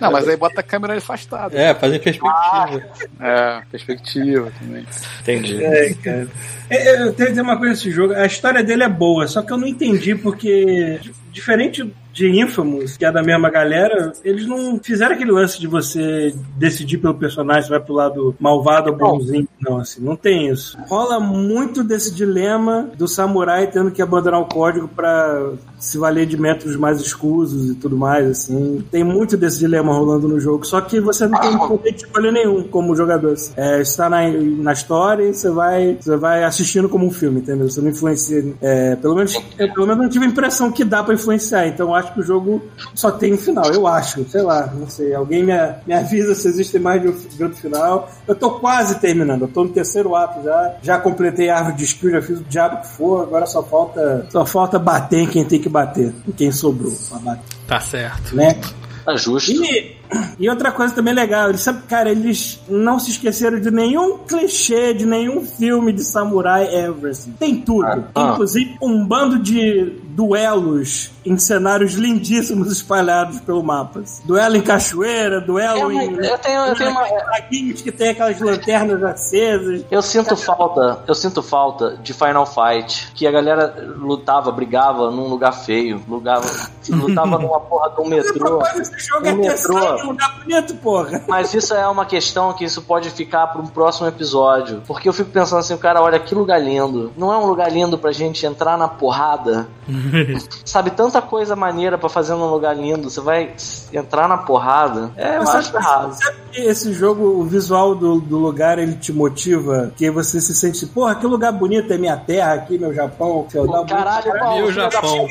S4: Não, mas aí bota a câmera afastada.
S6: É, fazem perspectiva.
S4: É, perspectiva também.
S3: Entendi.
S2: É, cara. É, é, Eu tenho que dizer uma coisa desse jogo. A história dele é boa, só que eu não entendi porque, diferente de Infamous, que é da mesma galera, eles não fizeram aquele lance de você decidir pelo personagem se vai pro lado malvado ou bonzinho. Não, assim, não tem isso. Rola muito desse dilema do samurai tendo que abandonar o código pra se valer de métodos mais escusos e tudo mais, assim. Tem muito desse dilema rolando no jogo, só que você não tem poder de escolha nenhum como jogador. assim. É, está na, na história e você vai, você vai assistindo como um filme, entendeu? Você não influencia. é, pelo, menos, eu, pelo menos não tive a impressão que dá pra influenciar, então eu acho que o jogo só tem um final, eu acho, sei lá, não sei. Alguém me, me avisa se existe mais de, um- de outro final. Eu tô quase terminando, eu tô no terceiro ato já, já completei a árvore de skill, já fiz o diabo que for, agora só falta, só falta bater em quem tem que bater, em quem sobrou pra bater,
S6: Tá certo.
S2: né?
S3: Tá justo.
S2: E, e outra coisa também legal, eles, sabe, cara, eles não se esqueceram de nenhum clichê, de nenhum filme de samurai ever. assim. Tem tudo.
S3: Ah.
S2: Inclusive um bando de duelos em cenários lindíssimos espalhados pelo mapa. assim. Duelo em cachoeira, duelo
S3: É, mas
S2: em.
S3: eu tenho- eu tenho uma-
S2: que tem aquelas lanternas acesas.
S3: Eu sinto falta, eu sinto falta de Final Fight, que a galera lutava, brigava num lugar feio, lutava, lutava [LAUGHS] numa porra de um metrô.
S2: desse jogo é
S3: Um metrô.
S2: Lugar bonito, porra.
S3: Mas isso é uma questão que isso pode ficar para um próximo episódio. Porque eu fico pensando assim, cara, olha que lugar lindo. Não é um lugar lindo pra gente entrar na porrada? [LAUGHS] Sabe, tanta coisa maneira pra fazer num lugar lindo. Você vai entrar na porrada? É, eu acho errado.
S2: sabe que esse jogo, o visual do, do lugar, ele te motiva? Que você se sente, porra, que lugar bonito é minha terra aqui, meu Japão, feudal.
S3: Caralho,
S2: bonito.
S3: Paulo,
S6: Meu Japão.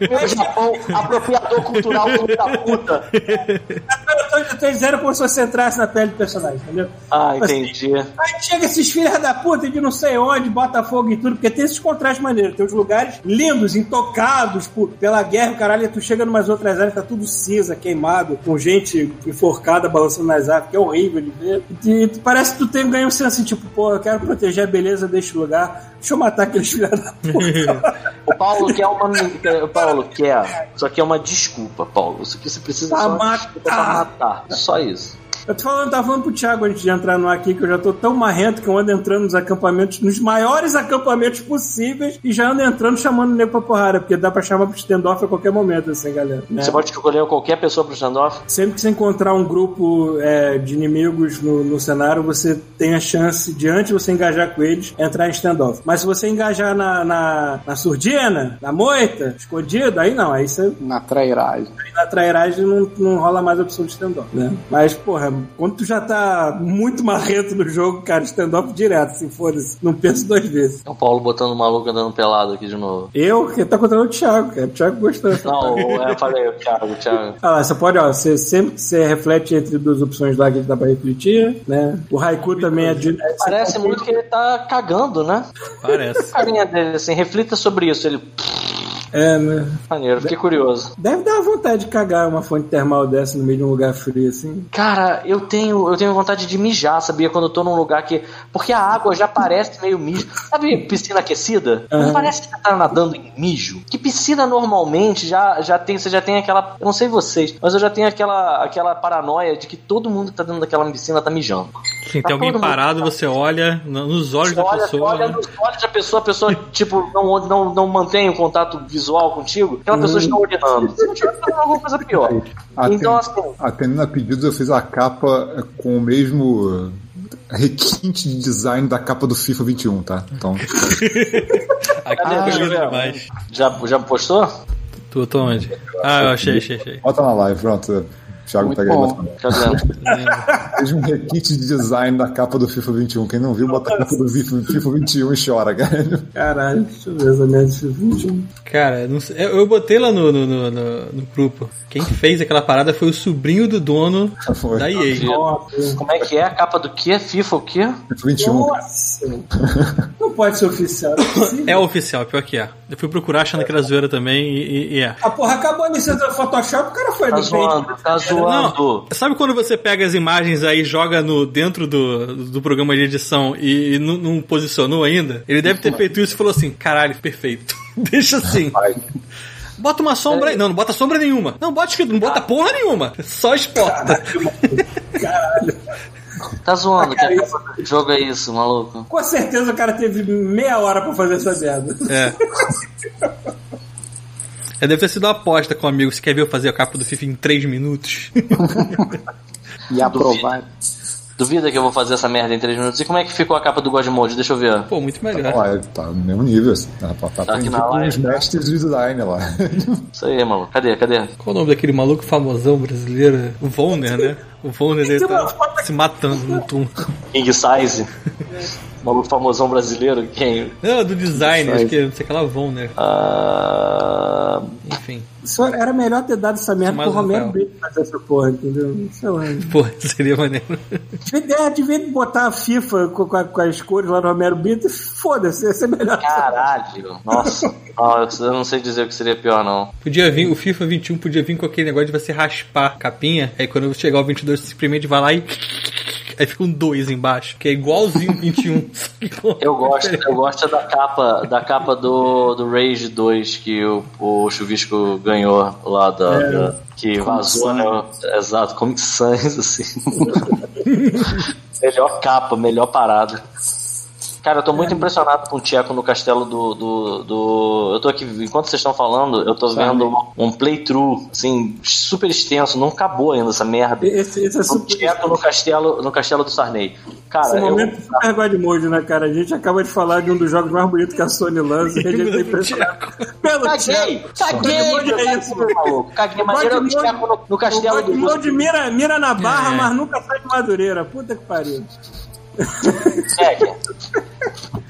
S3: Meu Japão, apropriador cultural, filho da puta. [LAUGHS]
S2: Eu tô, eu tô dizendo como se você entrasse na pele do personagem, entendeu?
S3: Ah,
S2: Assim,
S3: entendi.
S2: Aí chega esses filhos da puta de não sei onde, bota fogo e tudo, porque tem esses contrastes maneiros. Tem uns lugares lindos, intocados por, pela guerra, caralho, e tu chega numas outras áreas, tá tudo cinza, queimado, com gente enforcada balançando nas árvores, que é horrível de ver. E, tu- parece que tu tem ganho um senso assim, tipo, pô, eu quero proteger a beleza deste lugar, deixa eu matar aqueles filhos da puta. [LAUGHS]
S3: O Paulo quer uma. O Paulo quer. Só que é uma desculpa, Paulo. Isso aqui você precisa
S2: Pra
S3: só desculpa matar. Só isso.
S2: Eu tô falando, tava falando pro Thiago antes de entrar no ar aqui que eu já tô tão marrento que eu ando entrando nos acampamentos, nos maiores acampamentos possíveis e já ando entrando chamando o nego pra porrada, porque dá pra chamar pro standoff a qualquer momento, assim, galera. né?
S3: Você pode escolher qualquer pessoa pro standoff?
S2: Sempre que você encontrar um grupo é, de inimigos no, no cenário, você tem a chance de, antes de você engajar com eles, entrar em standoff. Mas se você engajar na, na, na surdina, na moita, escondido, aí não, aí você
S4: Na trairagem.
S2: na trairagem não, não rola mais a opção de stand-up, né? Mas, porra, quando tu já tá muito marrento no jogo, cara, stand-up direto, se for, não penso duas vezes.
S3: É o Paulo botando o maluco andando pelado aqui de novo.
S2: Eu, que tá contando o Thiago, cara. O Thiago gostou.
S3: Não, eu falei, o Thiago, o Thiago.
S2: Ah lá, você pode, ó, você sempre você reflete entre duas opções lá que dá pra refletir, né? O Haiku também é de. é-
S3: Parece muito que ele tá cagando, né?
S6: Parece. [LAUGHS]
S3: A carinha dele, assim, reflita sobre isso. Ele.
S2: É, né?
S3: Maneiro, fiquei curioso.
S2: Deve dar vontade de cagar uma fonte termal dessa no meio de um lugar frio, assim.
S3: Cara, eu tenho, eu tenho vontade de mijar, sabia? Quando eu tô num lugar que. Porque a água já parece meio mijo. Sabe piscina aquecida? Não
S2: Aham.
S3: parece que você tá nadando em mijo? Que piscina normalmente já, já tem. Você já tem aquela. Eu não sei vocês, mas eu já tenho aquela, aquela paranoia de que todo mundo que tá dentro daquela piscina tá mijando.
S6: Sim, tem alguém parado, você olha no- nos olhos
S3: Você
S6: da
S3: olha,
S6: pessoa.
S3: olha
S6: né?
S3: nos olhos da pessoa, a pessoa, tipo, não, não, não mantém o contato visual contigo, aquela pessoa está urinando. Você não tinha alguma coisa pior. Então, assim,
S5: Atendendo a pedidos, eu fiz a capa com o mesmo requinte de design da capa do FIFA 21, tá? Então, [LAUGHS]
S6: Aqui
S3: Ah,
S6: é demais.
S3: já, já postou?
S6: Tu, tô onde? Ah, eu achei, achei, achei.
S5: bota na live, pronto. Thiago
S4: Muito
S5: pega aí.
S4: bom. [LAUGHS]
S5: Fez um requinte de design da capa do FIFA 21. Quem não viu, bota a capa do FIFA, FIFA 21 e chora, cara.
S2: Caralho, deixa eu ver essa merda desse 21.
S6: Cara, não sei- eu, eu botei lá no, no, no, no- no grupo. Quem fez aquela parada foi o sobrinho do dono [LAUGHS]
S5: Foi.
S6: da EA.
S2: Nossa.
S3: Como é que é a capa do quê? FIFA o quê?
S5: FIFA 21.
S2: Nossa. Não pode ser oficial. é.
S6: É oficial, pior que é. Eu fui procurar achando que era zoeira também e, e- e é.
S2: A porra acabou a licença do Photoshop, o cara foi
S3: Tá zoando, tá zoando.
S6: Não, sabe quando você pega as imagens aí e joga no, dentro do, do programa de edição e, e não, não posicionou ainda? Ele deve ter feito isso e falou assim: caralho, perfeito. [LAUGHS] Deixa assim. Bota uma sombra aí. Não, não bota sombra nenhuma. Não, bota escrito, não bota porra nenhuma. Só exporta. [LAUGHS]
S3: Tá zoando, que a capa do jogo é isso, maluco.
S2: Com certeza o cara teve meia hora pra fazer essa merda.
S6: É. [LAUGHS] É, deve ter sido uma aposta com um amigo. Você quer ver eu fazer a capa do FIFA em 3 minutos? [LAUGHS]
S4: E aprovar.
S3: Duvida que eu vou fazer essa merda em 3 minutos. E como é que ficou a capa do God Mode? Deixa eu ver.
S6: Pô, muito melhor.
S5: live, tá no mesmo nível. Assim. Tá, tá, tá
S3: Tá aqui na
S5: com
S3: live,
S5: os
S3: tá?
S5: mestres de design lá.
S3: Isso aí, maluco. Cadê? Cadê?
S6: Qual o nome daquele maluco famosão brasileiro? O Volner, né? O Volner dele tá
S2: foto
S6: se matando no túmulo.
S3: King Size. [LAUGHS] Maluco famosão brasileiro. Quem?
S6: Não, do design, acho que não sei que lá Volner.
S3: Ah,
S6: Enfim.
S2: Só era melhor ter dado essa merda pro Romero. Brito fazer essa porra, entendeu? Sei lá.
S6: Pô, seria maneiro.
S2: Devia, é, devia botar a FIFA com, com com as cores lá do Romero Brito e foda-se, ia ser melhor.
S3: caralho. Nossa. [LAUGHS] Eu não sei dizer o que seria pior, não.
S6: Podia vir, o FIFA 21 podia vir com aquele negócio de você raspar a capinha, aí quando chegar o 22 você simplesmente vai lá e. Aí fica um 2 embaixo, que é igualzinho o 21. só que com-
S3: Eu gosto, eu gosto da capa, da capa do, do Rage 2 que o, o Chuvisco ganhou lá da. da- que vazou, né? Exato, Comic Sans, assim. [LAUGHS] melhor capa, melhor parada. Cara, eu tô muito impressionado com o Tcheco no castelo do, do, do- Eu tô aqui, enquanto vocês estão falando, eu tô vendo um playthrough, assim, super extenso, não acabou ainda essa merda.
S2: Esse, esse é
S3: O
S2: super.
S3: Tcheco no castelo, no castelo do Sarney. Cara,
S2: Esse
S3: eu,
S2: momento é super God Mode, né, cara? A gente acaba de falar de um dos jogos mais bonitos que a Sony lança e a gente [LAUGHS] tá impressionado pelo
S3: Caguei!
S2: Tcheco.
S3: Caguei!
S2: God é isso,
S3: maluco. Caguei, mas eu
S2: Mode-
S3: Tcheco no, no
S2: O
S3: castelo
S2: God
S3: do
S2: mira, mira na barra,
S6: É.
S2: mas nunca sai de Madureira. Puta que pariu.
S3: Tcheco.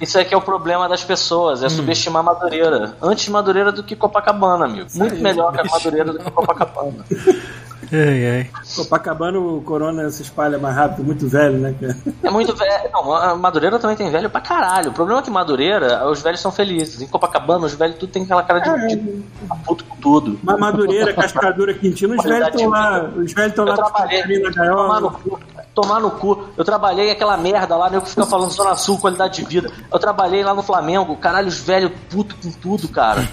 S3: Isso é que é o problema das pessoas, é subestimar Madureira. Antes Madureira do que Copacabana, amigo. Muito melhor que a Madureira do que Copacabana.
S6: Ai, ai.
S2: Copacabana o corona se espalha mais rápido, muito velho, né, cara?
S3: É muito velho. Não, Madureira também tem velho pra caralho. O problema é que Madureira, os velhos são felizes. Em Copacabana, os velhos tudo tem aquela cara de, de puto com tudo.
S2: Ma- Madureira, Cascadura, Quintino, os velhos estão lá, os velhos estão lá
S3: trabalhei.
S2: na gaiola.
S3: Tomar no cu. Eu trabalhei aquela merda lá, nego fica falando Zona Sul, qualidade de vida. Eu trabalhei lá no Flamengo, caralho, os velhos puto com tudo, cara.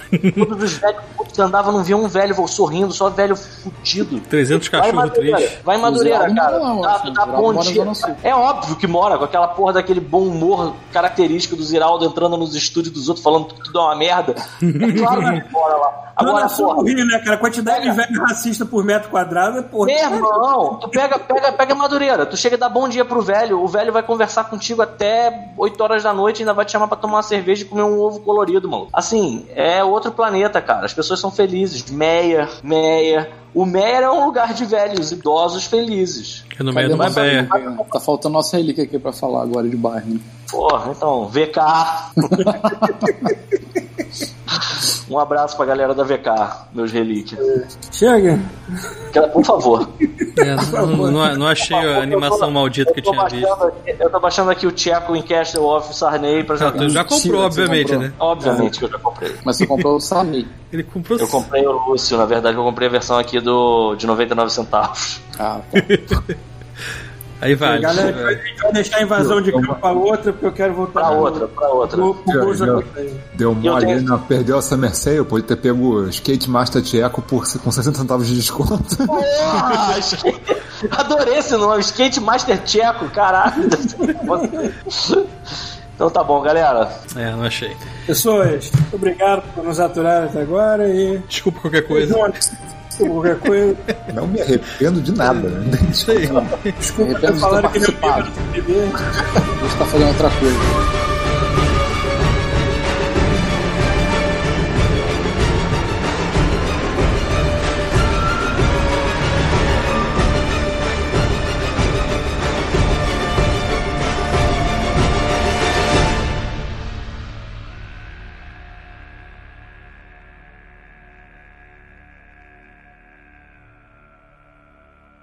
S3: Todos os velhos putos que andavam, não via um velho sorrindo, só velho fudido.
S6: 300
S3: Vai em
S6: cachorro
S3: Madureira,
S6: triste.
S3: vai em Madureira, cara.
S4: não,
S3: Tá,
S4: assim,
S3: tá bom dia.
S4: Zona Sul.
S3: É óbvio que mora com aquela porra daquele bom humor característico do Ziraldo entrando nos estúdios dos outros falando que tudo é uma merda. É claro que mora lá. [LAUGHS] Agora,
S2: Agora, só
S3: porra,
S2: Rio, né, cara? A quantidade de velho racista por metro quadrado, porra.
S3: meu irmão, tu pega, pega, pega Madureira, tu chega e dá bom dia pro velho, o velho vai conversar contigo até 8 horas da noite e ainda vai te chamar pra tomar uma cerveja e comer um ovo colorido, mano. Assim, é outro planeta, cara. As pessoas são felizes. Meia, Meia. O Meia é um lugar de velhos, idosos felizes.
S6: Que é no meio de uma
S4: nossa
S6: beia.
S4: relíquia? Tá faltando nossa relíquia aqui pra falar agora de bairro. né?
S3: Porra, então, VK. [LAUGHS] um abraço pra galera da VK, meus relíquias.
S2: Chega.
S3: Por favor.
S6: É, não, não- não achei a animação maldita que eu tinha visto.
S3: aqui- eu tô baixando aqui o Tcheco em Castle of Sarney pra
S6: Não,
S3: jogar.
S6: tu já comprou,
S4: você
S6: obviamente,
S4: comprou.
S6: né?
S3: Obviamente que eu já comprei.
S4: Mas você comprou o Sarney.
S6: Ele comprou.
S3: Eu comprei o Lúcio, na verdade eu comprei a versão aqui do de 99 centavos.
S4: Ah, tá. [LAUGHS]
S6: Aí vai.
S2: Galera, a gente vai deixar a invasão de campo pra outra, porque eu quero voltar
S3: Pra outra, pra outra.
S2: pro- pro
S5: Eu-
S2: Jacuí.
S5: Deu
S3: Eu
S5: mole,
S3: tenho-
S5: não, perdeu essa Mercedes, pode ter pego o Skate Master Tcheco por, com 60 centavos de desconto. [LAUGHS]
S3: Ah, Adorei esse nome, Skate Master Tcheco, caralho. Então tá bom, galera.
S6: É, não achei.
S2: Pessoas, obrigado por nos aturar até agora e.
S6: Desculpa qualquer coisa.
S2: Qualquer coisa.
S5: Não me arrependo de nada, né?
S6: Isso aí.
S2: Desculpa
S4: Arrependo
S2: ter falado que ia beber.
S4: Você tá fazendo outra coisa.